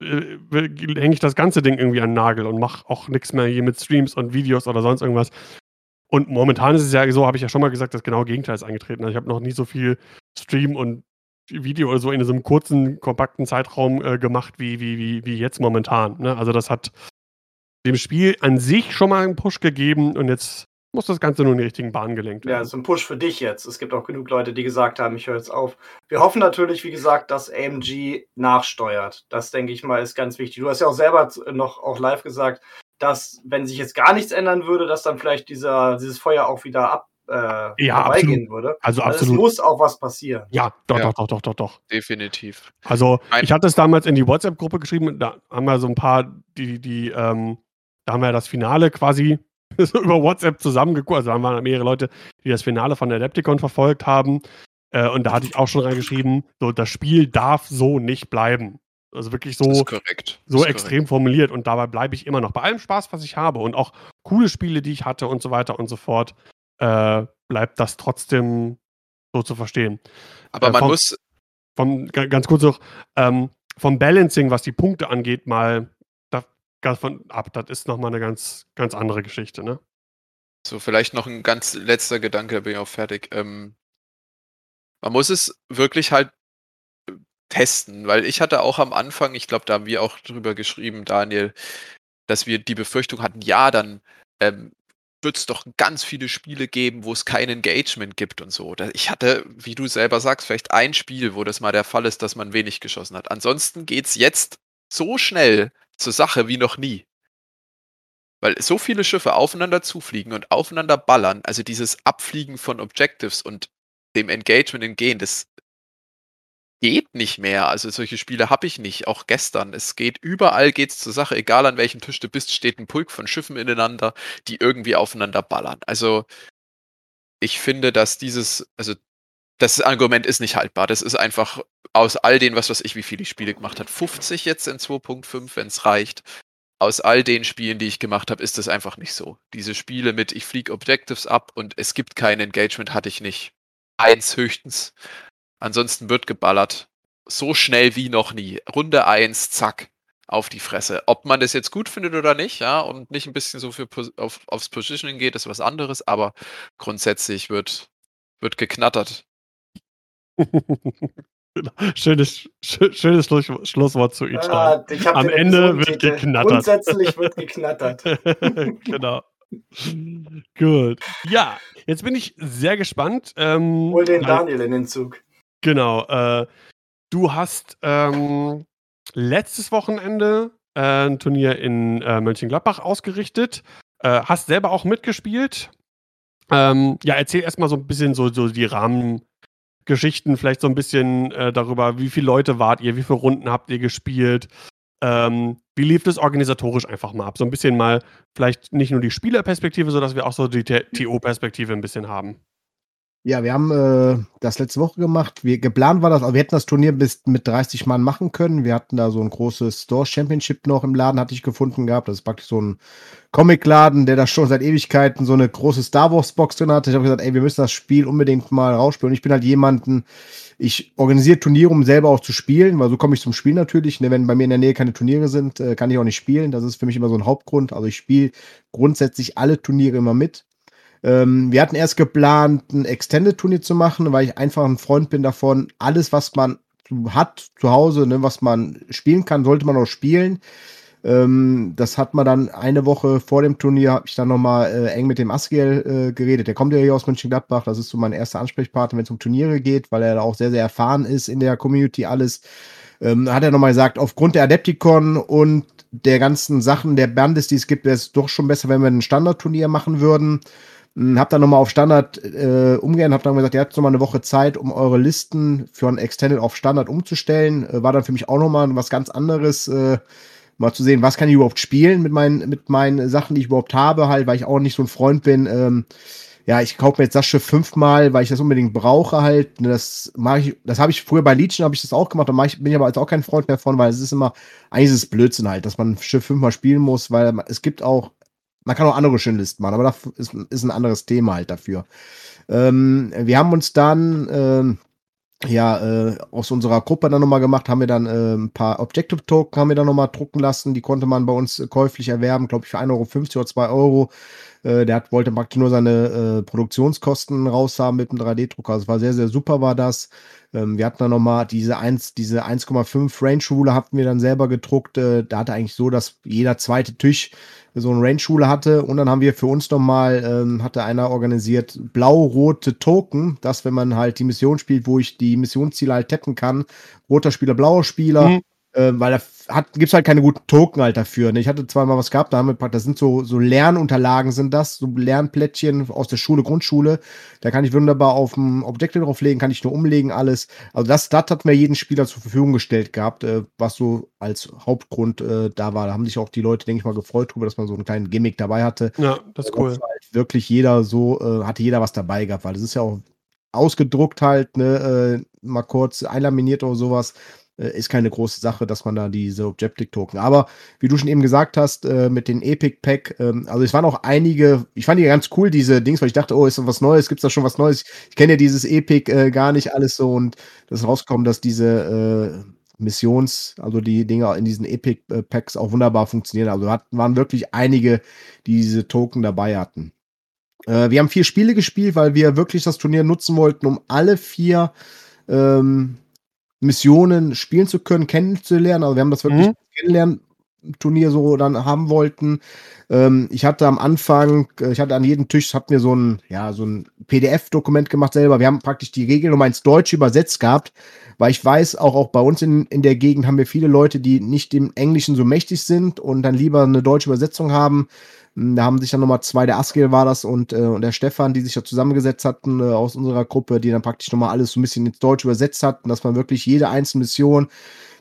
äh, hänge ich das ganze Ding irgendwie an den Nagel und mache auch nichts mehr hier mit Streams und Videos oder sonst irgendwas. Und momentan ist es ja so, habe ich ja schon mal gesagt, das genaue Gegenteil ist eingetreten. Also ich habe noch nie so viel Stream und Video oder so in so einem kurzen, kompakten Zeitraum äh, gemacht, wie, wie, wie, wie jetzt momentan. Ne? Also das hat dem Spiel an sich schon mal einen Push gegeben und jetzt muss das Ganze nur in die richtigen Bahnen gelenkt Ja, werden. so ein Push für dich jetzt. Es gibt auch genug Leute, die gesagt haben, ich höre jetzt auf. Wir hoffen natürlich, wie gesagt, dass AMG nachsteuert. Das, denke ich mal, ist ganz wichtig. Du hast ja auch selber noch auch live gesagt, dass, wenn sich jetzt gar nichts ändern würde, dass dann vielleicht dieser, dieses Feuer auch wieder ab, äh, Ja, vorbeigehen würde. Also Also es absolut. muss auch was passieren. Ja, doch, Ja. doch, doch, doch, doch, doch. Definitiv. Also ich hatte es damals in die WhatsApp-Gruppe geschrieben, da haben wir so ein paar, die, die, ähm, da haben wir das Finale quasi so über WhatsApp zusammengeguckt. Also da waren mehrere Leute, die das Finale von Adepticon verfolgt haben. Äh, und da hatte ich auch schon reingeschrieben, so das Spiel darf so nicht bleiben. Also wirklich so, korrekt. so extrem formuliert und dabei bleibe ich immer noch. Bei allem Spaß, was ich habe und auch coole Spiele, die ich hatte und so weiter und so fort, äh, bleibt das trotzdem so zu verstehen. korrekt. Aber äh, man vom- muss, Vom, ga- ganz kurz noch, ähm, vom Balancing, was die Punkte angeht, mal da, ganz von ab. Das ist nochmal eine ganz, ganz andere Geschichte, ne? so vielleicht noch ein ganz letzter Gedanke, da bin ich auch fertig. Ähm, man muss es wirklich halt äh, testen, weil ich hatte auch am Anfang, ich glaube, da haben wir auch drüber geschrieben, Daniel, dass wir die Befürchtung hatten, ja, dann ähm, wird es doch ganz viele Spiele geben, wo es kein Engagement gibt und so. Ich hatte, wie du selber sagst, vielleicht ein Spiel, wo das mal der Fall ist, dass man wenig geschossen hat. Ansonsten geht es jetzt so schnell zur Sache wie noch nie. Weil so viele Schiffe aufeinander zufliegen und aufeinander ballern, also dieses Abfliegen von Objectives und dem Engagement entgehen, das geht nicht mehr. Also solche Spiele habe ich nicht, auch gestern. Es geht überall geht's zur Sache, egal an welchem Tisch du bist, steht ein Pulk von Schiffen ineinander, die irgendwie aufeinander ballern. Also ich finde, dass dieses, also das Argument ist nicht haltbar. Das ist einfach aus all den, was weiß ich, wie viele Spiele gemacht hat, 50 jetzt in 2.5, wenn es reicht. Aus all den Spielen, die ich gemacht habe, ist das einfach nicht so. Diese Spiele mit ich fliege Objectives ab und es gibt kein Engagement, hatte ich nicht. Eins höchstens. Ansonsten wird geballert. So schnell wie noch nie. Runde 1, zack, auf die Fresse. Ob man das jetzt gut findet oder nicht, ja, und nicht ein bisschen so für, auf, aufs Positioning geht, ist was anderes, aber grundsätzlich wird, wird geknattert. Schönes, schö- schönes Schluss, Schlusswort zu Each Ah, ich hab Am Ende wird geknattert. Grundsätzlich wird geknattert. genau. Gut. Ja, jetzt bin ich sehr gespannt. Ähm, Hol den Daniel in den Zug. Genau. Äh, du hast ähm, letztes Wochenende äh, ein Turnier in äh, Mönchengladbach ausgerichtet. Äh, hast selber auch mitgespielt. Ähm, ja, erzähl erstmal so ein bisschen so, so die Rahmengeschichten, vielleicht so ein bisschen äh, darüber, wie viele Leute wart ihr, wie viele Runden habt ihr gespielt. Ähm, wie lief das organisatorisch einfach mal ab? So ein bisschen mal, vielleicht nicht nur die Spielerperspektive, sondern dass wir auch so die TO-Perspektive ein bisschen haben. Ja, wir haben äh, das letzte Woche gemacht. Wir, geplant war das, aber wir hätten das Turnier bis mit 30 Mann machen können. Wir hatten da so ein großes Store Championship noch im Laden, hatte ich gefunden gehabt. Das ist praktisch so ein Comicladen, der da schon seit Ewigkeiten so eine große Star Wars Box drin hatte. Ich habe gesagt, ey, wir müssen das Spiel unbedingt mal rausspielen. Und ich bin halt jemanden, ich organisiere Turniere, um selber auch zu spielen, weil so komme ich zum Spiel natürlich. Ne, wenn bei mir in der Nähe keine Turniere sind, äh, kann ich auch nicht spielen. Das ist für mich immer so ein Hauptgrund. Also ich spiele grundsätzlich alle Turniere immer mit. Ähm, wir hatten erst geplant, ein Extended-Turnier zu machen, weil ich einfach ein Freund bin davon, alles, was man hat zu Hause, ne, was man spielen kann, sollte man auch spielen. Ähm, das hat man dann eine Woche vor dem Turnier, habe ich dann nochmal äh, eng mit dem Asgiel äh, geredet. Der kommt ja hier aus Mönchengladbach, das ist so mein erster Ansprechpartner, wenn es um Turniere geht, weil er da auch sehr, sehr erfahren ist in der Community alles. Ähm, hat er nochmal gesagt, aufgrund der Adepticon und der ganzen Sachen, der Bandes, die es gibt, wäre es doch schon besser, wenn wir ein Standardturnier machen würden. Hm, Hab dann nochmal auf Standard äh, umgehen, hab dann gesagt, ihr habt nochmal eine Woche Zeit, um eure Listen für ein Extended auf Standard umzustellen. Äh, war dann für mich auch nochmal was ganz anderes, äh, mal zu sehen, was kann ich überhaupt spielen mit meinen, mit meinen Sachen, die ich überhaupt habe, halt, weil ich auch nicht so ein Freund bin. Ähm, ja, ich kaufe mir jetzt das Schiff fünfmal, weil ich das unbedingt brauche halt. Ne, Das mache ich, das habe ich früher bei Legion habe ich das auch gemacht, da ich, bin ich aber jetzt auch kein Freund mehr von, weil es ist immer, eigentlich ist es Blödsinn halt, dass man ein Schiff fünfmal spielen muss, weil es gibt auch, man kann auch andere schöne Listen machen, aber das ist, ist ein anderes Thema halt dafür. Ähm, wir haben uns dann ähm, ja äh, aus unserer Gruppe dann nochmal gemacht, haben wir dann äh, ein paar Objective Token haben wir dann nochmal drucken lassen, die konnte man bei uns äh, käuflich erwerben, glaube ich für 1,50 Euro oder 2 Euro. Äh, der hat, wollte praktisch nur seine äh, Produktionskosten raushaben mit dem 3D-Drucker. Also war sehr, sehr super, war das. Ähm, wir hatten dann nochmal diese 1, diese 1,5 Range-Ruler hatten wir dann selber gedruckt. Äh, da hatte eigentlich so, dass jeder zweite Tisch so ein Range-Ruler hatte. Und dann haben wir für uns nochmal, ähm, hatte einer organisiert, blau-rote Token, dass wenn man halt die Mission spielt, wo ich die Missionsziele halt tappen kann, roter Spieler, blauer Spieler, Mhm. Äh, weil da gibt es halt keine guten Token halt dafür. Ne? Ich hatte zwar mal was gehabt, da haben wir, das sind so, so Lernunterlagen sind das, so Lernplättchen aus der Schule, Grundschule. Da kann ich wunderbar auf dem Objective drauflegen, kann ich nur umlegen, alles. Also das, das hat mir jeden Spieler zur Verfügung gestellt gehabt, äh, was so als Hauptgrund äh, da war. Da haben sich auch die Leute, denke ich mal, gefreut darüber, dass man so einen kleinen Gimmick dabei hatte. Ja, das ist cool. Halt wirklich jeder so, äh, hatte jeder was dabei gehabt, weil das ist ja auch ausgedruckt halt, ne, äh, mal kurz einlaminiert oder sowas ist keine große Sache, dass man da diese Objective-Token. Aber wie du schon eben gesagt hast, äh, mit den Epic Pack, ähm, also es waren auch einige, ich fand die ganz cool, diese Dings, weil ich dachte, oh, ist da was Neues, gibt es da schon was Neues? Ich kenne ja dieses Epic äh, gar nicht alles so und das rauskommt, dass diese äh, Missions, also die Dinger in diesen Epic äh, Packs auch wunderbar funktionieren. Also hat, waren wirklich einige, die diese Token dabei hatten. Äh, wir haben vier Spiele gespielt, weil wir wirklich das Turnier nutzen wollten, um alle vier ähm, Missionen spielen zu können, kennenzulernen. Also wir haben das wirklich mhm. kennenlernen Turnier so dann haben wollten. Ähm, ich hatte am Anfang, äh, ich hatte an jedem Tisch, hat mir so ein, ja, so ein PDF-Dokument gemacht selber. Wir haben praktisch die Regeln nochmal ins Deutsche übersetzt gehabt, weil ich weiß, auch, auch bei uns in, in der Gegend haben wir viele Leute, die nicht im Englischen so mächtig sind und dann lieber eine deutsche Übersetzung haben. Hm, da haben sich dann nochmal zwei, der Askiel war das und, äh, und der Stefan, die sich da zusammengesetzt hatten äh, aus unserer Gruppe, die dann praktisch nochmal alles so ein bisschen ins Deutsch übersetzt hatten, dass man wirklich jede einzelne Mission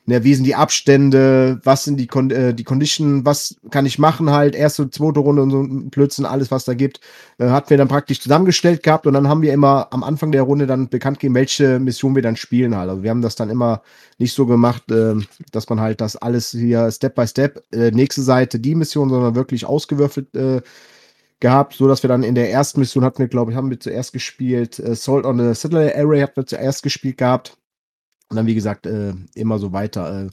ne, wie sind die Abstände, was sind die, Kon äh, die Condition, was kann ich machen halt, erste, zweite Runde und so Blödsinn, alles was da gibt, äh, hatten wir dann praktisch zusammengestellt gehabt und dann haben wir immer am Anfang der Runde dann bekannt gegeben, welche Mission wir dann spielen halt. Also wir haben das dann immer nicht so gemacht, äh, dass man halt das alles hier Step by Step, äh, nächste Seite die Mission, sondern wirklich ausgewürfelt äh, gehabt, so dass wir dann in der ersten Mission hatten wir, glaube ich, haben wir zuerst gespielt, äh, Salt on the Satellite Array hatten wir zuerst gespielt gehabt. Und dann, wie gesagt, äh, immer so weiter. Äh,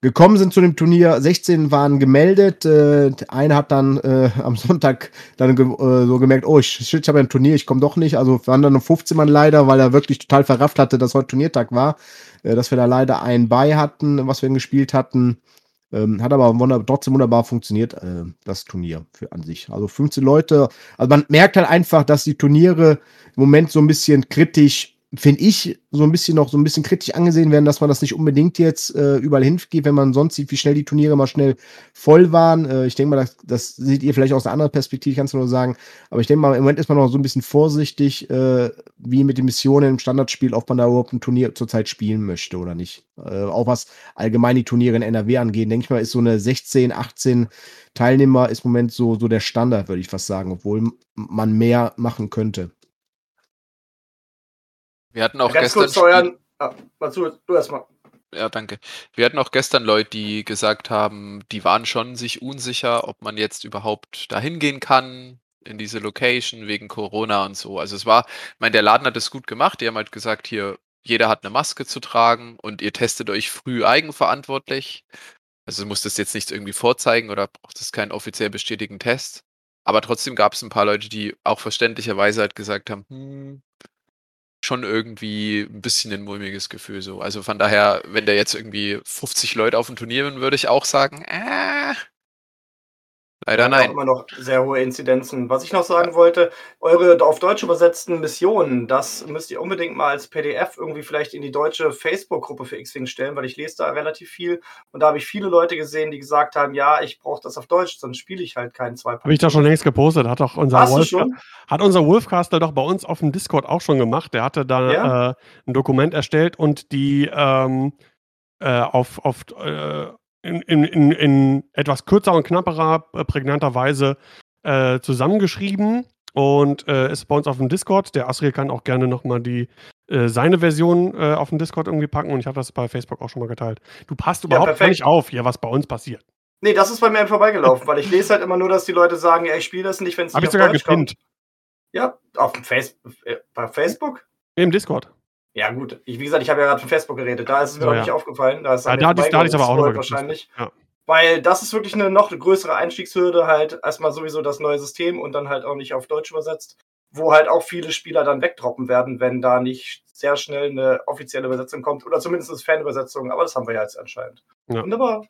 gekommen sind zu dem Turnier, 16 waren gemeldet. Äh, einer hat dann äh, am Sonntag dann ge äh, so gemerkt, oh, ich, ich habe ein Turnier, ich komme doch nicht. Also waren dann nur 15 Mann leider, weil er wirklich total verrafft hatte, dass heute Turniertag war. Äh, dass wir da leider einen bei hatten, was wir gespielt hatten. Ähm, hat aber wunder trotzdem wunderbar funktioniert, äh, das Turnier für an sich. Also 15 Leute. Also man merkt halt einfach, dass die Turniere im Moment so ein bisschen kritisch finde ich, so ein bisschen noch so ein bisschen kritisch angesehen werden, dass man das nicht unbedingt jetzt äh, überall hingeht, wenn man sonst sieht, wie schnell die Turniere mal schnell voll waren. Äh, ich denke mal, das, das, seht ihr vielleicht aus einer anderen Perspektive, kannst du nur sagen. Aber ich denke mal, im Moment ist man noch so ein bisschen vorsichtig, äh, wie mit den Missionen im Standardspiel, ob man da überhaupt ein Turnier zurzeit spielen möchte oder nicht. Äh, auch was allgemein die Turniere in NRW angeht, denke ich mal, ist so eine 16, 18 Teilnehmer ist im Moment so, so der Standard, würde ich fast sagen, obwohl man mehr machen könnte. Wir hatten auch Ganz gestern. kurz euren. Ah, du, du erstmal. Ja, danke. Wir hatten auch gestern Leute, die gesagt haben, die waren schon sich unsicher, ob man jetzt überhaupt dahin gehen kann, in diese Location wegen Corona und so. Also es war, ich meine, der Laden hat es gut gemacht. Die haben halt gesagt, hier, jeder hat eine Maske zu tragen und ihr testet euch früh eigenverantwortlich. Also du musst das jetzt nicht irgendwie vorzeigen oder braucht es keinen offiziell bestätigten Test. Aber trotzdem gab es ein paar Leute, die auch verständlicherweise halt gesagt haben, hm, schon irgendwie ein bisschen ein mulmiges Gefühl so. Also von daher, wenn da jetzt irgendwie 50 Leute auf dem Turnier sind, würde ich auch sagen, äh, Leider ja, nein. immer noch sehr hohe Inzidenzen. Was ich noch sagen wollte, eure auf Deutsch übersetzten Missionen, das müsst ihr unbedingt mal als PDF irgendwie vielleicht in die deutsche Facebook-Gruppe für X-Wing stellen, weil ich lese da relativ viel und da habe ich viele Leute gesehen, die gesagt haben, ja, ich brauche das auf Deutsch, sonst spiele ich halt keinen 2. Habe ich da schon längst gepostet, hat doch unser Wolf, schon? hat unser Wolfcaster doch bei uns auf dem Discord auch schon gemacht. Der hatte da Ja? äh, ein Dokument erstellt und die ähm, äh, auf, auf äh, in, in, in, etwas kürzer und knapperer, äh, prägnanter Weise äh, zusammengeschrieben und äh, ist bei uns auf dem Discord. Der Asriel kann auch gerne nochmal die äh, seine Version äh, auf dem Discord irgendwie packen und ich habe das bei Facebook auch schon mal geteilt. Du passt überhaupt perfekt. nicht auf hier, was bei uns passiert. Nee, das ist bei mir vorbeigelaufen, weil ich lese halt immer nur, dass die Leute sagen, ja, ich spiele das nicht, wenn es nicht Habe ich sogar Deutsch gepinnt. kommt. Ja, auf dem Face bei Facebook? Im Discord. Ja, gut. Ich, wie gesagt, ich habe ja gerade von Facebook geredet. Da ist es mir So, noch ja. nicht aufgefallen. Da ist Ja, an da da ich aber auch noch wahrscheinlich. Ja. Weil das ist wirklich eine noch größere Einstiegshürde, halt erstmal sowieso das neue System und dann halt auch nicht auf Deutsch übersetzt, wo halt auch viele Spieler dann wegdroppen werden, wenn da nicht sehr schnell eine offizielle Übersetzung kommt oder zumindest eine Fanübersetzung, aber das haben wir ja jetzt anscheinend. Ja. Wunderbar.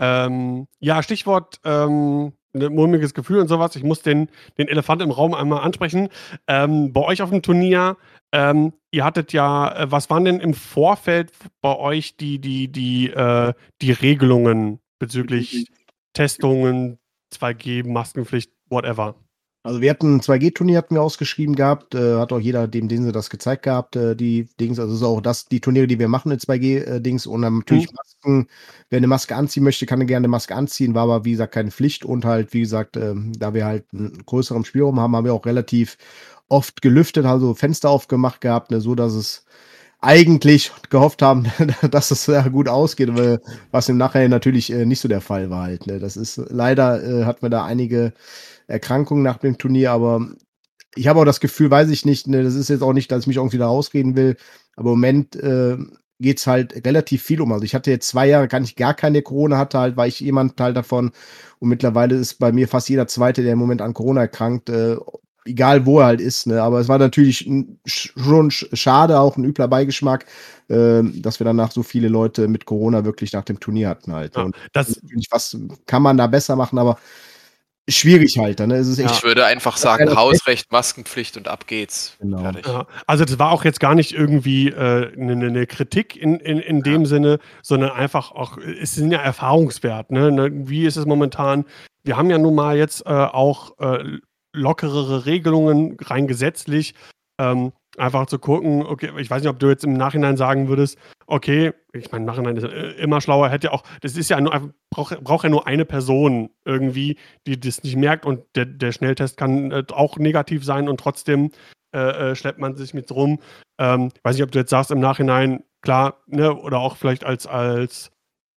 Ähm, ja, Stichwort ähm, ein mulmiges Gefühl und sowas. Ich muss den, den Elefant im Raum einmal ansprechen. Ähm, bei euch auf dem Turnier, ähm, ihr hattet ja, äh, was waren denn im Vorfeld bei euch die, die, die, äh, die Regelungen bezüglich Testungen, 2G, Maskenpflicht, whatever? Also wir hatten ein 2G-Turnier hatten wir ausgeschrieben gehabt, äh, hat auch jeder, dem den sie das gezeigt gehabt, äh, die Dings, also ist auch das, die Turniere, die wir machen in 2G-Dings und dann natürlich Mhm. Masken, wer eine Maske anziehen möchte, kann gerne eine Maske anziehen, war aber wie gesagt keine Pflicht und halt, wie gesagt, ähm, da wir halt einen größeren Spielraum haben, haben wir auch relativ oft gelüftet, also Fenster aufgemacht gehabt, ne, so dass es eigentlich gehofft haben, dass es sehr gut ausgeht, was im Nachhinein natürlich äh, nicht so der Fall war halt. Ne. Das ist leider äh, hatten wir da einige Erkrankungen nach dem Turnier, aber ich habe auch das Gefühl, weiß ich nicht, ne, das ist jetzt auch nicht, dass ich mich irgendwie da rausreden will, aber im Moment äh, geht es halt relativ viel um. Also ich hatte jetzt zwei Jahre gar nicht gar keine Corona, hatte halt, war ich jemand Teil davon und mittlerweile ist bei mir fast jeder Zweite, der im Moment an Corona erkrankt, äh, egal wo er halt ist, ne? aber es war natürlich schon sch- schade, auch ein übler Beigeschmack, äh, dass wir danach so viele Leute mit Corona wirklich nach dem Turnier hatten halt. Ja, Und das, natürlich, was kann man da besser machen, aber schwierig halt. Ne? Es ist echt Ich würde einfach sagen, Hausrecht, Maskenpflicht und ab geht's. Genau. Fertig. Also das war auch jetzt gar nicht irgendwie eine äh, ne, ne Kritik in, in, in dem Sinne, sondern einfach auch, es sind ja Erfahrungswert. Ne? Ne, Wie ist es momentan? Wir haben ja nun mal jetzt äh, auch äh, lockerere Regelungen rein gesetzlich. Ähm, einfach zu gucken, okay, ich weiß nicht, ob du jetzt im Nachhinein sagen würdest, okay, ich meine, im Nachhinein ist äh, immer schlauer, hätte ja auch, das ist ja nur, braucht braucht ja nur eine Person irgendwie, die das nicht merkt und der, der Schnelltest kann äh, auch negativ sein und trotzdem äh, äh, schleppt man sich mit rum. Ähm, weiß nicht, ob du jetzt sagst im Nachhinein, klar, ne, oder auch vielleicht als, als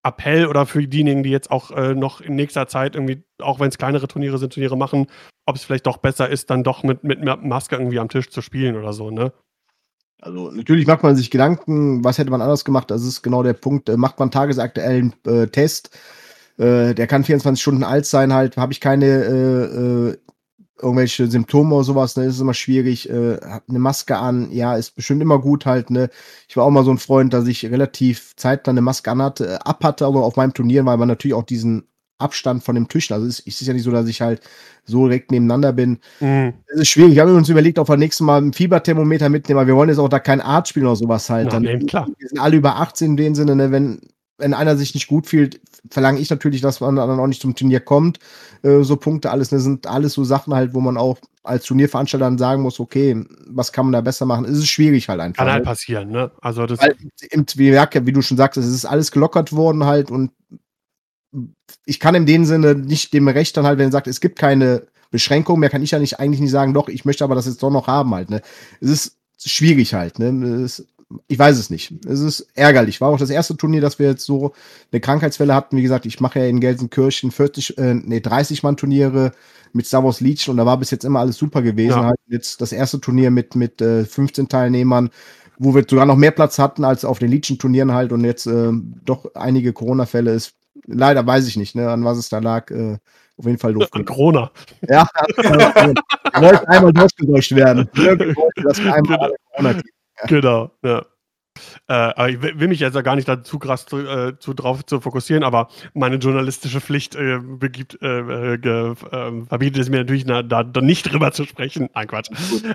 Appell oder für diejenigen, die jetzt auch äh, noch in nächster Zeit irgendwie, auch wenn es kleinere Turniere sind, Turniere machen, ob es vielleicht doch besser ist, dann doch mit, mit Maske irgendwie am Tisch zu spielen oder so, ne? Also natürlich macht man sich Gedanken, was hätte man anders gemacht. Das ist genau der Punkt. Äh, macht man tagesaktuellen äh, Test, äh, der kann 24 Stunden alt sein, halt, habe ich keine äh, äh, irgendwelche Symptome oder sowas, ne, ist immer schwierig. Äh, hab eine Maske an, ja, ist bestimmt immer gut halt, ne. Ich war auch mal so ein Freund, dass ich relativ zeitnah eine Maske anhatte, äh, ab hatte, aber auf meinem Turnier, weil man natürlich auch diesen Abstand von dem Tisch, also es ist, es ist ja nicht so, dass ich halt so direkt nebeneinander bin. Mhm. Es ist schwierig. Wir haben uns überlegt, ob wir nächstes Mal ein Fieberthermometer mitnehmen, aber wir wollen jetzt auch da kein Arzt spielen oder sowas halt. Ja, Dann, nee, klar. Wir sind alle über 18 in dem Sinne, ne? wenn, wenn einer sich nicht gut fühlt, verlange ich natürlich, dass man dann auch nicht zum Turnier kommt. Äh, so Punkte, alles, ne, sind alles so Sachen halt, wo man auch als Turnierveranstalter dann sagen muss, okay, was kann man da besser machen? Es ist schwierig halt einfach. Kann halt ne? passieren, ne? Also das, Weil, im, wie, wie du schon sagst, es ist alles gelockert worden halt und ich kann in dem Sinne nicht dem Recht dann halt, wenn er sagt, es gibt keine Beschränkung mehr, kann ich ja nicht eigentlich nicht sagen, doch, ich möchte aber das jetzt doch noch haben halt, ne. Es ist schwierig halt, ne. Es, ich weiß es nicht. Es ist ärgerlich. War auch das erste Turnier, dass wir jetzt so eine Krankheitswelle hatten. Wie gesagt, ich mache ja in Gelsenkirchen 40, äh, nee, 30 Mann Turniere mit Star Wars Legion und da war bis jetzt immer alles super gewesen. Ja. Halt jetzt das erste Turnier mit, mit äh, 15 Teilnehmern, wo wir sogar noch mehr Platz hatten als auf den Legion-Turnieren halt und jetzt äh, doch einige Corona-Fälle ist. Leider weiß ich nicht, ne, an was es da lag. Äh, auf jeden Fall doof. an Corona. Ja, wir wollten einmal durchgedeutscht werden. Wollten, dass wir einmal Corona. Genau, ja. Äh, ich will mich jetzt ja gar nicht dazu krass zu, äh, zu drauf zu fokussieren, aber meine journalistische Pflicht äh, begibt, äh, äh, ge, äh, verbietet es mir natürlich, na, da, da nicht drüber zu sprechen. Nein, Quatsch.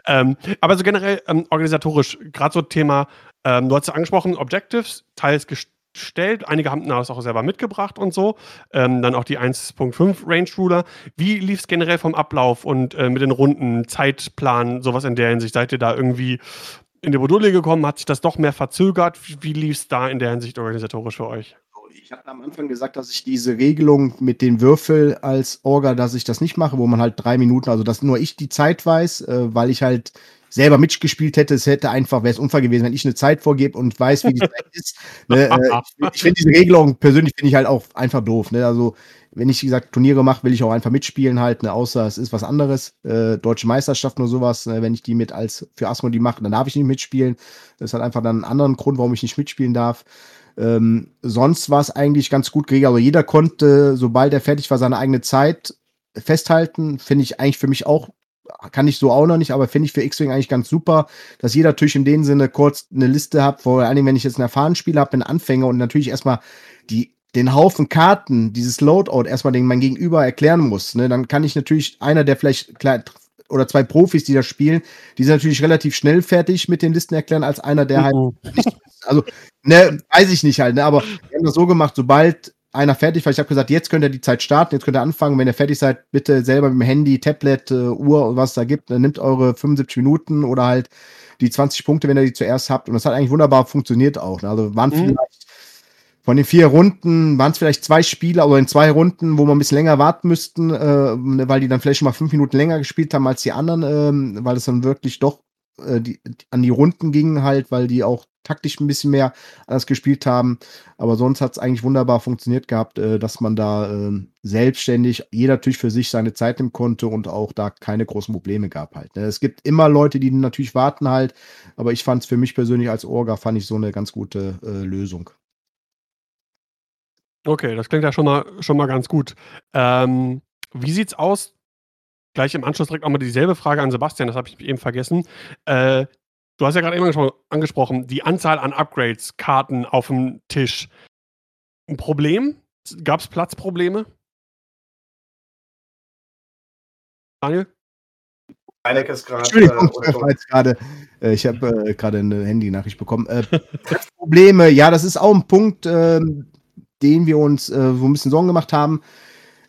Ähm, aber so generell ähm, organisatorisch, gerade so Thema, ähm, du hast ja angesprochen, Objectives, teils gestellt, einige haben das auch selber mitgebracht und so, ähm, dann auch die 1.5 Range Ruler. Wie lief es generell vom Ablauf und äh, mit den Runden, Zeitplan, sowas in der Hinsicht? Seid ihr da irgendwie in die Module gekommen? Hat sich das doch mehr verzögert? Wie, lief es da in der Hinsicht organisatorisch für euch? Ich hatte am Anfang gesagt, dass ich diese Regelung mit den Würfel als Orga, dass ich das nicht mache, wo man halt drei Minuten, also dass nur ich die Zeit weiß, äh, weil ich halt selber mitgespielt hätte. Es hätte einfach, wäre es unfair gewesen, wenn ich eine Zeit vorgebe und weiß, wie die Zeit ist. Ne, äh, ich ich finde diese Regelung persönlich finde ich halt auch einfach doof. Ne? Also wenn ich, wie gesagt, Turniere mache, will ich auch einfach mitspielen halt, ne? außer es ist was anderes. Äh, Deutsche Meisterschaften oder sowas, ne? wenn ich die mit als für Asmodee mache, dann darf ich nicht mitspielen. Das hat einfach dann einen anderen Grund, warum ich nicht mitspielen darf. Ähm, sonst war es eigentlich ganz gut geregelt. Also jeder konnte, sobald er fertig war, seine eigene Zeit festhalten. Finde ich eigentlich für mich auch, kann ich so auch noch nicht, aber finde ich für X-Wing eigentlich ganz super, dass jeder natürlich in dem Sinne kurz eine Liste hat, vor Dingen, wenn ich jetzt einen erfahrenen Spieler habe, einen Anfänger und natürlich erstmal die den Haufen Karten, dieses Loadout erstmal den mein Gegenüber erklären muss, ne, dann kann ich natürlich einer, der vielleicht klar, oder zwei Profis, die das spielen, die sind natürlich relativ schnell fertig mit den Listen erklären, als einer, der halt Mhm. also, ne, weiß ich nicht halt, ne, aber wir haben das so gemacht, sobald einer fertig war, ich habe gesagt, jetzt könnt ihr die Zeit starten, jetzt könnt ihr anfangen, wenn ihr fertig seid, bitte selber mit dem Handy, Tablet, äh, Uhr und was es da gibt, dann nimmt eure 75 Minuten oder halt die 20 Punkte, wenn ihr die zuerst habt und das hat eigentlich wunderbar funktioniert auch, ne? also waren Mhm. vielleicht von den vier Runden waren es vielleicht zwei Spiele, aber in zwei Runden, wo man ein bisschen länger warten müssten, äh, weil die dann vielleicht schon mal fünf Minuten länger gespielt haben als die anderen, ähm, weil es dann wirklich doch äh, die, an die Runden ging halt, weil die auch taktisch ein bisschen mehr anders gespielt haben. Aber sonst hat es eigentlich wunderbar funktioniert gehabt, äh, dass man da ähm, selbstständig, jeder natürlich für sich seine Zeit nehmen konnte und auch da keine großen Probleme gab halt. Ne? Es gibt immer Leute, die natürlich warten halt, aber ich fand es für mich persönlich als Orga, fand ich so eine ganz gute äh, Lösung. Okay, das klingt ja schon mal, schon mal ganz gut. Ähm, wie sieht's aus? Gleich im Anschluss direkt auch mal dieselbe Frage an Sebastian, das habe ich eben vergessen. Äh, du hast ja gerade eben angespro- angesprochen, die Anzahl an Upgrades, Karten auf dem Tisch. Ein Problem? Gab es Platzprobleme? Daniel? Einek ist gerade. Entschuldigung, Äh, ich jetzt gerade, äh, habe äh, gerade eine Handy-Nachricht bekommen. Äh, Probleme, ja, das ist auch ein Punkt, ähm, den wir uns äh, so ein bisschen Sorgen gemacht haben.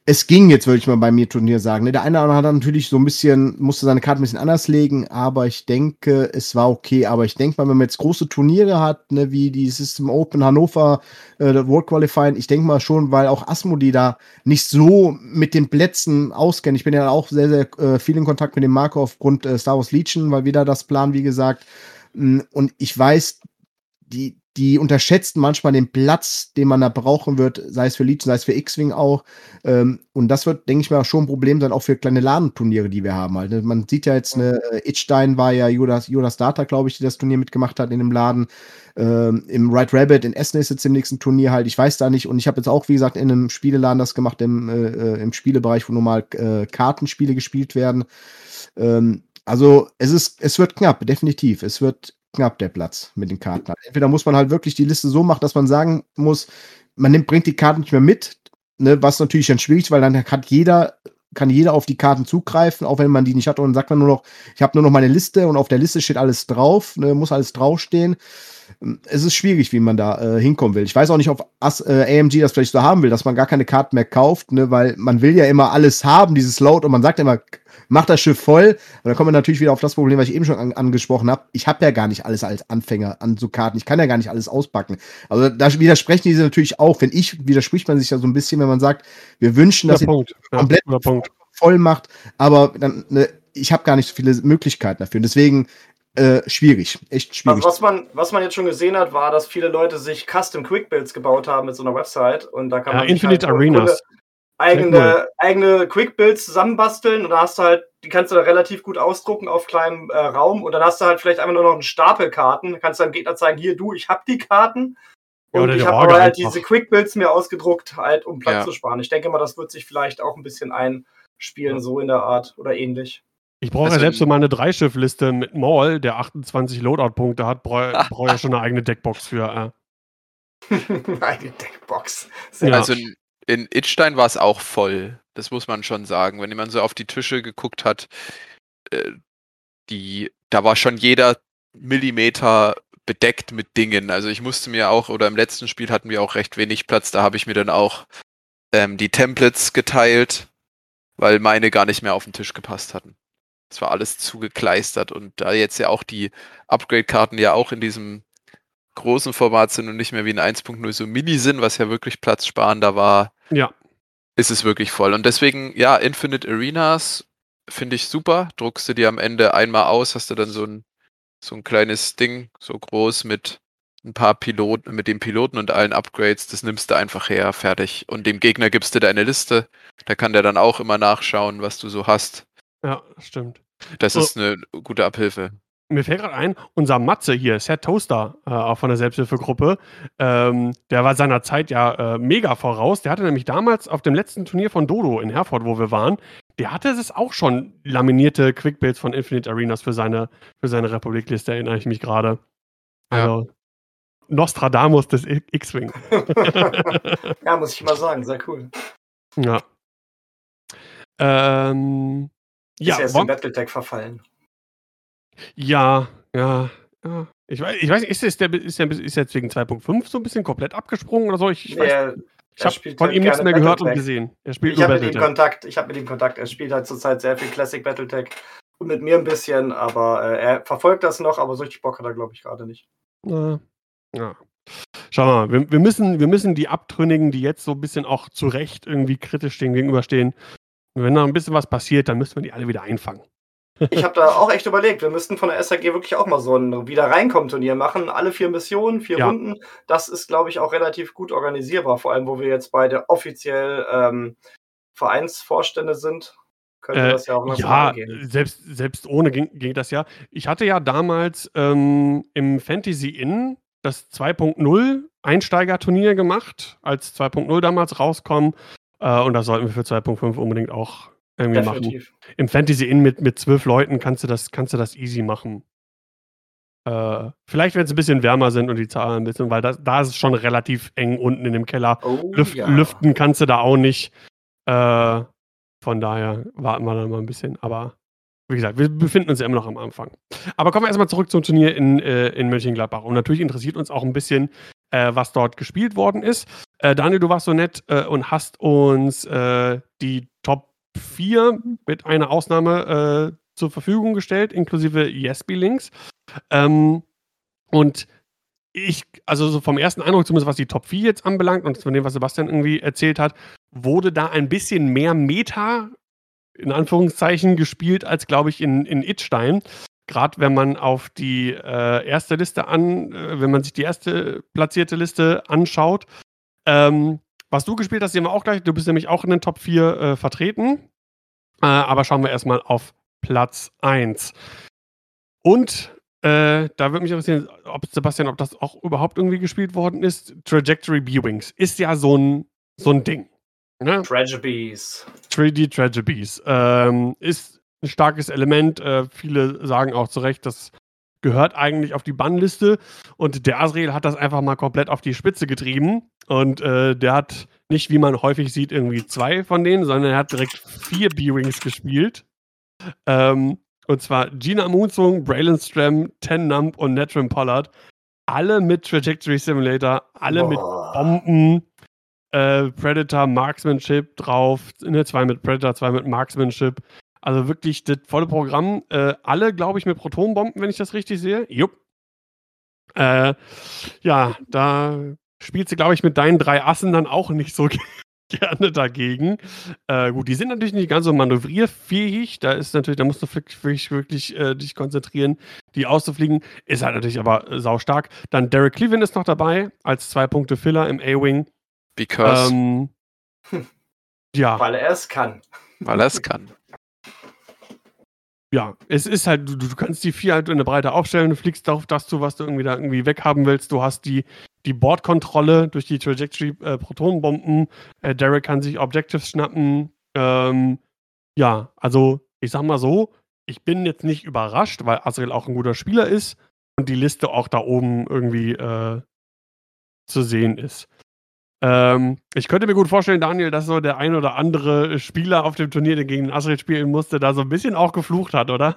Es ging jetzt, würde ich mal bei mir Turnier sagen. Ne? Der eine oder andere hat natürlich so ein bisschen, musste seine Karte ein bisschen anders legen, aber ich denke, es war okay. Aber ich denke mal, wenn man jetzt große Turniere hat, ne, wie die System Open Hannover, äh, World Qualifying, ich denke mal schon, weil auch Asmodi da nicht so mit den Plätzen auskennt. Ich bin ja auch sehr, sehr äh, viel in Kontakt mit dem Marco aufgrund äh, Star Wars Legion, weil wir da das planen, wie gesagt. Mm, Und ich weiß, die, die unterschätzen manchmal den Platz, den man da brauchen wird, sei es für Legion, sei es für X-Wing auch. Ähm, und das wird, denke ich mal, schon ein Problem sein, auch für kleine Ladenturniere, die wir haben. Ne? Man sieht ja jetzt, eine äh, Itstein war ja Yoda, Yoda Starter, glaube ich, die das Turnier mitgemacht hat in dem Laden. Ähm, Im Right Rabbit in Essen ist jetzt im nächsten Turnier halt. Ich weiß da nicht. Und ich habe jetzt auch, wie gesagt, in einem Spieleladen das gemacht, im, äh, äh, im Spielebereich, wo normal äh, Kartenspiele gespielt werden. Ähm, also es ist, es wird knapp, definitiv. Es wird knapp der Platz mit den Karten. Entweder muss man halt wirklich die Liste so machen, dass man sagen muss, man nimmt, bringt die Karten nicht mehr mit, ne, was natürlich dann schwierig ist, weil dann hat jeder, kann jeder auf die Karten zugreifen, auch wenn man die nicht hat und dann sagt man nur noch, ich habe nur noch meine Liste und auf der Liste steht alles drauf, ne, muss alles draufstehen. Es ist schwierig, wie man da äh, hinkommen will. Ich weiß auch nicht, ob As äh, AMG das vielleicht so haben will, dass man gar keine Karten mehr kauft, ne, weil man will ja immer alles haben, dieses Load, und man sagt immer, mach das Schiff voll. Und dann kommen wir natürlich wieder auf das Problem, was ich eben schon an, angesprochen habe. Ich habe ja gar nicht alles als Anfänger an so Karten. Ich kann ja gar nicht alles auspacken. Also da widersprechen diese natürlich auch. Wenn ich, widerspricht man sich ja so ein bisschen, wenn man sagt, wir wünschen, dass ihr Punkt. Ja, komplett guter Punkt. voll macht, aber dann, ne, ich habe gar nicht so viele Möglichkeiten dafür. Und deswegen äh, schwierig, echt schwierig. Also was man, was man jetzt schon gesehen hat, war, dass viele Leute sich Custom Quick Builds gebaut haben mit so einer Website und da kann Ja, man Infinite halt Arenas. Eigene Quick Builds zusammenbasteln und da hast du halt, die kannst du dann relativ gut ausdrucken auf kleinem äh, Raum und dann hast du halt vielleicht einfach nur noch einen Stapel Karten, kannst deinem Gegner zeigen, hier du, ich hab die Karten Ja, und oder ich habe halt einfach. diese Quick Builds mir ausgedruckt, halt um Platz Ja. zu sparen. Ich denke mal, das wird sich vielleicht auch ein bisschen einspielen, so in der Art oder ähnlich. Ich brauche ja Also- selbst so meine Dreischiff-Liste mit Maul, der 28 Loadout-Punkte hat, brauche brauch ja schon eine eigene Deckbox für. Eine Deckbox. Sehr Ja. Also in Itstein war es auch voll. Das muss man schon sagen. Wenn man so auf die Tische geguckt hat, äh, die, da war schon jeder Millimeter bedeckt mit Dingen. Also ich musste mir auch, oder im letzten Spiel hatten wir auch recht wenig Platz, da habe ich mir dann auch ähm, die Templates geteilt, weil meine gar nicht mehr auf den Tisch gepasst hatten. Es war alles zugekleistert und da jetzt ja auch die Upgrade-Karten ja auch in diesem großen Format sind und nicht mehr wie ein 1.0 so mini sind, was ja wirklich platzsparender war, Ja. ist es wirklich voll. Und deswegen, ja, Infinite Arenas finde ich super. Druckst du dir am Ende einmal aus, hast du dann so ein, so ein kleines Ding, so groß mit ein paar Piloten, mit den Piloten und allen Upgrades, das nimmst du einfach her, fertig. Und dem Gegner gibst du deine Liste. Da kann der dann auch immer nachschauen, was du so hast. Ja, stimmt. Das Oh. ist eine gute Abhilfe. Mir fällt gerade ein, unser Matze hier, Set Toaster, äh, auch von der Selbsthilfegruppe, ähm, der war seiner Zeit ja äh, mega voraus. Der hatte nämlich damals auf dem letzten Turnier von Dodo in Herford, wo wir waren, der hatte es auch schon laminierte Quickbuilds von Infinite Arenas für seine, für seine Republikliste, erinnere ich mich gerade. Ja. Also, Nostradamus des X-Wing. Ja, muss ich mal sagen, sehr cool. ja. Ähm, Ist ja, erst in Battletech verfallen. Ja, ja, ja. Ich weiß, ich weiß nicht, ist, ist, der, ist, der, ist jetzt wegen 2.5 so ein bisschen komplett abgesprungen oder so? Ich, ich, weiß, ich habe von halt ihm nichts mehr gehört und gesehen. Er spielt Ich habe mit ihm. Kontakt. Ich habe mit ihm Kontakt. Er spielt halt zurzeit sehr viel Classic Battletech und mit mir ein bisschen, aber äh, er verfolgt das noch, aber so richtig Bock hat er, glaube ich, gerade nicht. Ja. ja. Schau mal, wir, wir, müssen, wir müssen die Abtrünnigen, die jetzt so ein bisschen auch zu Recht irgendwie kritisch dem gegenüberstehen, wenn da ein bisschen was passiert, dann müssen wir die alle wieder einfangen. Ich habe da auch echt überlegt, wir müssten von der SAG wirklich auch mal so ein Wieder-Reinkommen-Turnier machen. Alle vier Missionen, vier Ja. Runden. Das ist, glaube ich, auch relativ gut organisierbar. Vor allem, wo wir jetzt beide offiziell ähm, Vereinsvorstände sind, könnte Äh, das ja auch so Ja, angehen. selbst, selbst ohne ging, ging das ja. Ich hatte ja damals ähm, im Fantasy Inn das 2.0 Einsteigerturnier gemacht, als 2.0 damals rauskommen. Äh, und das sollten wir für 2.5 unbedingt auch irgendwie machen. Definitiv. Im Fantasy Inn mit, mit zwölf Leuten kannst du das, kannst du das easy machen. Äh, vielleicht, wenn es ein bisschen wärmer sind und die Zahlen ein bisschen, weil das, da ist es schon relativ eng unten in dem Keller. Oh, Lüft, ja. Lüften kannst du da auch nicht. Äh, von daher warten wir dann mal ein bisschen. Aber wie gesagt, wir befinden uns ja immer noch am Anfang. Aber kommen wir erstmal zurück zum Turnier in, äh, in Mönchengladbach. Und natürlich interessiert uns auch ein bisschen, äh, was dort gespielt worden ist. Äh, Daniel, du warst so nett äh, und hast uns die Top 4 mit einer Ausnahme äh, zur Verfügung gestellt, inklusive Yesby-Links. Ähm, und ich, also so vom ersten Eindruck, zumindest was die Top 4 jetzt anbelangt und von dem, was Sebastian irgendwie erzählt hat, wurde da ein bisschen mehr Meta, in Anführungszeichen, gespielt, als glaube ich in, in Itstein. Gerade wenn man auf die äh, erste Liste an, äh, wenn man sich die erste platzierte Liste anschaut. Ähm, was du gespielt hast, sehen wir auch gleich. Du bist nämlich auch in den Top 4 äh, vertreten. Äh, aber schauen wir erstmal auf Platz 1. Und äh, da würde mich interessieren, ob Sebastian, ob das auch überhaupt irgendwie gespielt worden ist. Trajectory B-Wings ist ja so ein, so ein Ding. Ne? Tragedies. 3D Tragedies. Ähm, ist ein starkes Element. Äh, viele sagen auch zu Recht, das gehört eigentlich auf die Bannliste. Und der Asriel hat das einfach mal komplett auf die Spitze getrieben. Und äh, der hat nicht, wie man häufig sieht, irgendwie zwei von denen, sondern er hat direkt vier B-Wings gespielt. Ähm, und zwar Gina Moonsung, Braylon Stram, Ten Nump und Netrim Pollard. Alle mit Trajectory Simulator, alle mit Boah. Bomben, äh, Predator, Marksmanship drauf, ne, zwei mit Predator, zwei mit Marksmanship. Also wirklich das volle Programm. Äh, alle, glaube ich, mit Protonbomben, wenn ich das richtig sehe. Jupp. Äh, ja, da spielst du, glaube ich, mit deinen drei Assen dann auch nicht so gerne dagegen. Äh, gut, die sind natürlich nicht ganz so manövrierfähig. Da ist natürlich, da musst du wirklich, wirklich äh, dich konzentrieren, die auszufliegen. Ist halt natürlich aber äh, saustark. Dann Derek Cleveland ist noch dabei als zwei Punkte Filler im A-Wing. Because, Ähm, ja, Weil er es kann. weil er es kann. Ja, es ist halt, du, du kannst die vier halt in der Breite aufstellen, du fliegst auf das zu, was du irgendwie da irgendwie weghaben willst. Du hast die, die Bordkontrolle durch die Trajectory äh, Protonenbomben. Äh, Derek kann sich Objectives schnappen. Ähm, ja, also ich sag mal so, ich bin jetzt nicht überrascht, weil Azrael auch ein guter Spieler ist und die Liste auch da oben irgendwie äh, zu sehen ist. Ähm, ich könnte mir gut vorstellen, Daniel, dass so der ein oder andere Spieler auf dem Turnier, der gegen Azrael spielen musste, da so ein bisschen auch geflucht hat, oder?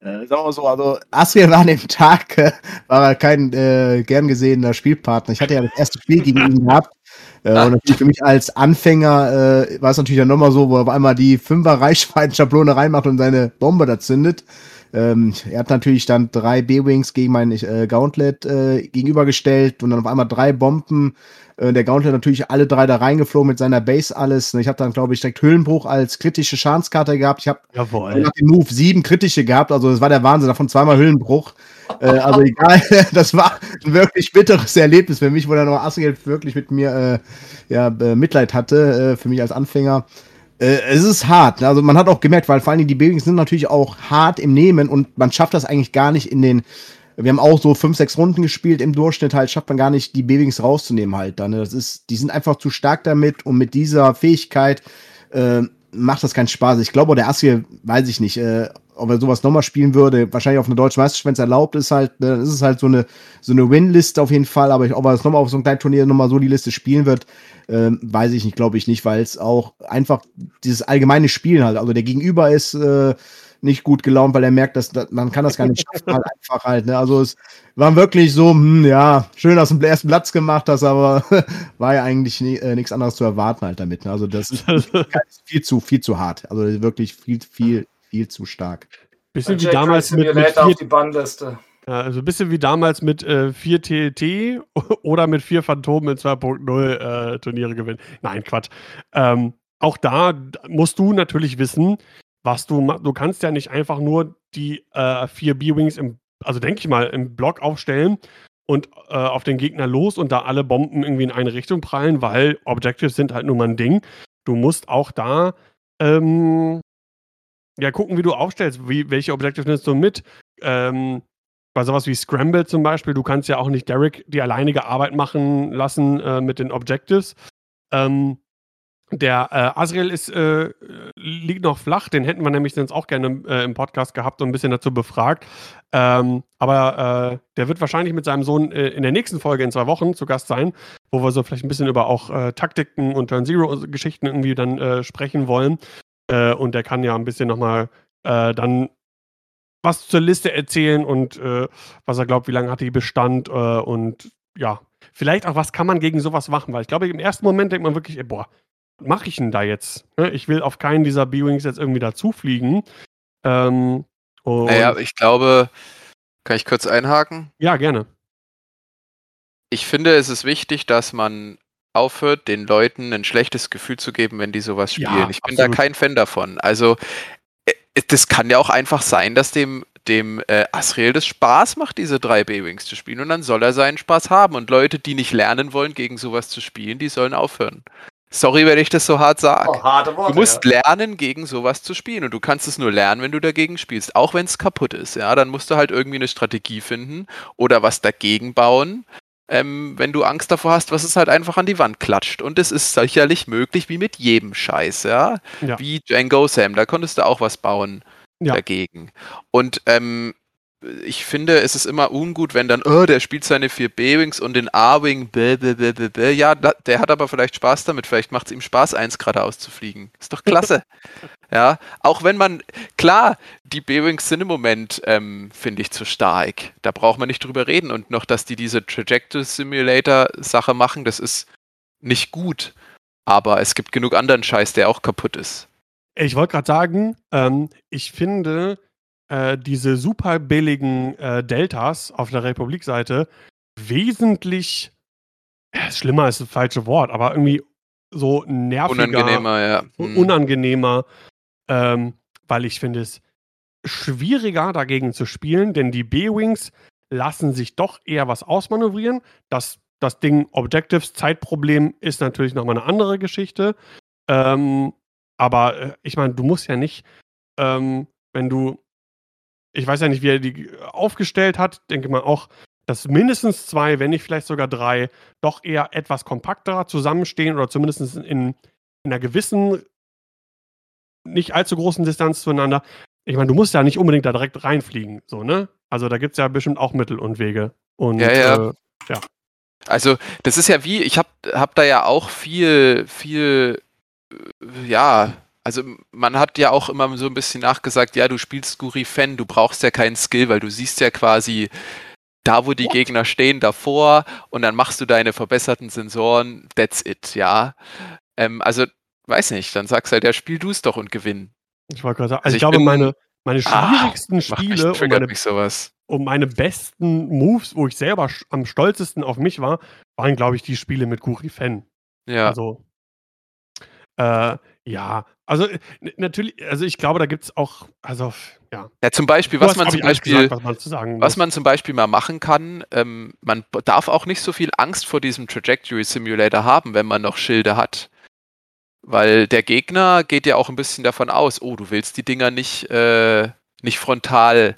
Äh, sagen wir mal so, also Asriel war an dem Tag, äh, war kein äh, gern gesehener Spielpartner. Ich hatte ja das erste Spiel gegen ihn gehabt. Äh, und natürlich für mich als Anfänger äh, war es natürlich dann nochmal so, wo er auf einmal die Fünfer-Reichweiten-Schablone reinmacht und seine Bombe da zündet. Ähm, er hat natürlich dann drei B-Wings gegen mein äh, Gauntlet äh, gegenübergestellt und dann auf einmal drei Bomben. Äh, der Gauntlet natürlich alle drei da reingeflogen mit seiner Base alles. Ich habe dann, glaube ich, direkt Hüllenbruch als kritische Schadenskarte gehabt. Ich habe nach dem Move sieben kritische gehabt, also das war der Wahnsinn, davon zweimal Hüllenbruch. Äh, also egal, das war ein wirklich bitteres Erlebnis für mich, wo dann noch Asriel wirklich mit mir äh, ja, äh, Mitleid hatte, äh, für mich als Anfänger. Äh, es ist hart, ne? also man hat auch gemerkt, weil vor allen Dingen die Babys sind natürlich auch hart im Nehmen und man schafft das eigentlich gar nicht in den wir haben auch so fünf, sechs Runden gespielt im Durchschnitt halt, schafft man gar nicht, die Babings rauszunehmen halt dann. ne? Das ist, die sind einfach zu stark damit und mit dieser Fähigkeit äh, macht das keinen Spaß. Ich glaube, der Assi, weiß ich nicht, äh, ob er sowas nochmal spielen würde. Wahrscheinlich auf eine deutsche Meisterschaft, wenn es erlaubt ist, halt, ne, dann ist es halt so eine, so eine Win-Liste auf jeden Fall. Aber ich, ob er es nochmal auf so einem kleinen Turnier nochmal so die Liste spielen wird, ähm, weiß ich nicht, glaube ich nicht, weil es auch einfach dieses allgemeine Spielen halt, also der Gegenüber ist äh, nicht gut gelaunt, weil er merkt, dass, dass man kann das gar nicht schaffen, halt einfach halt. Ne? Also es war wirklich so, hm, ja, schön, dass du den ersten Platz gemacht hast, aber war ja eigentlich nie, äh, nichts anderes zu erwarten halt damit. Ne? Also das ist viel zu, viel zu hart. Also wirklich viel, viel, viel zu stark. Bisschen wie damals mit, mit auf vier, die Bannliste. ja, also ein bisschen wie damals mit äh, 4 TT oder mit 4 Phantomen in 2.0 äh, Turniere gewinnen. Nein, Quatsch. Ähm, auch da musst du natürlich wissen, was du. Du kannst ja nicht einfach nur die äh, vier B-Wings im, also denke ich mal, im Block aufstellen und äh, auf den Gegner los und da alle Bomben irgendwie in eine Richtung prallen, weil Objectives sind halt nur mal ein Ding. Du musst auch da ähm, ja gucken, wie du aufstellst, wie, welche Objectives nimmst du mit. Ähm, bei sowas wie Scramble zum Beispiel, du kannst ja auch nicht Derek die alleinige Arbeit machen lassen äh, mit den Objectives. Ähm, der äh, Asriel ist, äh, liegt noch flach, den hätten wir nämlich sonst auch gerne äh, im Podcast gehabt und ein bisschen dazu befragt. Ähm, aber äh, der wird wahrscheinlich mit seinem Sohn äh, in der nächsten Folge in zwei Wochen zu Gast sein, wo wir so vielleicht ein bisschen über auch äh, Taktiken und Turn Zero-Geschichten irgendwie dann sprechen wollen. Und der kann ja ein bisschen nochmal äh, dann was zur Liste erzählen und was er glaubt, wie lange hat die Bestand und ja, vielleicht auch, was kann man gegen sowas machen, weil ich glaube, im ersten Moment denkt man wirklich, ey, boah, mache ich denn da jetzt? Ne? Ich will auf keinen dieser B-Wings jetzt irgendwie dazufliegen. Ähm, Naja, ich glaube, kann ich kurz einhaken? ja, gerne. Ich finde, es ist wichtig, dass man aufhört, den Leuten ein schlechtes Gefühl zu geben, wenn die sowas Ja, spielen. ich bin absolut. da kein Fan davon. Also, äh, das kann ja auch einfach sein, dass dem, dem äh, Asriel das Spaß macht, diese drei B-Wings zu spielen. Und dann soll er seinen Spaß haben. Und Leute, die nicht lernen wollen, gegen sowas zu spielen, die sollen aufhören. Sorry, wenn ich das so hart sage. Oh, harte Worte. Du musst ja. lernen, gegen sowas zu spielen. Und du kannst es nur lernen, wenn du dagegen spielst. Auch wenn es kaputt ist. Ja, dann musst du halt irgendwie eine Strategie finden oder was dagegen bauen. Ähm, wenn du Angst davor hast, was es halt einfach an die Wand klatscht. Und es ist sicherlich möglich, wie mit jedem Scheiß, ja. Ja. Wie Django Sam, da konntest du auch was bauen Ja. dagegen. Und ähm, ich finde, es ist immer ungut, wenn dann, oh, der spielt seine vier B-Wings und den A-Wing, bäh, bäh, bäh, bäh, bäh. ja, da, der hat aber vielleicht Spaß damit, vielleicht macht es ihm Spaß, eins geradeaus zu fliegen. Ist doch klasse. ja, auch wenn man, klar, die B-Wings sind im Moment, ähm, finde ich, zu stark. Da braucht man nicht drüber reden. Und noch, dass die diese Trajectory Simulator-Sache machen, das ist nicht gut. Aber es gibt genug anderen Scheiß, der auch kaputt ist. Ich wollte gerade sagen, ähm, ich finde äh, diese super billigen äh, Deltas auf der Republik-Seite wesentlich ja, schlimmer ist das falsche Wort, aber irgendwie so nerviger, Unangenehmer, ja. Hm. unangenehmer, ähm, weil ich finde es schwieriger dagegen zu spielen, denn die B-Wings lassen sich doch eher was ausmanövrieren. Das, das Ding Objectives, Zeitproblem ist natürlich nochmal eine andere Geschichte. Ähm, aber äh, ich meine, du musst ja nicht, ähm, wenn du, ich weiß ja nicht, wie er die aufgestellt hat, denke mal auch, dass mindestens zwei, wenn nicht vielleicht sogar drei, doch eher etwas kompakter zusammenstehen oder zumindest in, in einer gewissen, nicht allzu großen Distanz zueinander. Ich meine, du musst ja nicht unbedingt da direkt reinfliegen, so, ne? Also da gibt es ja bestimmt auch Mittel und Wege. Und, Ja, ja. Äh, Also, das ist ja wie, ich habe hab da ja auch viel, viel, äh, ja, also man hat ja auch immer so ein bisschen nachgesagt, ja, du spielst Guri-Fan, du brauchst ja keinen Skill, weil du siehst ja quasi da, wo die Gegner stehen, davor und dann machst du deine verbesserten Sensoren, that's it, ja. Ähm, also, weiß nicht, dann sagst du halt, ja, spiel du es doch und gewinn. ich wollte gerade sagen, Also also ich, ich glaube, meine, meine Ah, schwierigsten mich, Spiele und meine sowas. Und meine besten Moves, wo ich selber am stolzesten auf mich war, waren, glaube ich, die Spiele mit Guri Fan. Ja. Also, äh, ja, also äh, natürlich, also ich glaube, da gibt es auch, also, ja. ja, zum Beispiel, was hast, man zum Beispiel. gesagt, was man zu sagen Was man zum Beispiel mal machen kann, ähm, man darf auch nicht so viel Angst vor diesem Trajectory Simulator haben, wenn man noch Schilde hat. Weil der Gegner geht ja auch ein bisschen davon aus, oh, du willst die Dinger nicht, äh, nicht frontal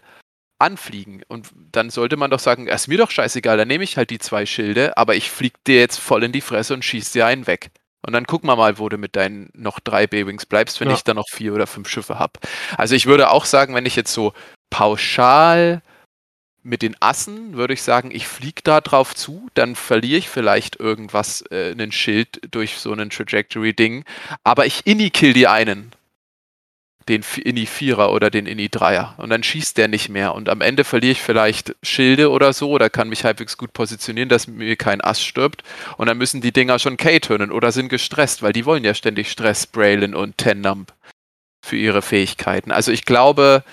anfliegen. Und dann sollte man doch sagen, ist mir doch scheißegal, dann nehme ich halt die zwei Schilde, aber ich flieg dir jetzt voll in die Fresse und schieß dir einen weg. Und dann gucken wir mal, wo du mit deinen noch drei B-Wings bleibst, wenn Ja. ich dann noch vier oder fünf Schiffe habe. Also ich würde auch sagen, wenn ich jetzt so pauschal mit den Assen, würde ich sagen, ich fliege da drauf zu, dann verliere ich vielleicht irgendwas, äh, einen Schild durch so einen Trajectory-Ding, aber ich inni-kill die einen. Den Inni-Vierer oder den Inni-Dreier. Und dann schießt der nicht mehr. Und am Ende verliere ich vielleicht Schilde oder so oder kann mich halbwegs gut positionieren, dass mir kein Ass stirbt. Und dann müssen die Dinger schon K-turnen oder sind gestresst, weil die wollen ja ständig Stress, Braylon und Tennump für ihre Fähigkeiten. Also ich glaube,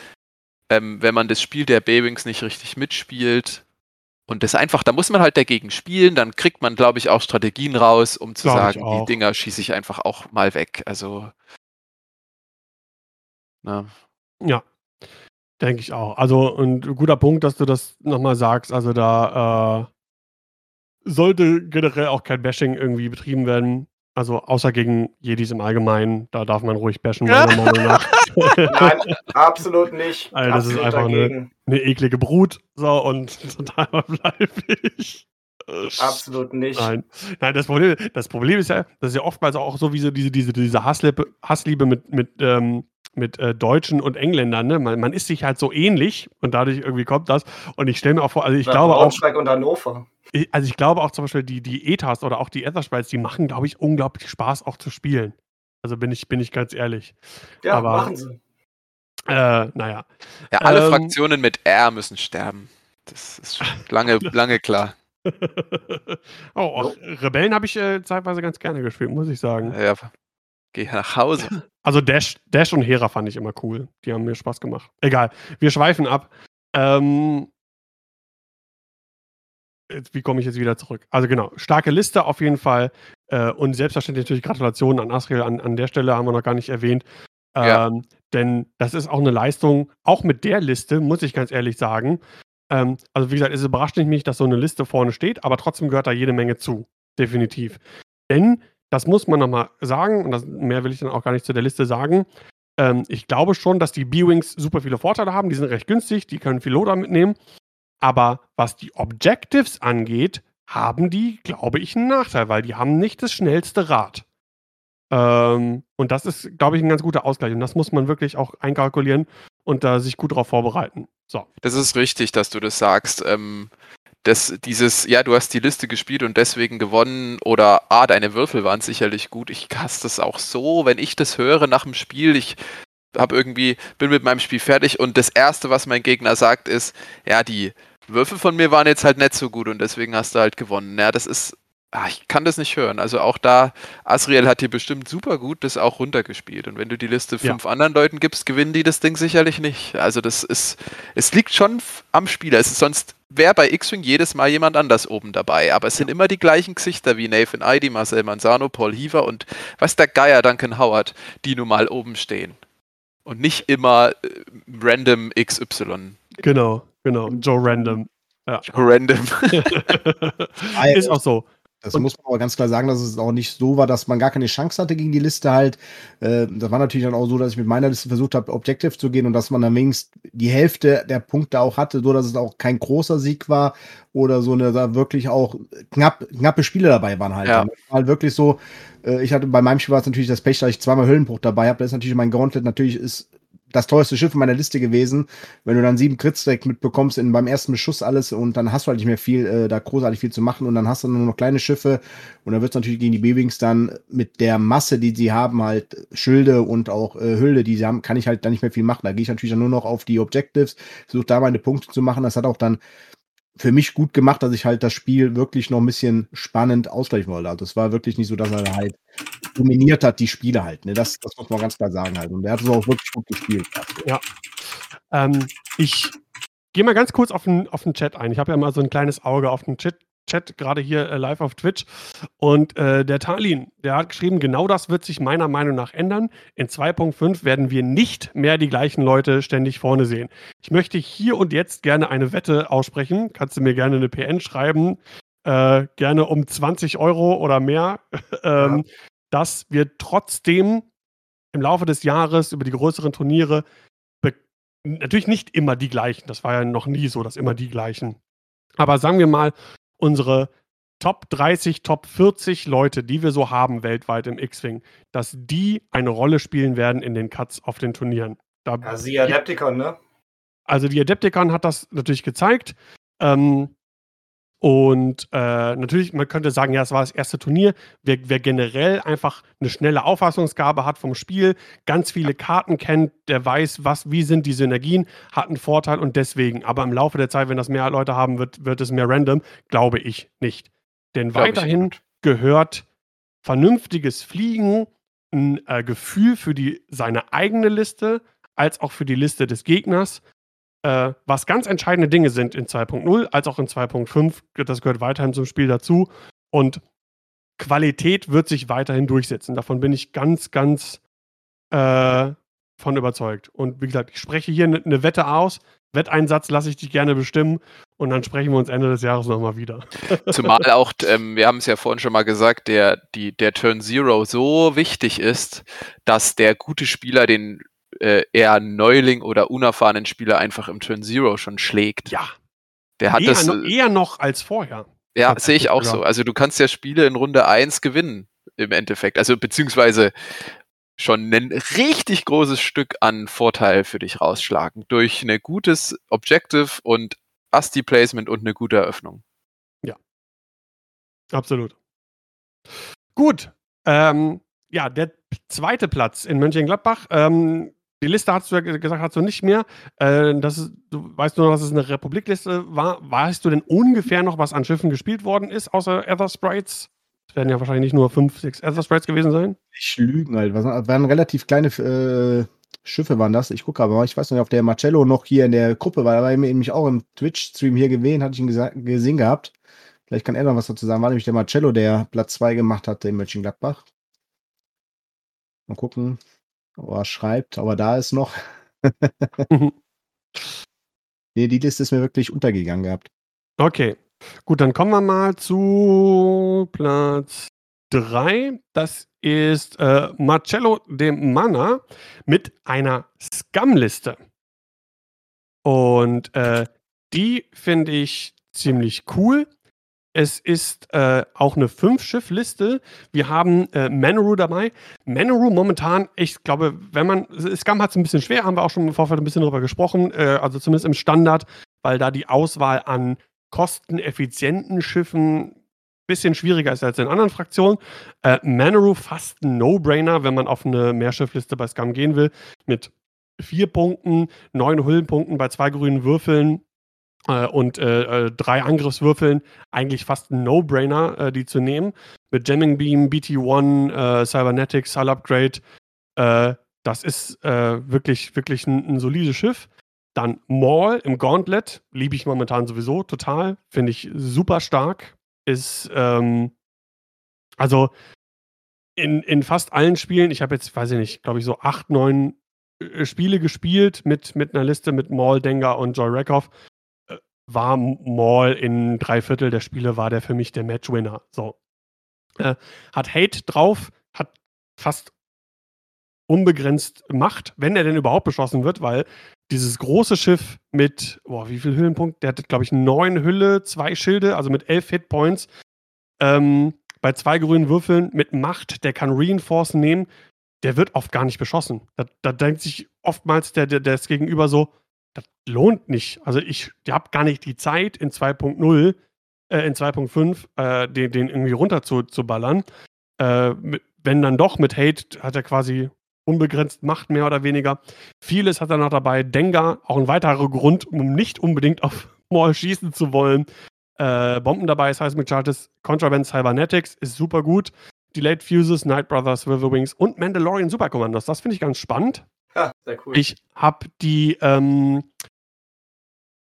ähm, wenn man das Spiel der B-Wings nicht richtig mitspielt und das einfach, da muss man halt dagegen spielen, dann kriegt man, glaube ich, auch Strategien raus, um zu Glaub sagen, die. Dinger schieße ich einfach auch mal weg. Also, na, Ja, denke ich auch. Also, und guter Punkt, dass du das nochmal sagst. Also, da äh, sollte generell auch kein Bashing irgendwie betrieben werden. Also, außer gegen Jedis im Allgemeinen. Da darf man ruhig bashen, meiner Meinung nach. Nein, absolut nicht. Alter, das ist absolut einfach eine- dagegen. Eine eklige Brut. So, und total bleibe ich. Absolut nicht. Nein, nein das, Problem, das Problem ist ja, das ist ja oftmals auch so wie so diese, diese, diese Hassliebe, Hassliebe mit, mit, ähm, mit äh, Deutschen und Engländern. Ne? Man, man ist sich halt so ähnlich und dadurch irgendwie kommt das. Und ich stelle mir auch vor, also ich Na, glaube auch, Braunschweig und Hannover. ich- also ich glaube auch zum Beispiel die, die ETAs oder auch die Etherspites, die machen, glaube ich, unglaublich Spaß auch zu spielen. Also bin ich, bin ich ganz ehrlich. Ja, Aber- machen sie. Äh, naja. ja, alle Ähm, Fraktionen mit R müssen sterben. Das ist schon lange, lange klar. oh, auch Rebellen habe ich äh, zeitweise ganz gerne gespielt, muss ich sagen. Ja, geh nach Hause. Also Dash, Dash und Hera fand ich immer cool. Die haben mir Spaß gemacht. Egal, wir schweifen ab. Ähm, jetzt, wie komme ich jetzt wieder zurück? Also genau, starke Liste auf jeden Fall. Äh, und selbstverständlich natürlich Gratulationen an Asriel an, an der Stelle, haben wir noch gar nicht erwähnt. Ähm, Ja. Denn das ist auch eine Leistung, auch mit der Liste, muss ich ganz ehrlich sagen. Ähm, also wie gesagt, es überrascht nicht mich, dass so eine Liste vorne steht, aber trotzdem gehört da jede Menge zu. Definitiv. Denn, das muss man nochmal sagen, und das, mehr will ich dann auch gar nicht zu der Liste sagen, ähm, ich glaube schon, dass die B-Wings super viele Vorteile haben. Die sind recht günstig, die können viel Loader mitnehmen. Aber was die Objectives angeht, haben die, glaube ich, einen Nachteil, weil die haben nicht das schnellste Rad. Ähm, und das ist, glaube ich, ein ganz guter Ausgleich. Und das muss man wirklich auch einkalkulieren und da sich gut darauf vorbereiten. So. Das ist richtig, dass du das sagst. Ähm, das, dieses, ja, du hast die Liste gespielt und deswegen gewonnen oder ah, deine Würfel waren sicherlich gut. Ich hasse das auch so, wenn ich das höre nach dem Spiel. Ich habe irgendwie, bin mit meinem Spiel fertig und das erste, was mein Gegner sagt, ist, ja, die Würfel von mir waren jetzt halt nicht so gut und deswegen hast du halt gewonnen. Ja, das ist, ah, ich kann das nicht hören. Also auch da, Asriel hat dir bestimmt super gut das auch runtergespielt und wenn du die Liste Ja. fünf anderen Leuten gibst, gewinnen die das Ding sicherlich nicht. Also das ist, es liegt schon am Spieler. Es ist sonst wäre bei X-Wing jedes Mal jemand anders oben dabei. Aber es sind immer die gleichen Gesichter wie Nathan Idy, Marcel Manzano, Paul Heaver und was der Geier Duncan Howard, die nun mal oben stehen. Und nicht immer äh, random XY. Genau, genau. Joe Random. Random. ist auch so. Das Und- muss man aber ganz klar sagen, dass es auch nicht so war, dass man gar keine Chance hatte gegen die Liste halt. Äh, das war natürlich dann auch so, dass ich mit meiner Liste versucht habe, Objective zu gehen und dass man dann wenigstens die Hälfte der Punkte auch hatte, so dass es auch kein großer Sieg war oder so eine da wirklich auch knapp, knappe Spiele dabei waren halt. Ja. Das war halt wirklich so, äh, ich hatte bei meinem Spiel war es natürlich das Pech, dass ich zweimal Höllenbruch dabei habe. Das ist natürlich mein Gauntlet, natürlich ist das teuerste Schiff in meiner Liste gewesen. Wenn du dann sieben Crits direkt mitbekommst in beim ersten Beschuss alles und dann hast du halt nicht mehr viel, äh, da großartig viel zu machen und dann hast du nur noch kleine Schiffe und dann wird es natürlich gegen die B-Wings dann mit der Masse, die sie haben, halt Schilde und auch äh, Hülde, die sie haben, kann ich halt dann nicht mehr viel machen. Da gehe ich natürlich dann nur noch auf die Objectives, versuche da meine Punkte zu machen. Das hat auch dann für mich gut gemacht, dass ich halt das Spiel wirklich noch ein bisschen spannend ausgleichen wollte. Also es war wirklich nicht so, dass er halt dominiert hat, die Spiele halt. Ne? Das, das muss man ganz klar sagen halt. Und er hat es auch wirklich gut gespielt. Also. Ähm, ich gehe mal ganz kurz auf den, auf den Chat ein. Ich habe ja mal so ein kleines Auge auf den Chat, Chat gerade hier äh, live auf Twitch. Und äh, der Talin, der hat geschrieben, genau das wird sich meiner Meinung nach ändern. In 2.5 werden wir nicht mehr die gleichen Leute ständig vorne sehen. Ich möchte hier und jetzt gerne eine Wette aussprechen. Kannst du mir gerne eine PN schreiben? Äh, gerne um 20 Euro oder mehr. ähm, Dass wir trotzdem im Laufe des Jahres über die größeren Turniere natürlich nicht immer die gleichen. Das war ja noch nie so, dass immer die gleichen. Aber sagen wir mal, unsere Top 30, Top 40 Leute, die wir so haben weltweit im X-Wing, dass die eine Rolle spielen werden in den Cuts auf den Turnieren. Da, Ja, sie Adepticon, ne? also die Adepticon hat das natürlich gezeigt. Ähm, und äh, natürlich, man könnte sagen, ja, es war das erste Turnier. Wer, wer generell einfach eine schnelle Auffassungsgabe hat vom Spiel, ganz viele Karten kennt, der weiß, was, wie sind die Synergien, hat einen Vorteil und deswegen. Aber im Laufe der Zeit, wenn das mehr Leute haben, wird, wird es mehr random, glaube ich nicht. Denn Glaub ich weiterhin gehört vernünftiges Fliegen, ein äh, Gefühl für die, seine eigene Liste, als auch für die Liste des Gegners äh, was ganz entscheidende Dinge sind in 2.0 als auch in 2.5. Das gehört weiterhin zum Spiel dazu. Und Qualität wird sich weiterhin durchsetzen. Davon bin ich ganz, ganz äh, von überzeugt. Und wie gesagt, ich spreche hier eine ne Wette aus. Wetteinsatz lasse ich dich gerne bestimmen. Und dann sprechen wir uns Ende des Jahres nochmal wieder. Zumal auch, ähm, wir haben es ja vorhin schon mal gesagt, der, die, der Turn Zero so wichtig ist, dass der gute Spieler den äh, eher Neuling oder unerfahrenen Spieler einfach im Turn Zero schon schlägt. Ja, Der hat eher, das. noch, eher noch als vorher. Ja, sehe ich auch so. Also du kannst ja Spiele in Runde 1 gewinnen im Endeffekt. Also beziehungsweise schon ein richtig großes Stück an Vorteil für dich rausschlagen. Durch ein gutes Objective und Asti-Placement und eine gute Eröffnung. Absolut. Gut. Ähm, ja, der zweite Platz in Mönchengladbach. Ähm, die Liste hast du ja ge- gesagt, hast du nicht mehr. Äh, das ist, du weißt nur noch, dass es eine Republikliste war. Weißt du denn ungefähr noch, was an Schiffen gespielt worden ist, außer Ether Sprites? Es werden ja wahrscheinlich nicht nur fünf, sechs Ether Sprites gewesen sein. Ich lügen halt. Was waren relativ kleine äh, Schiffe waren das. Ich gucke aber mal, ich weiß nicht, ob der Marcello noch hier in der Gruppe war. Da war nämlich auch im Twitch-Stream hier gewesen, hatte ich ihn gesehen gehabt. Vielleicht kann er noch was dazu sagen. War nämlich der Marcello, der Platz 2 gemacht hatte in Mönchengladbach. Mal gucken, ob er schreibt, aber da ist noch. nee, die Liste ist mir wirklich untergegangen gehabt. Okay. Gut, dann kommen wir mal zu Platz 3. Das ist äh, Marcello de Mana mit einer Scum-Liste. Und äh, die finde ich ziemlich cool. Es ist äh, auch eine Fünf-Schiff-Liste. Wir haben äh, Manoru dabei. Manoru momentan, ich glaube, wenn man, Scum hat es ein bisschen schwer, haben wir auch schon im Vorfeld ein bisschen drüber gesprochen, äh, also zumindest im Standard, weil da die Auswahl an kosteneffizienten Schiffen ein bisschen schwieriger ist als in anderen Fraktionen. Äh, Manoru fast ein No-Brainer, wenn man auf eine Mehrschiffliste bei Scum gehen will, mit vier Punkten, neun Hüllenpunkten bei zwei grünen Würfeln und äh, äh, drei Angriffswürfeln. Eigentlich fast ein No-Brainer, äh, die zu nehmen. Mit Jamming Beam, BT-1, äh, Cybernetics, Hull Upgrade. Äh, das ist äh, wirklich, wirklich ein, ein solides Schiff. Dann Maul im Gauntlet, liebe ich momentan sowieso total. Finde ich super stark. Ist, ähm, also in, in fast allen Spielen, ich habe jetzt, weiß ich nicht, glaube ich, so acht, neun äh, Spiele gespielt mit, mit einer Liste mit Maul, Dengar und Joy Rakoff. War Maul in drei Viertel der Spiele, war der für mich der Matchwinner. So. Äh, hat Hate drauf, hat fast unbegrenzt Macht, wenn er denn überhaupt beschossen wird, weil dieses große Schiff mit, boah, wie viel Hüllenpunkt? Der hat, glaube ich, neun Hülle, zwei Schilde, also mit elf Hitpoints. Ähm, bei zwei grünen Würfeln mit Macht, der kann Reinforce nehmen, der wird oft gar nicht beschossen. Da, da denkt sich oftmals der, der, das Gegenüber so, das lohnt nicht. Also ich habe gar nicht die Zeit in 2.0, äh, in 2.5, äh, den, den irgendwie runter zu, zu ballern. Äh, wenn dann doch mit Hate hat er quasi unbegrenzt Macht, mehr oder weniger. Vieles hat er noch dabei. Dengar, auch ein weiterer Grund, um nicht unbedingt auf Maul schießen zu wollen. Äh, Bomben dabei, Seismic Charges, Contraband Cybernetics ist super gut. Delayed Fuses, Night Brothers, Riverwings und Mandalorian Supercommandos. Das finde ich ganz spannend. Ja, sehr cool. Ich habe die ähm,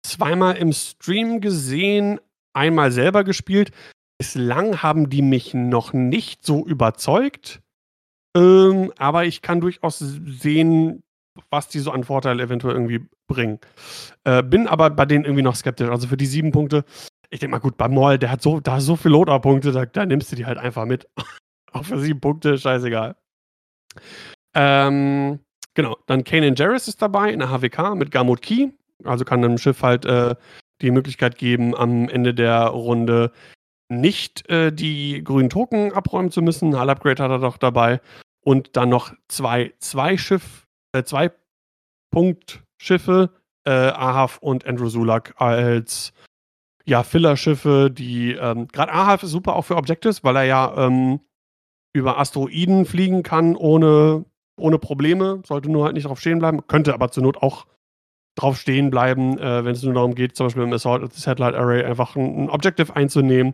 zweimal im Stream gesehen, einmal selber gespielt. Bislang haben die mich noch nicht so überzeugt. Ähm, aber ich kann durchaus sehen, was die so an Vorteil eventuell irgendwie bringen. Äh, bin aber bei denen irgendwie noch skeptisch. Also für die sieben Punkte, ich denke mal, gut, bei Moll, der hat so, da so viele Loader-Punkte, da, da nimmst du die halt einfach mit. Auch für sieben Punkte, scheißegal. Ähm, genau, dann Kanan Jarrus ist dabei in der HWK mit Gamut Key. Also kann einem Schiff halt äh, die Möglichkeit geben, am Ende der Runde nicht äh, die grünen Token abräumen zu müssen. Hull Upgrade hat er doch dabei. Und dann noch zwei, zwei Schiff, äh, zwei Punktschiffe, äh, Ahav und Andrew Sulak als ja, Filler-Schiffe, die ähm, gerade Ahav ist super auch für Objectives, weil er ja ähm, über Asteroiden fliegen kann ohne, ohne Probleme, sollte nur halt nicht drauf stehen bleiben, könnte aber zur Not auch drauf stehen bleiben, äh, wenn es nur darum geht, zum Beispiel im Assault Satellite Array einfach ein, ein Objective einzunehmen.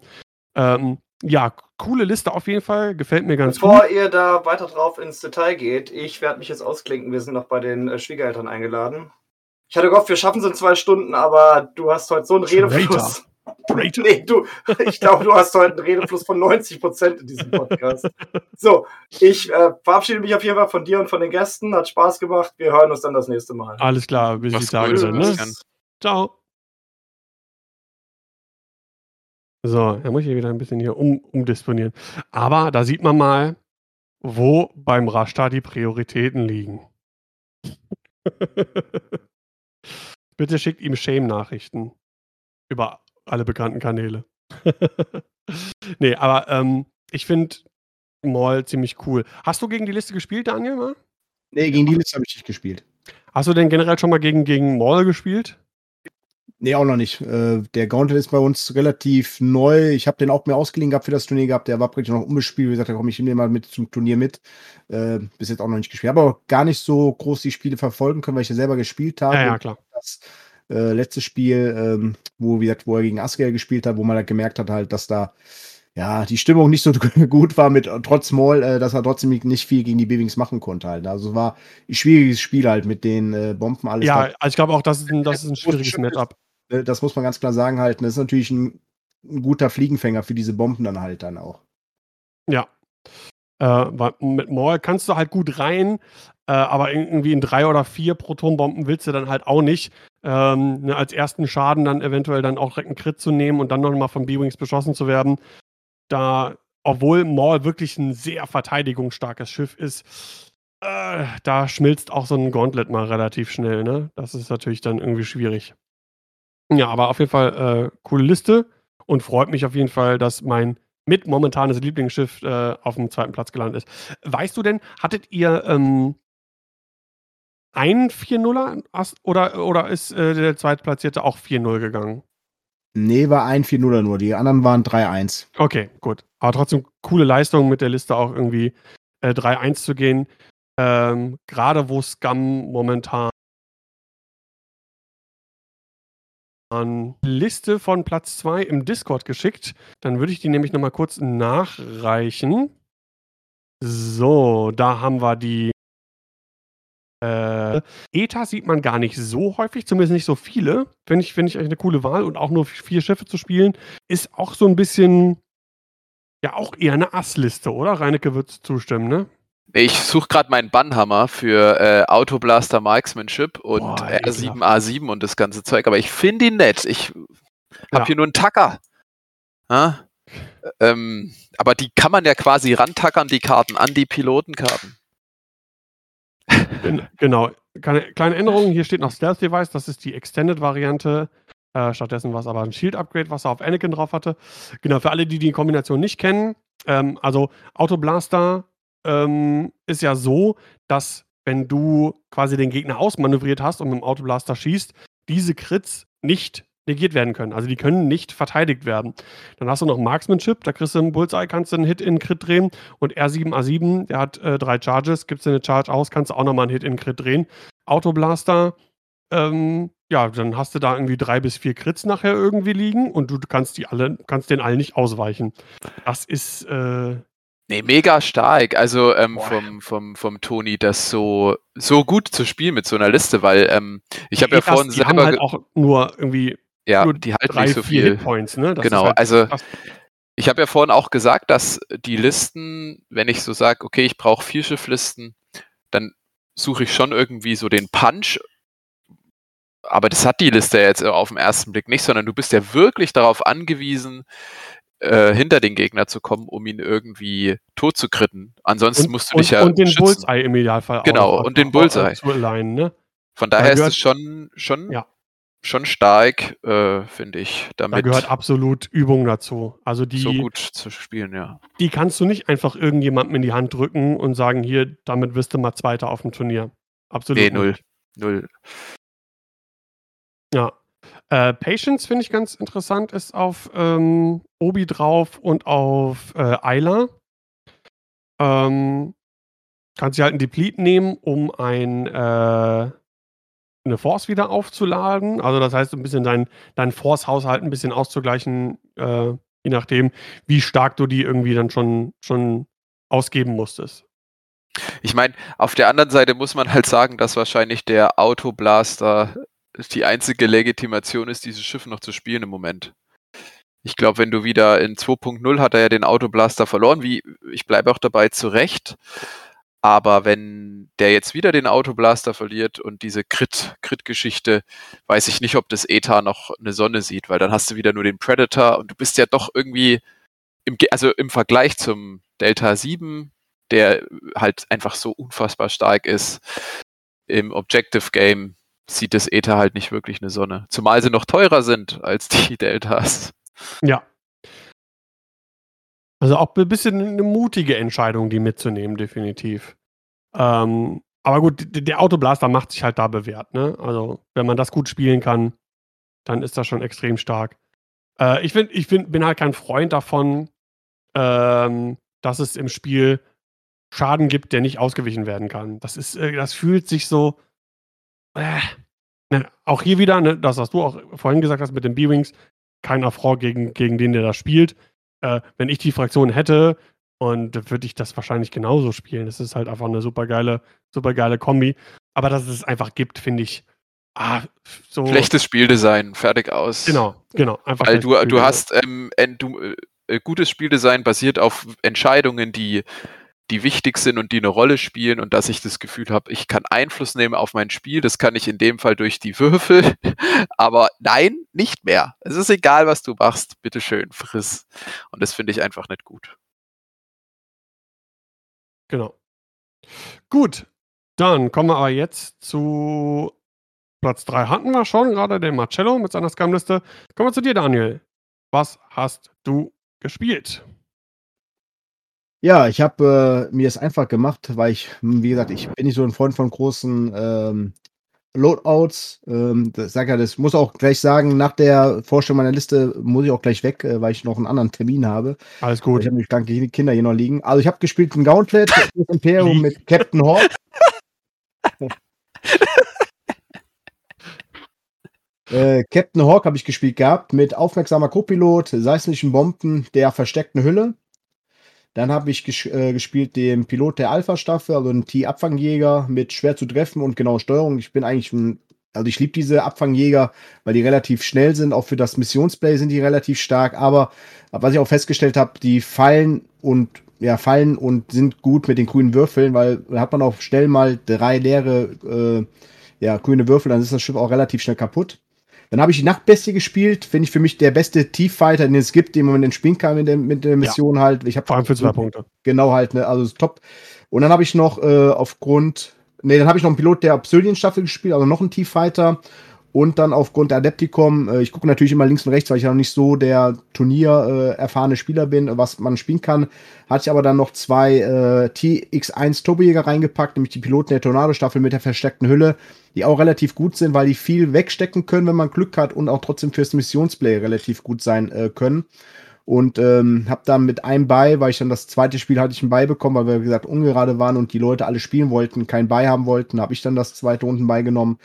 Ähm, ja, coole Liste auf jeden Fall, gefällt mir ganz Bevor gut. ihr da weiter drauf ins Detail geht, ich werde mich jetzt ausklinken. Wir sind noch bei den äh, Schwiegereltern eingeladen. Ich hatte gehofft, wir schaffen es in zwei Stunden, aber du hast heute so einen Redefluss. Traitor. Nee, du, ich glaube, du hast heute einen Redefluss von 90 Prozent in diesem Podcast. So, ich äh, verabschiede mich auf jeden Fall von dir und von den Gästen. Hat Spaß gemacht. Wir hören uns dann das nächste Mal. Alles klar, bis die Tage sind. Ne? Ciao. So, da muss ich hier wieder ein bisschen hier um, umdisponieren. Aber da sieht man mal, wo beim Rashta die Prioritäten liegen. Bitte schickt ihm Shame-Nachrichten über alle bekannten Kanäle. nee, aber ähm, ich finde Maul ziemlich cool. Hast du gegen die Liste gespielt, Daniel? Mal? Nee, gegen die Liste habe ich nicht gespielt. Hast du denn generell schon mal gegen, gegen Maul gespielt? Nee, auch noch nicht. Äh, der Gauntlet ist bei uns relativ neu. Ich habe den auch mir ausgeliehen gehabt für das Turnier gehabt. Der war praktisch noch unbespielt. Wie gesagt, da komme ich nehme mal mit zum Turnier mit. Äh, bis jetzt auch noch nicht gespielt. Aber auch gar nicht so groß die Spiele verfolgen können, weil ich ja selber gespielt habe. Ja, ja, klar. Das äh, letzte Spiel, ähm, wo, wie gesagt, wo er gegen Asker gespielt hat, wo man halt gemerkt hat, halt, dass da ja die Stimmung nicht so gut war mit trotz Maul, äh, dass er trotzdem nicht viel gegen die Bewings machen konnte halt. Also war ein schwieriges Spiel halt mit den äh, Bomben alles. Ja, da- also ich glaube auch, das ist ein, das ist ein schwieriges. Matchup. äh, das muss man ganz klar sagen halt. Das ist natürlich ein, ein guter Fliegenfänger für diese Bomben dann halt dann auch. Ja. Äh, mit Maul kannst du halt gut rein, äh, aber irgendwie in drei oder vier Protonbomben willst du dann halt auch nicht. Ähm, ne, als ersten Schaden dann eventuell dann auch direkt einen Crit zu nehmen und dann noch mal von B-Wings beschossen zu werden. Da, obwohl Maul wirklich ein sehr verteidigungsstarkes Schiff ist, äh, da schmilzt auch so ein Gauntlet mal relativ schnell, ne? Das ist natürlich dann irgendwie schwierig. Ja, aber auf jeden Fall äh, coole Liste und freut mich auf jeden Fall, dass mein mit momentanes Lieblingsschiff äh, auf dem zweiten Platz gelandet ist. Weißt du denn, hattet ihr ähm, einen 4-0er Ast- oder, oder ist äh, der Zweitplatzierte auch 4-0 gegangen? Nee, war ein 4-0er nur. Die anderen waren 3-1. Okay, gut. Aber trotzdem coole Leistung mit der Liste auch irgendwie äh, 3-1 zu gehen. Ähm, Gerade wo Scum momentan an Liste von Platz 2 im Discord geschickt. Dann würde ich die nämlich nochmal kurz nachreichen. So, da haben wir die. Äh, ETA sieht man gar nicht so häufig, zumindest nicht so viele. Finde ich, finde ich echt eine coole Wahl und auch nur vier Schiffe zu spielen, ist auch so ein bisschen, ja, auch eher eine Assliste, oder? Reinecke wird zustimmen, ne? Ich suche gerade meinen Bannhammer für äh, Autoblaster Marksmanship und Boah, R7A7 und das ganze Zeug, aber ich finde ihn nett. Ich habe Ja. hier nur einen Tacker. Ja? Ähm, aber die kann man ja quasi rantackern, die Karten, an die Pilotenkarten. Gen- Genau. Keine, kleine Änderung, hier steht noch Stealth Device, das ist die Extended-Variante. Äh, stattdessen war es aber ein Shield-Upgrade, was er auf Anakin drauf hatte. Genau, für alle, die die Kombination nicht kennen, ähm, also Autoblaster ähm, ist ja so, dass wenn du quasi den Gegner ausmanövriert hast und mit dem Autoblaster schießt, diese Crits nicht negiert werden können. Also die können nicht verteidigt werden. Dann hast du noch Marksmanship, da kriegst du einen Bullseye, kannst du einen Hit in Crit drehen und R7A7, der hat äh, drei Charges, gibst du eine Charge aus, kannst du auch nochmal einen Hit in Crit drehen. Autoblaster, ähm, ja, dann hast du da irgendwie drei bis vier Crits nachher irgendwie liegen und du kannst die alle, kannst den allen nicht ausweichen. Das ist, äh, Nee, mega stark. Also ähm, Boah. vom, vom, vom Toni, das so, so gut zu spielen mit so einer Liste, weil ähm, ich habe ja vorhin die haben selber, halt ge- auch nur irgendwie ja, nur die halten drei, nicht so viel. Hitpoints, ne? Das Genau, halt also- krass. Ich habe ja vorhin auch gesagt, dass die Listen, wenn ich so sage, okay, ich brauche vier Schifflisten, dann suche ich schon irgendwie so den Punch. Aber das hat die Liste jetzt auf den ersten Blick nicht, sondern du bist ja wirklich darauf angewiesen, äh, hinter den Gegner zu kommen, um ihn irgendwie tot zu kritten. Ansonsten und, musst du und, dich ja und den schützen. Bullseye im Idealfall Genau, auch und den Bullseye. alignen, ne? Von daher ist es schon, schon Ja. Schon stark, äh, finde ich, Da damit gehört absolut Übung dazu. Also die, so gut zu spielen, ja. die kannst du nicht einfach irgendjemandem in die Hand drücken und sagen, hier, damit wirst du mal Zweiter auf dem Turnier. Absolut. Nee, null. nicht. Null. Ja. Äh, Patience finde ich ganz interessant, ist auf ähm, Obi drauf und auf äh, Ayla. Ähm, kannst du halt einen Deplete nehmen, um ein, äh, eine Force wieder aufzuladen. Also das heißt, ein bisschen dein, dein Force-Haushalt ein bisschen auszugleichen, äh, je nachdem, wie stark du die irgendwie dann schon, schon ausgeben musstest. Ich meine, auf der anderen Seite muss man halt sagen, dass wahrscheinlich der Autoblaster die einzige Legitimation ist, dieses Schiff noch zu spielen im Moment. Ich glaube, wenn du wieder in 2.0 hat er ja den Autoblaster verloren, wie ich bleibe auch dabei zurecht. Aber wenn der jetzt wieder den Autoblaster verliert und diese Crit- Crit-Geschichte, weiß ich nicht, ob das ETA noch eine Sonne sieht, weil dann hast du wieder nur den Predator und du bist ja doch irgendwie, im, also im Vergleich zum Delta 7, der halt einfach so unfassbar stark ist, im Objective Game sieht das ETA halt nicht wirklich eine Sonne. Zumal sie noch teurer sind als die Deltas. Ja. Also auch ein bisschen eine mutige Entscheidung, die mitzunehmen, definitiv. Ähm, aber gut, der Autoblaster macht sich halt da bewährt, ne? Also, wenn man das gut spielen kann, dann ist das schon extrem stark. Äh, ich find, ich find, bin halt kein Freund davon, ähm, dass es im Spiel Schaden gibt, der nicht ausgewichen werden kann. Das ist, äh, das fühlt sich so. Äh, ne, auch hier wieder, ne, das, was du auch vorhin gesagt hast mit den B-Wings, kein Affront gegen, gegen den, der das spielt. Äh, wenn ich die Fraktion hätte, und würde ich das wahrscheinlich genauso spielen. Das ist halt einfach eine super geile, super geile Kombi. Aber dass es einfach gibt, finde ich. Ah, so. Schlechtes Spieldesign, fertig aus. Genau, genau. Einfach Weil du, du hast ähm, ein, du, äh, gutes Spieldesign basiert auf Entscheidungen, die, die wichtig sind und die eine Rolle spielen und dass ich das Gefühl habe, ich kann Einfluss nehmen auf mein Spiel. Das kann ich in dem Fall durch die Würfel. Aber nein, nicht mehr. Es ist egal, was du machst. Bitteschön, friss. Und das finde ich einfach nicht gut. Genau. Gut, dann kommen wir aber jetzt zu Platz 3 hatten wir schon, gerade den Marcello mit seiner Scam-Liste. Kommen wir zu dir, Daniel. Was hast du gespielt? Ja, ich habe äh, mir es einfach gemacht, weil ich, hm, wie gesagt, ich bin nicht so ein Freund von großen ähm, Loadouts. Ähm, das, sag ja, das muss auch gleich sagen, nach der Vorstellung meiner Liste muss ich auch gleich weg, äh, weil ich noch einen anderen Termin habe. Alles Ich gut. habe nämlich kranke Kinder hier noch liegen. Also ich habe gespielt ein Gauntlet, das Imperium mit Captain Hawk. Äh, Captain Hawk habe ich gespielt gehabt mit aufmerksamer Copilot, seismischen Bomben der versteckten Hülle. Dann habe ich ges äh, gespielt den Pilot der Alpha-Staffel, also einen T-Abfangjäger mit schwer zu treffen und genauer Steuerung. Ich bin eigentlich ein, also ich liebe diese Abfangjäger, weil die relativ schnell sind. Auch für das Missionsplay sind die relativ stark. Aber was ich auch festgestellt habe, die fallen und ja, fallen und sind gut mit den grünen Würfeln, weil da hat man auch schnell mal drei leere äh, ja, grüne Würfel, dann ist das Schiff auch relativ schnell kaputt. Dann habe ich die Nachtbestie gespielt, finde ich für mich der beste Tieffighter, den es gibt, den man entspielen kann mit der, mit der Mission halt. Ich habe Vor allem für zwei Punkte. Genau halt, ne, also top. Und dann habe ich noch äh, aufgrund, nee, dann habe ich noch einen Pilot der Obsidian-Staffel gespielt, also noch einen Tieffighter. Und dann aufgrund der Adepticom, äh, ich gucke natürlich immer links und rechts, weil ich ja noch nicht so der Turnier äh, erfahrene Spieler bin, was man spielen kann. Hatte ich aber dann noch zwei äh, TX1 Turbojäger reingepackt, nämlich die Piloten der Tornado-Staffel mit der versteckten Hülle, die auch relativ gut sind, weil die viel wegstecken können, wenn man Glück hat und auch trotzdem fürs Missionsplay relativ gut sein äh, können. Und ähm, habe dann mit einem bei, weil ich dann das zweite Spiel hatte ich ein Bei bekommen, weil wir wie gesagt ungerade waren und die Leute alle spielen wollten, kein Bei haben wollten, habe ich dann das zweite unten beigenommen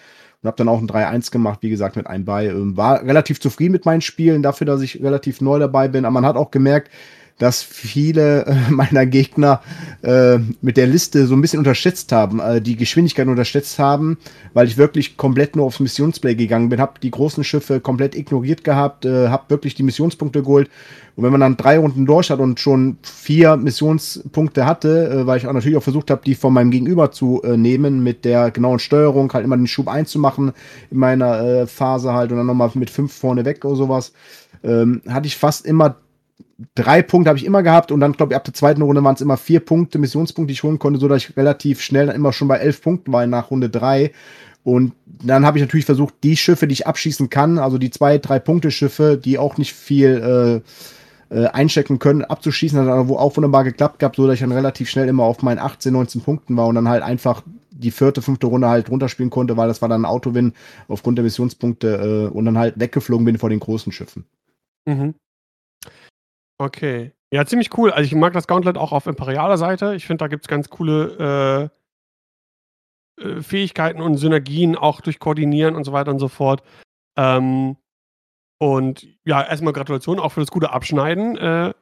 und habe dann auch ein 3-1 gemacht, wie gesagt, mit einem Bei. Ähm, war relativ zufrieden mit meinen Spielen, dafür, dass ich relativ neu dabei bin. Aber man hat auch gemerkt, dass viele äh, meiner Gegner äh, mit der Liste so ein bisschen unterschätzt haben, äh, die Geschwindigkeit unterschätzt haben, weil ich wirklich komplett nur aufs Missionsplay gegangen bin, habe die großen Schiffe komplett ignoriert gehabt, äh, habe wirklich die Missionspunkte geholt. Und wenn man dann drei Runden durch hat und schon vier Missionspunkte hatte, äh, weil ich auch natürlich auch versucht habe, die von meinem Gegenüber zu äh, nehmen, mit der genauen Steuerung, halt immer den Schub einzumachen in meiner Phase halt und dann nochmal mit fünf vorne weg oder sowas, ähm, hatte ich fast immer drei Punkte habe ich immer gehabt und dann, glaube ich, ab der zweiten Runde waren es immer vier Punkte, Missionspunkte, die ich holen konnte, so dass ich relativ schnell dann immer schon bei elf Punkten war nach Runde drei. Und dann habe ich natürlich versucht, die Schiffe, die ich abschießen kann, also die zwei, drei Punkte Schiffe, die auch nicht viel äh, äh, einchecken können, abzuschießen, hat aber auch wunderbar geklappt gehabt, so dass ich dann relativ schnell immer auf meinen 18, 19 Punkten war und dann halt einfach die vierte, fünfte Runde halt runterspielen konnte, weil das war dann ein Autowin aufgrund der Missionspunkte äh, und dann halt weggeflogen bin vor den großen Schiffen. Mhm. Okay. Ja, ziemlich cool. Also ich mag das Gauntlet auch auf imperialer Seite. Ich finde, da gibt es ganz coole äh, äh, Fähigkeiten und Synergien, auch durch Koordinieren und so weiter und so fort. Ähm, und ja, erstmal Gratulation auch für das gute Abschneiden. Äh,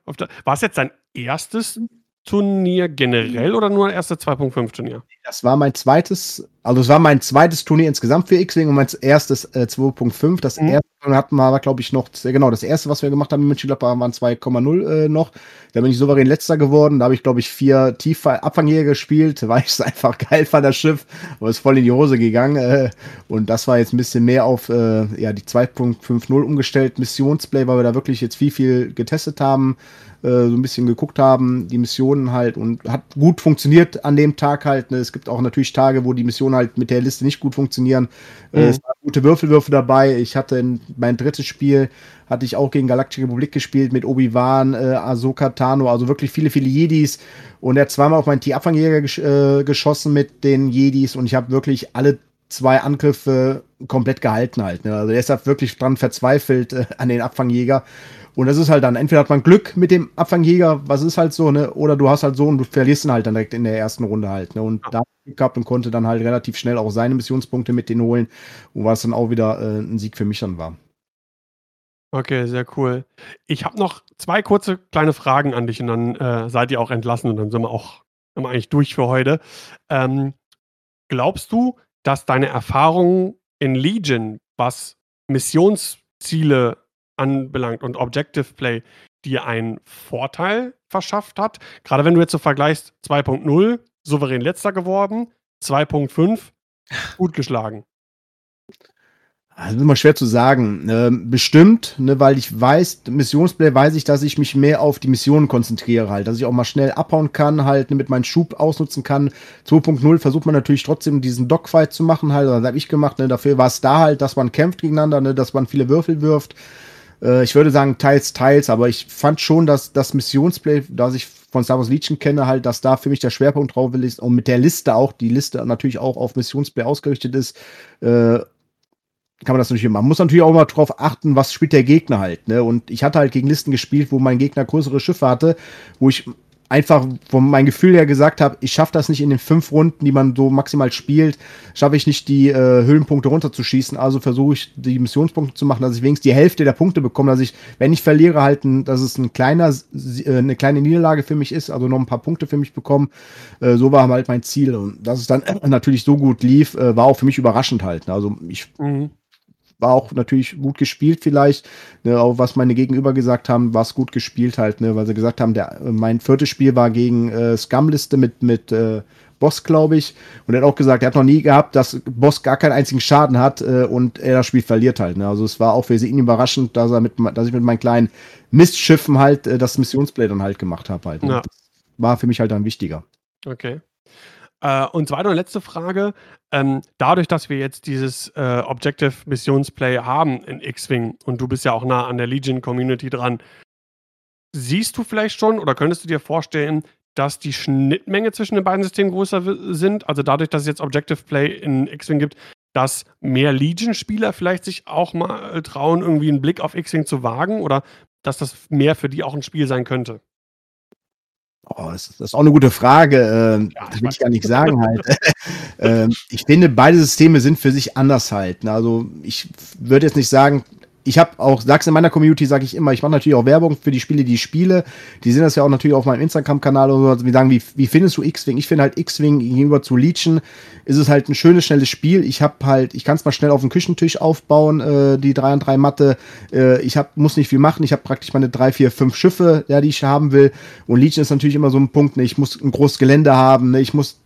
war es jetzt dein erstes Turnier generell oder nur erste 2.5 Turnier? Das war mein zweites, also es war mein zweites Turnier insgesamt für X-Wing und mein erstes äh, 2.5. Das mhm. erste hatten wir, glaube ich, noch, genau, das erste, was wir gemacht haben mit Mönchengladbach, waren 2,0 äh, noch. Da bin ich souverän letzter geworden. Da habe ich, glaube ich, vier Tiefabfangjäger gespielt, weil ich es einfach geil fand, das Schiff. Aber es ist voll in die Hose gegangen. Äh, und das war jetzt ein bisschen mehr auf äh, ja, die 2.50 umgestellt. Missionsplay, weil wir da wirklich jetzt viel, viel getestet haben. Äh, so ein bisschen geguckt haben, die Missionen halt und hat gut funktioniert an dem Tag halt. Ne? Es gibt auch natürlich Tage, wo die Missionen halt mit der Liste nicht gut funktionieren. Äh, mhm. es waren gute Würfelwürfe dabei. Ich hatte in, mein drittes Spiel hatte ich auch gegen Galaktische Republik gespielt mit Obi-Wan, äh, Ahsoka Tano, also wirklich viele, viele Jedis. Und er hat zweimal auf meinen T-Abfangjäger gesch äh, geschossen mit den Jedis und ich habe wirklich alle zwei Angriffe komplett gehalten halt. Ne? Also er ist halt wirklich dran verzweifelt äh, an den Abfangjäger. Und das ist halt dann, entweder hat man Glück mit dem Abfangjäger, was ist halt so, ne? Oder du hast halt so und du verlierst ihn halt dann direkt in der ersten Runde halt, ne? Und da Glück gehabt und konnte dann halt relativ schnell auch seine Missionspunkte mit denen holen, wo was dann auch wieder äh, ein Sieg für mich dann war. Okay, sehr cool. Ich habe noch zwei kurze kleine Fragen an dich und dann äh, seid ihr auch entlassen und dann sind wir auch sind wir eigentlich durch für heute. Ähm, glaubst du, dass deine Erfahrungen in Legion, was Missionsziele anbelangt und Objective Play dir einen Vorteil verschafft hat. Gerade wenn du jetzt so vergleichst 2.0, souverän letzter geworden, 2.5, gut geschlagen. Das ist immer schwer zu sagen. Ähm, bestimmt, ne, weil ich weiß, Missionsplay weiß ich, dass ich mich mehr auf die Missionen konzentriere halt, dass ich auch mal schnell abhauen kann, halt ne, mit meinem Schub ausnutzen kann. 2.0 versucht man natürlich trotzdem diesen Dogfight zu machen halt, das habe ich gemacht. Ne, dafür war es da halt, dass man kämpft gegeneinander, ne, dass man viele Würfel wirft. Äh, ich würde sagen, teils, teils, aber ich fand schon, dass das Missionsplay, das ich von Star Wars Legion kenne, halt, dass da für mich der Schwerpunkt drauf ist und mit der Liste auch, die Liste natürlich auch auf Missionsplay ausgerichtet ist, äh, kann man das natürlich machen. Man muss natürlich auch mal drauf achten, was spielt der Gegner halt. Ne? Und ich hatte halt gegen Listen gespielt, wo mein Gegner größere Schiffe hatte, wo ich einfach von meinem Gefühl her gesagt habe, ich schaffe das nicht in den fünf Runden, die man so maximal spielt, schaffe ich nicht die äh, Höhlenpunkte runterzuschießen. Also versuche ich die Missionspunkte zu machen, dass ich wenigstens die Hälfte der Punkte bekomme, dass ich, wenn ich verliere, halt, ein, dass es ein kleiner, äh, eine kleine Niederlage für mich ist, also noch ein paar Punkte für mich bekommen. Äh, so war halt mein Ziel. Und dass es dann natürlich so gut lief, äh, war auch für mich überraschend halt. Also ich mhm war auch natürlich gut gespielt vielleicht. Ne, auch was meine Gegenüber gesagt haben, war es gut gespielt halt, ne, weil sie gesagt haben, der, mein viertes Spiel war gegen äh, Scum-Liste mit, mit äh, Boss, glaube ich. Und er hat auch gesagt, er hat noch nie gehabt, dass Boss gar keinen einzigen Schaden hat äh, und er das Spiel verliert halt. Ne? Also es war auch für ihn überraschend, dass er mit, dass ich mit meinen kleinen Mistschiffen halt äh, das Missionsplay dann halt gemacht habe halt. Ne? Ja. war für mich halt dann wichtiger. Okay. Äh, und zweite und letzte Frage. Ähm, dadurch, dass wir jetzt dieses äh, Objective Missionsplay haben in X-Wing und du bist ja auch nah an der Legion Community dran, siehst du vielleicht schon oder könntest du dir vorstellen, dass die Schnittmenge zwischen den beiden Systemen größer sind? Also dadurch, dass es jetzt Objective Play in X-Wing gibt, dass mehr Legion-Spieler vielleicht sich auch mal trauen, irgendwie einen Blick auf X-Wing zu wagen oder dass das mehr für die auch ein Spiel sein könnte? Oh, das, das, ist auch eine gute Frage. Ähm, ja, das will ich gar nicht sagen halt. ähm, ich finde, beide Systeme sind für sich anders halt. Also ich würde jetzt nicht sagen, ich habe auch, sag's in meiner Community, sage ich immer, ich mache natürlich auch Werbung für die Spiele, die ich spiele. Die sehen das ja auch natürlich auf meinem Instagram-Kanal oder so. Also wir sagen, wie, wie findest du X-Wing? Ich finde halt X-Wing gegenüber zu Legion ist es halt ein schönes, schnelles Spiel. Ich habe halt, ich kann es mal schnell auf dem Küchentisch aufbauen, äh, die 3 an 3 Matte. Äh, ich hab, muss nicht viel machen. Ich habe praktisch meine drei, vier, fünf Schiffe, ja, die ich haben will. Und Legion ist natürlich immer so ein Punkt, ne? ich muss ein großes Gelände haben, ne? ich muss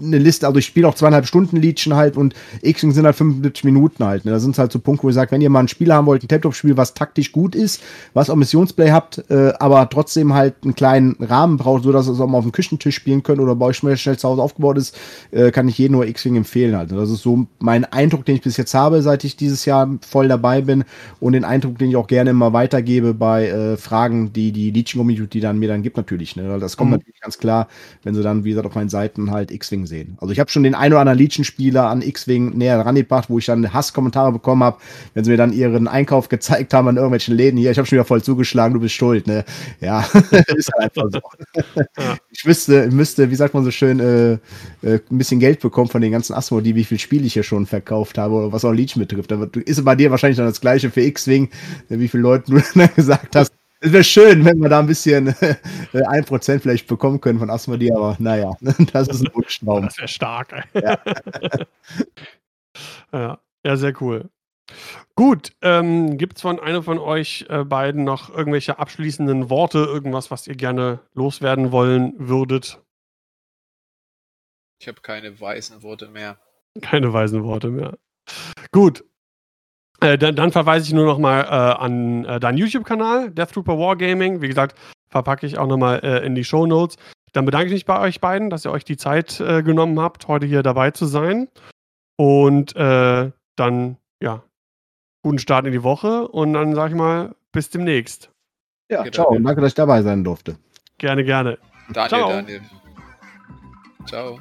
eine Liste, also ich spiele auch zweieinhalb Stunden Legion halt und X-Wing sind halt 75 Minuten halt. Ne? Da sind es halt so Punkte, wo ich sage, wenn ihr mal ein Spiel haben wollt, ein Tabletop-Spiel, was taktisch gut ist, was auch Missionsplay habt, äh, aber trotzdem halt einen kleinen Rahmen braucht, sodass ihr es auch mal auf dem Küchentisch spielen könnt oder bei euch schnell, schnell zu Hause aufgebaut ist, äh, kann ich jedem nur X-Wing empfehlen halt. Das ist so mein Eindruck, den ich bis jetzt habe, seit ich dieses Jahr voll dabei bin und den Eindruck, den ich auch gerne immer weitergebe bei äh, Fragen, die die Legion-Community dann mir dann gibt natürlich. Ne? Das kommt Mhm. natürlich ganz klar, wenn sie dann, wie gesagt, auf meinen Seiten halt X-Wing sehen. Also ich habe schon den ein oder anderen Legion-Spieler an X-Wing näher rangebracht, wo ich dann Hasskommentare bekommen habe, wenn sie mir dann ihren Einkauf gezeigt haben an irgendwelchen Läden. Hier, ich habe schon wieder voll zugeschlagen, du bist schuld. Ne? Ja, ist halt einfach so. Ja. Ich müsste, müsste, wie sagt man so schön, äh, äh, ein bisschen Geld bekommen von den ganzen Asmodee, wie viel Spiele ich hier schon verkauft habe, oder was auch Legion betrifft. Da wird- ist bei dir wahrscheinlich dann das gleiche für X-Wing, wie viele Leute du dann gesagt hast. Es wäre schön, wenn wir da ein bisschen äh, ein Prozent vielleicht bekommen können von Asmodee, aber naja, das ist ein Wunschtraum. Das wäre stark. ey. Ja. ja. ja, sehr cool. Gut, ähm, gibt es von einem von euch äh, beiden noch irgendwelche abschließenden Worte, irgendwas, was ihr gerne loswerden wollen würdet? Ich habe keine weisen Worte mehr. Keine weisen Worte mehr. Gut. Äh, dann, dann verweise ich nur noch mal äh, an äh, deinen YouTube-Kanal, Death Trooper Wargaming. Wie gesagt, verpacke ich auch noch mal äh, in die Show Notes. Dann bedanke ich mich bei euch beiden, dass ihr euch die Zeit äh, genommen habt, heute hier dabei zu sein. Und äh, dann, ja, guten Start in die Woche und dann sage ich mal, bis demnächst. Ja, Genau. ciao und danke, dass ich dabei sein durfte. Gerne, gerne. Daniel, Ciao. Daniel. Ciao.